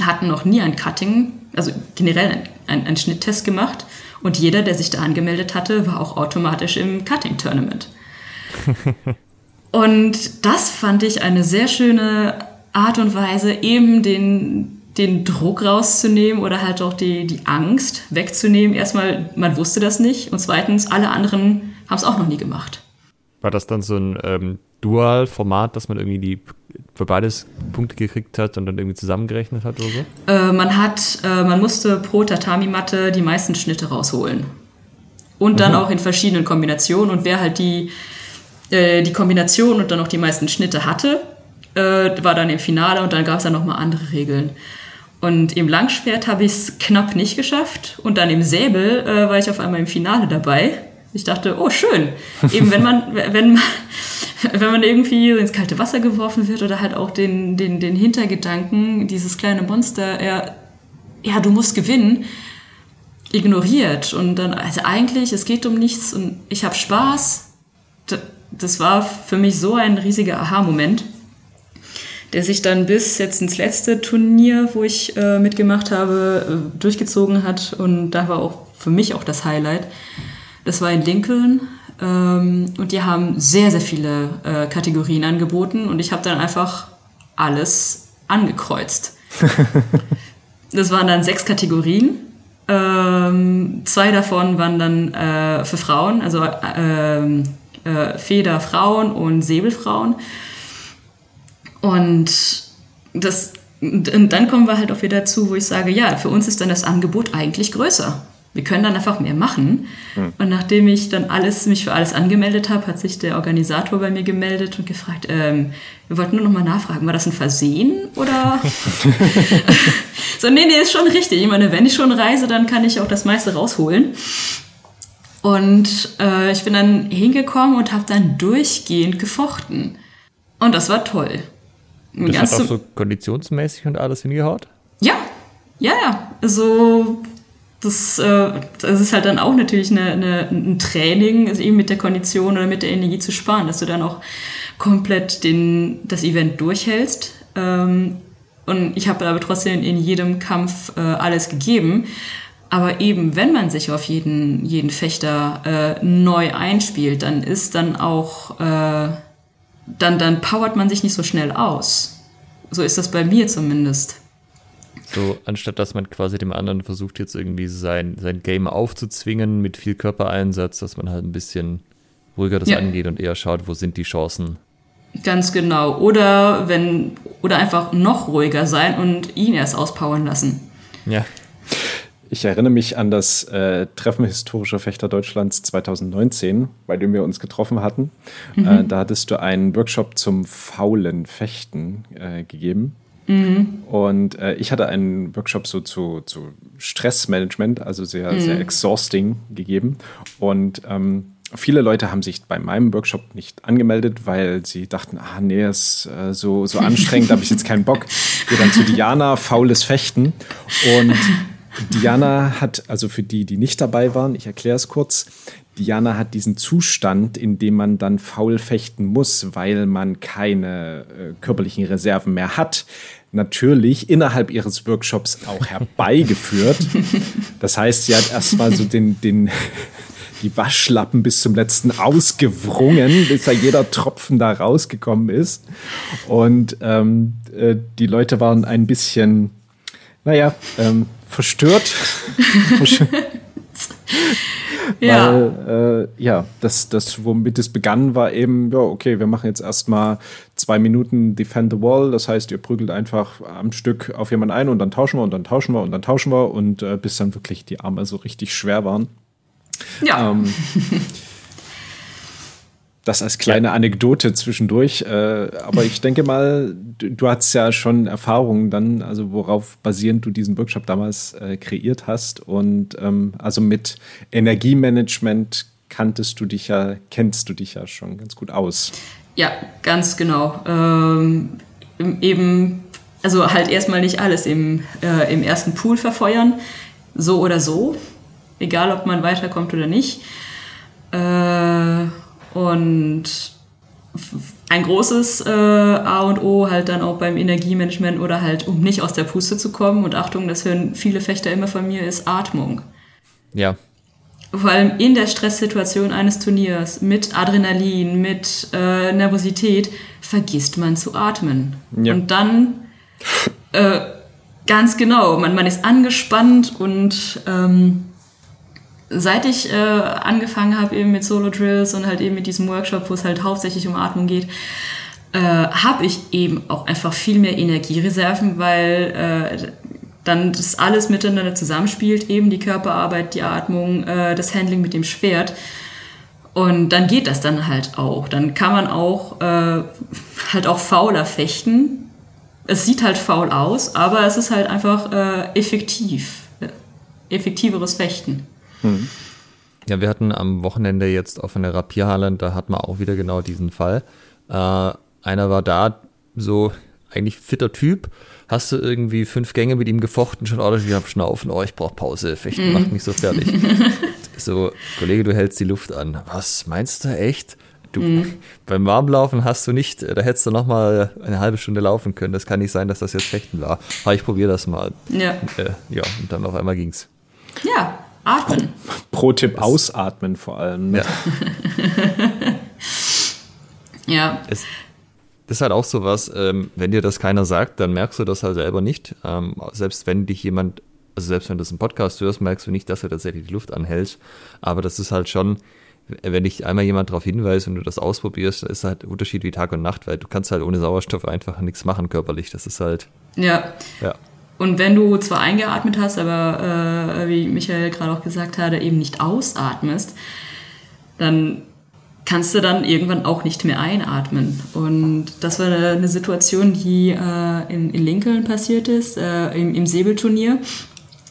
hatten noch nie ein Cutting, also generell einen, einen Schnitttest gemacht. Und jeder, der sich da angemeldet hatte, war auch automatisch im Cutting-Tournament. (laughs) und das fand ich eine sehr schöne Art und Weise, eben den, den Druck rauszunehmen oder halt auch die, die Angst wegzunehmen. Erstmal, man wusste das nicht und zweitens, alle anderen haben es auch noch nie gemacht. War das dann so ein ähm, Dual-Format, dass man irgendwie die für beides Punkte gekriegt hat und dann irgendwie zusammengerechnet hat oder so? Äh, man hat, äh, man musste pro Tatami-Matte die meisten Schnitte rausholen. Und dann mhm. auch in verschiedenen Kombinationen. Und wer halt die, äh, die Kombination und dann auch die meisten Schnitte hatte, äh, war dann im Finale und dann gab es dann nochmal andere Regeln. Und im Langschwert habe ich es knapp nicht geschafft. Und dann im Säbel äh, war ich auf einmal im Finale dabei. Ich dachte, oh schön. Eben wenn man, wenn (laughs) wenn man irgendwie ins kalte Wasser geworfen wird oder halt auch den, den, den Hintergedanken, dieses kleine Monster, er, ja, du musst gewinnen, ignoriert. Und dann, also eigentlich, es geht um nichts und ich habe Spaß. Das war für mich so ein riesiger Aha-Moment, der sich dann bis jetzt ins letzte Turnier, wo ich äh, mitgemacht habe, äh, durchgezogen hat. Und da war auch für mich auch das Highlight. Das war in Lincoln ähm, und die haben sehr, sehr viele äh, Kategorien angeboten und ich habe dann einfach alles angekreuzt. (laughs) das waren dann sechs Kategorien. Ähm, zwei davon waren dann äh, für Frauen, also äh, äh, Federfrauen und Säbelfrauen. Und das, und dann kommen wir halt auch wieder zu, wo ich sage, ja, für uns ist dann das Angebot eigentlich größer wir können dann einfach mehr machen. Mhm. Und nachdem ich dann alles, mich für alles angemeldet habe, hat sich der Organisator bei mir gemeldet und gefragt, ähm, wir wollten nur noch mal nachfragen, war das ein Versehen oder? (laughs) (laughs) so, nee, nee, ist schon richtig. Ich meine, wenn ich schon reise, dann kann ich auch das meiste rausholen. Und äh, ich bin dann hingekommen und habe dann durchgehend gefochten. Und das war toll. Das Ganz hat auch so konditionsmäßig und alles hingehaut? Ja, ja, ja. Also das, äh, das ist halt dann auch natürlich eine, eine, ein Training, also eben mit der Kondition oder mit der Energie zu sparen, dass du dann auch komplett den, das Event durchhältst. Ähm, und ich habe aber trotzdem in jedem Kampf äh, alles gegeben. Aber eben, wenn man sich auf jeden, jeden Fechter äh, neu einspielt, dann ist dann auch, dann, dann powert man sich nicht so schnell aus. So ist das bei mir zumindest. So, anstatt dass man quasi dem anderen versucht, jetzt irgendwie sein, sein Game aufzuzwingen mit viel Körpereinsatz, dass man halt ein bisschen ruhiger das ja. angeht und eher schaut, wo sind die Chancen. Ganz genau. Oder wenn, oder einfach noch ruhiger sein und ihn erst auspowern lassen. Ja. Ich erinnere mich an das äh, Treffen historischer Fechter Deutschlands 2019, bei dem wir uns getroffen hatten. Mhm. Äh, da hattest du einen Workshop zum faulen Fechten äh, gegeben. Mhm. Und äh, ich hatte einen Workshop so zu, zu Stressmanagement, also sehr, mhm. sehr exhausting gegeben. Und ähm, viele Leute haben sich bei meinem Workshop nicht angemeldet, weil sie dachten, ah nee, ist äh, so, so anstrengend, da habe ich jetzt keinen Bock. Ich gehe dann zu Diana, faules Fechten. Und Diana hat, also für die, die nicht dabei waren, ich erkläre es kurz, Diana hat diesen Zustand, in dem man dann faul fechten muss, weil man keine äh, körperlichen Reserven mehr hat, natürlich innerhalb ihres Workshops auch herbeigeführt. (laughs) Das heißt, sie hat erstmal so den, den, (laughs) die Waschlappen bis zum letzten ausgewrungen, bis da jeder Tropfen da rausgekommen ist. Und ähm, äh, die Leute waren ein bisschen, naja, ähm, verstört. (laughs) ja. Weil, äh, ja, das, das, womit es begann, war eben, ja, okay, wir machen jetzt erstmal zwei Minuten Defend the Wall. Das heißt, ihr prügelt einfach am Stück auf jemanden ein und dann tauschen wir und dann tauschen wir und dann tauschen wir und äh, bis dann wirklich die Arme so richtig schwer waren. Ja. Ähm, (laughs) das als kleine Anekdote zwischendurch. Äh, aber ich denke mal, du, du hast ja schon Erfahrungen dann, also worauf basierend du diesen Workshop damals äh, kreiert hast. Und ähm, also mit Energiemanagement kanntest du dich ja, kennst du dich ja schon ganz gut aus. Ja, ganz genau. Ähm, eben, also halt erstmal nicht alles im, äh, im ersten Pool verfeuern, so oder so, egal ob man weiterkommt oder nicht. Äh, und ein großes äh, A und O halt dann auch beim Energiemanagement oder halt, um nicht aus der Puste zu kommen. Und Achtung, das hören viele Fechter immer von mir, ist Atmung. Ja. Vor allem in der Stresssituation eines Turniers mit Adrenalin, mit äh, Nervosität, vergisst man zu atmen. Ja. Und dann äh, ganz genau, man, man ist angespannt und ähm, seit ich äh, angefangen habe eben mit Solo-Drills und halt eben mit diesem Workshop, wo es halt hauptsächlich um Atmung geht, äh, habe ich eben auch einfach viel mehr Energiereserven, weil äh, dann das alles miteinander zusammenspielt, eben die Körperarbeit, die Atmung, äh, das Handling mit dem Schwert. Und dann geht das dann halt auch. Dann kann man auch äh, halt auch fauler fechten. Es sieht halt faul aus, aber es ist halt einfach äh, effektiv. Effektiveres Fechten. Mhm. Ja, wir hatten am Wochenende jetzt auf einer Rapierhalle, da hat man auch wieder genau diesen Fall. Äh, einer war da, so eigentlich fitter Typ, hast du irgendwie fünf Gänge mit ihm gefochten, schon ordentlich am Schnaufen, oh, ich brauch Pause, Fechten mm. macht mich so fertig. (laughs) so, Kollege, du hältst die Luft an. Was, meinst du echt? Du, mm. Beim Warmlaufen hast du nicht, da hättest du noch mal eine halbe Stunde laufen können. Das kann nicht sein, dass das jetzt Fechten war. Aber ich probiere das mal. Ja. Äh, ja, und dann auf einmal ging's. Ja, Atmen. Pro-Tipp ausatmen vor allem. Ne? Ja. (laughs) ja. Es, das ist halt auch so was, ähm, wenn dir das keiner sagt, dann merkst du das halt selber nicht. Ähm, selbst wenn dich jemand, also selbst wenn du das im Podcast hörst, merkst du nicht, dass er tatsächlich die Luft anhält. Aber das ist halt schon, wenn dich einmal jemand darauf hinweist und du das ausprobierst, ist halt ein Unterschied wie Tag und Nacht, weil du kannst halt ohne Sauerstoff einfach nichts machen körperlich. Das ist halt. Ja. Ja. Und wenn du zwar eingeatmet hast, aber äh, wie Michael gerade auch gesagt hatte, eben nicht ausatmest, dann kannst du dann irgendwann auch nicht mehr einatmen. Und das war eine Situation, die äh, in, in Lincoln passiert ist, äh, im, im Säbelturnier.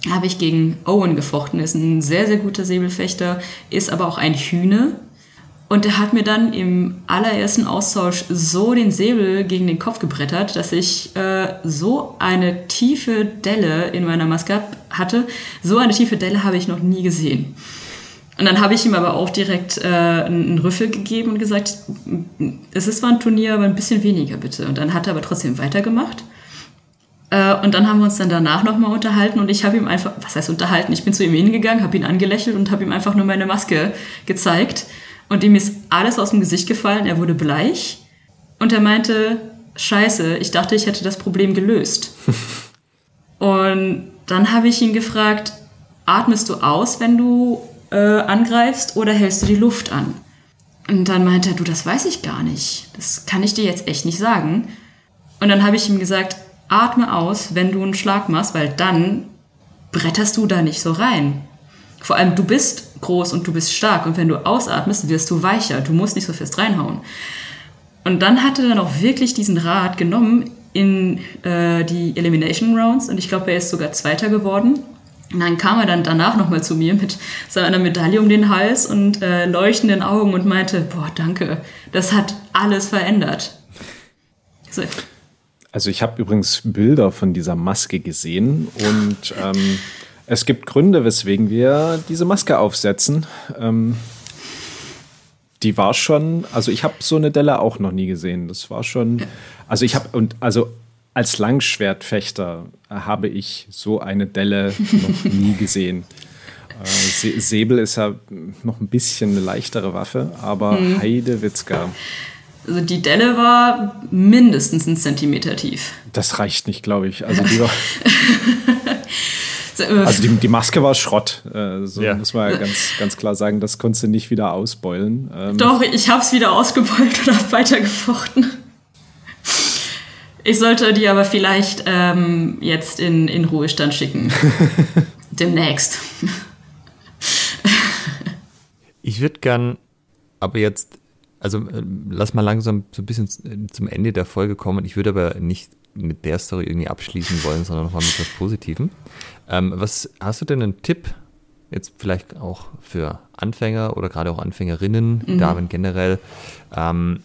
Habe ich gegen Owen gefochten, ist ein sehr, sehr guter Säbelfechter, ist aber auch ein Hühne und er hat mir dann im allerersten Austausch so den Säbel gegen den Kopf gebrettert, dass ich äh, so eine tiefe Delle in meiner Maske hatte. So eine tiefe Delle habe ich noch nie gesehen. Und dann habe ich ihm aber auch direkt äh, einen Rüffel gegeben und gesagt, es ist zwar ein Turnier, aber ein bisschen weniger bitte. Und dann hat er aber trotzdem weitergemacht. Äh, und dann haben wir uns dann danach nochmal unterhalten und ich habe ihm einfach, was heißt unterhalten? Ich bin zu ihm hingegangen, habe ihn angelächelt und habe ihm einfach nur meine Maske gezeigt und ihm ist alles aus dem Gesicht gefallen, er wurde bleich und er meinte, scheiße, ich dachte, ich hätte das Problem gelöst. (laughs) und dann habe ich ihn gefragt, atmest du aus, wenn du äh, angreifst oder hältst du die Luft an? Und dann meinte er, du, das weiß ich gar nicht. Das kann ich dir jetzt echt nicht sagen. Und dann habe ich ihm gesagt, atme aus, wenn du einen Schlag machst, weil dann bretterst du da nicht so rein. Vor allem, du bist groß und du bist stark und wenn du ausatmest, wirst du weicher. Du musst nicht so fest reinhauen. Und dann hat er auch wirklich diesen Rat genommen in äh, die Elimination Rounds und ich glaube, er ist sogar Zweiter geworden. Und dann kam er dann danach nochmal zu mir mit seiner Medaille um den Hals und äh, leuchtenden Augen und meinte, boah, danke, das hat alles verändert. So. Also ich habe übrigens Bilder von dieser Maske gesehen und ähm, es gibt Gründe, weswegen wir diese Maske aufsetzen. Ähm, die war schon, also ich habe so eine Delle auch noch nie gesehen. Das war schon, also ich habe, und also als Langschwertfechter habe ich so eine Delle noch nie (laughs) gesehen. Äh, Säbel ist ja noch ein bisschen eine leichtere Waffe, aber mhm. Heidewitzka. Also die Delle war mindestens einen Zentimeter tief. Das reicht nicht, glaube ich. Also die war. (laughs) Also die, die, Maske war Schrott. Äh, so ja. muss man ja ganz, ganz klar sagen. Das konntest du nicht wieder ausbeulen. Ähm Doch, ich habe es wieder ausgebeult und habe weitergefochten. Ich sollte die aber vielleicht ähm, jetzt in, in Ruhestand schicken. (laughs) Demnächst. ich würde gern aber jetzt, also äh, lass mal langsam so ein bisschen zum Ende der Folge kommen. Ich würde aber nicht mit der Story irgendwie abschließen wollen, sondern nochmal mit was Positivem. Ähm, was hast du denn einen Tipp, jetzt vielleicht auch für Anfänger oder gerade auch Anfängerinnen, mhm. Damen generell, ähm,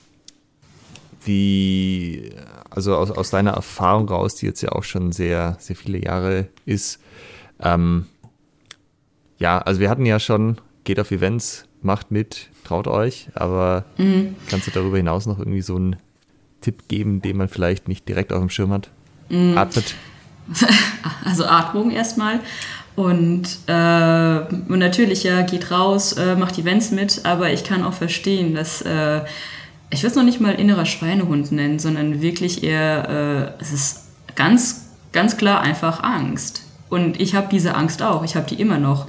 die, also aus, aus deiner Erfahrung raus, die jetzt ja auch schon sehr, sehr viele Jahre ist, ähm, ja, also wir hatten ja schon, geht auf Events, macht mit, traut euch, aber mhm. kannst du darüber hinaus noch irgendwie so einen Tipp geben, den man vielleicht nicht direkt auf dem Schirm hat? Mhm. Atmet. (laughs) Also Atmung erstmal. Und, äh, und natürlich, ja, geht raus, äh, macht Events mit, aber ich kann auch verstehen, dass äh, ich würde es noch nicht mal innerer Schweinehund nennen, sondern wirklich eher, äh, es ist ganz, ganz klar einfach Angst. Und ich habe diese Angst auch, ich habe die immer noch.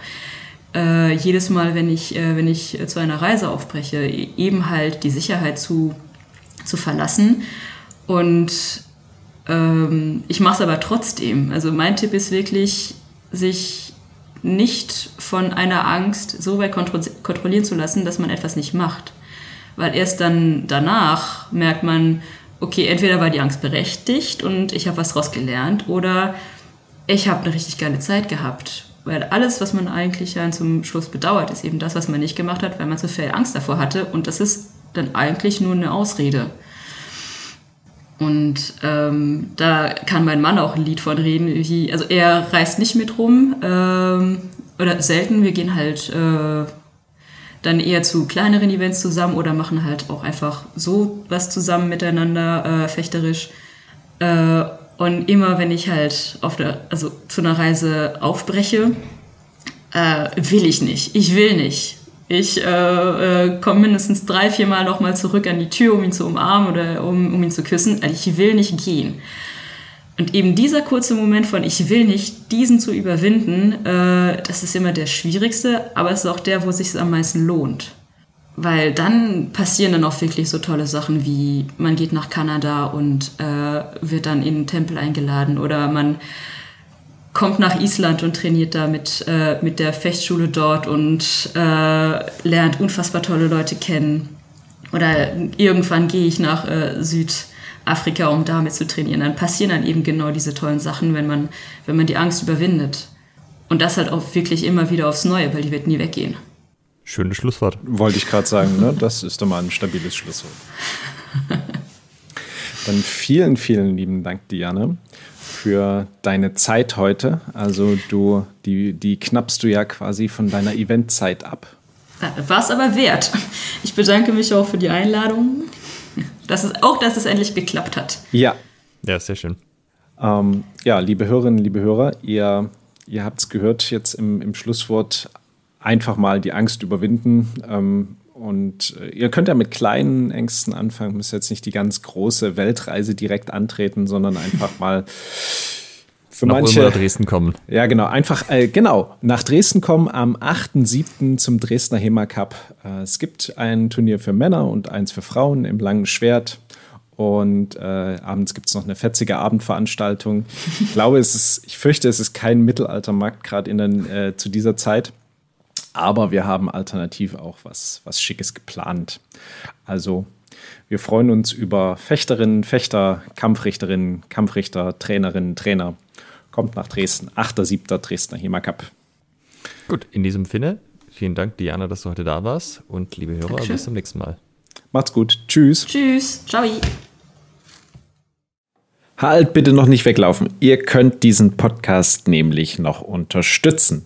Äh, jedes Mal, wenn ich, äh, wenn ich zu einer Reise aufbreche, e-, eben halt die Sicherheit zu, zu verlassen. Und ähm, ich mache es aber trotzdem. Also mein Tipp ist wirklich, sich nicht von einer Angst so weit kontro kontrollieren zu lassen, dass man etwas nicht macht. Weil erst dann danach merkt man, okay, entweder war die Angst berechtigt und ich habe was daraus gelernt oder ich habe eine richtig geile Zeit gehabt. Weil alles, was man eigentlich dann zum Schluss bedauert, ist eben das, was man nicht gemacht hat, weil man so viel Angst davor hatte. Und das ist dann eigentlich nur eine Ausrede. Und ähm, da kann mein Mann auch ein Lied von reden. Wie, also er reist nicht mit rum ähm, oder selten. Wir gehen halt äh, dann eher zu kleineren Events zusammen oder machen halt auch einfach so was zusammen miteinander, äh, fechterisch. Äh, und immer wenn ich halt auf der, also zu einer Reise aufbreche, äh, will ich nicht. Ich will nicht. Ich äh, äh, komme mindestens drei, vier Mal nochmal zurück an die Tür, um ihn zu umarmen oder um, um ihn zu küssen. Also ich will nicht gehen. Und eben dieser kurze Moment von ich will nicht, diesen zu überwinden, äh, das ist immer der schwierigste, aber es ist auch der, wo es sich am meisten lohnt. Weil dann passieren dann auch wirklich so tolle Sachen wie man geht nach Kanada und äh, wird dann in den Tempel eingeladen oder man kommt nach Island und trainiert da mit, äh, mit der Fechtschule dort und äh, lernt unfassbar tolle Leute kennen. Oder irgendwann gehe ich nach äh, Südafrika, um damit zu trainieren. Dann passieren dann eben genau diese tollen Sachen, wenn man, wenn man die Angst überwindet. Und das halt auch wirklich immer wieder aufs Neue, weil die wird nie weggehen. Schönes Schlusswort. Wollte ich gerade sagen, ne? das ist doch mal ein stabiles Schlusswort. (laughs) Dann vielen, vielen lieben Dank, Diane für deine Zeit heute. Also du, die, die knappst du ja quasi von deiner Eventzeit ab. War es aber wert. Ich bedanke mich auch für die Einladung. Dass es, auch, dass es endlich geklappt hat. Ja. Ja, sehr schön. Ähm, ja, liebe Hörerinnen, liebe Hörer, ihr, ihr habt es gehört jetzt im, im Schlusswort, einfach mal die Angst überwinden. Ähm, und äh, ihr könnt ja mit kleinen Ängsten anfangen, müsst jetzt nicht die ganz große Weltreise direkt antreten, sondern einfach mal für nach manche. Nach Dresden kommen. Ja, genau. Einfach, äh, genau, nach Dresden kommen am 8.7. zum Dresdner HEMA Cup. Äh, es gibt ein Turnier für Männer und eins für Frauen im langen Schwert. Und äh, abends gibt es noch eine fetzige Abendveranstaltung. Ich glaube, es ist, ich fürchte, es ist kein Mittelaltermarkt, gerade äh, zu dieser Zeit. Aber wir haben alternativ auch was, was Schickes geplant. Also wir freuen uns über Fechterinnen, Fechter, Kampfrichterinnen, Kampfrichter, Trainerinnen, Trainer. Kommt nach Dresden. 8.7. Dresdner HEMA Cup. Gut, in diesem Sinne, vielen Dank, Diana, dass du heute da warst. Und liebe Hörer, Dankeschön. bis zum nächsten Mal. Macht's gut. Tschüss. Tschüss. Ciao. Halt bitte noch nicht weglaufen. Ihr könnt diesen Podcast nämlich noch unterstützen.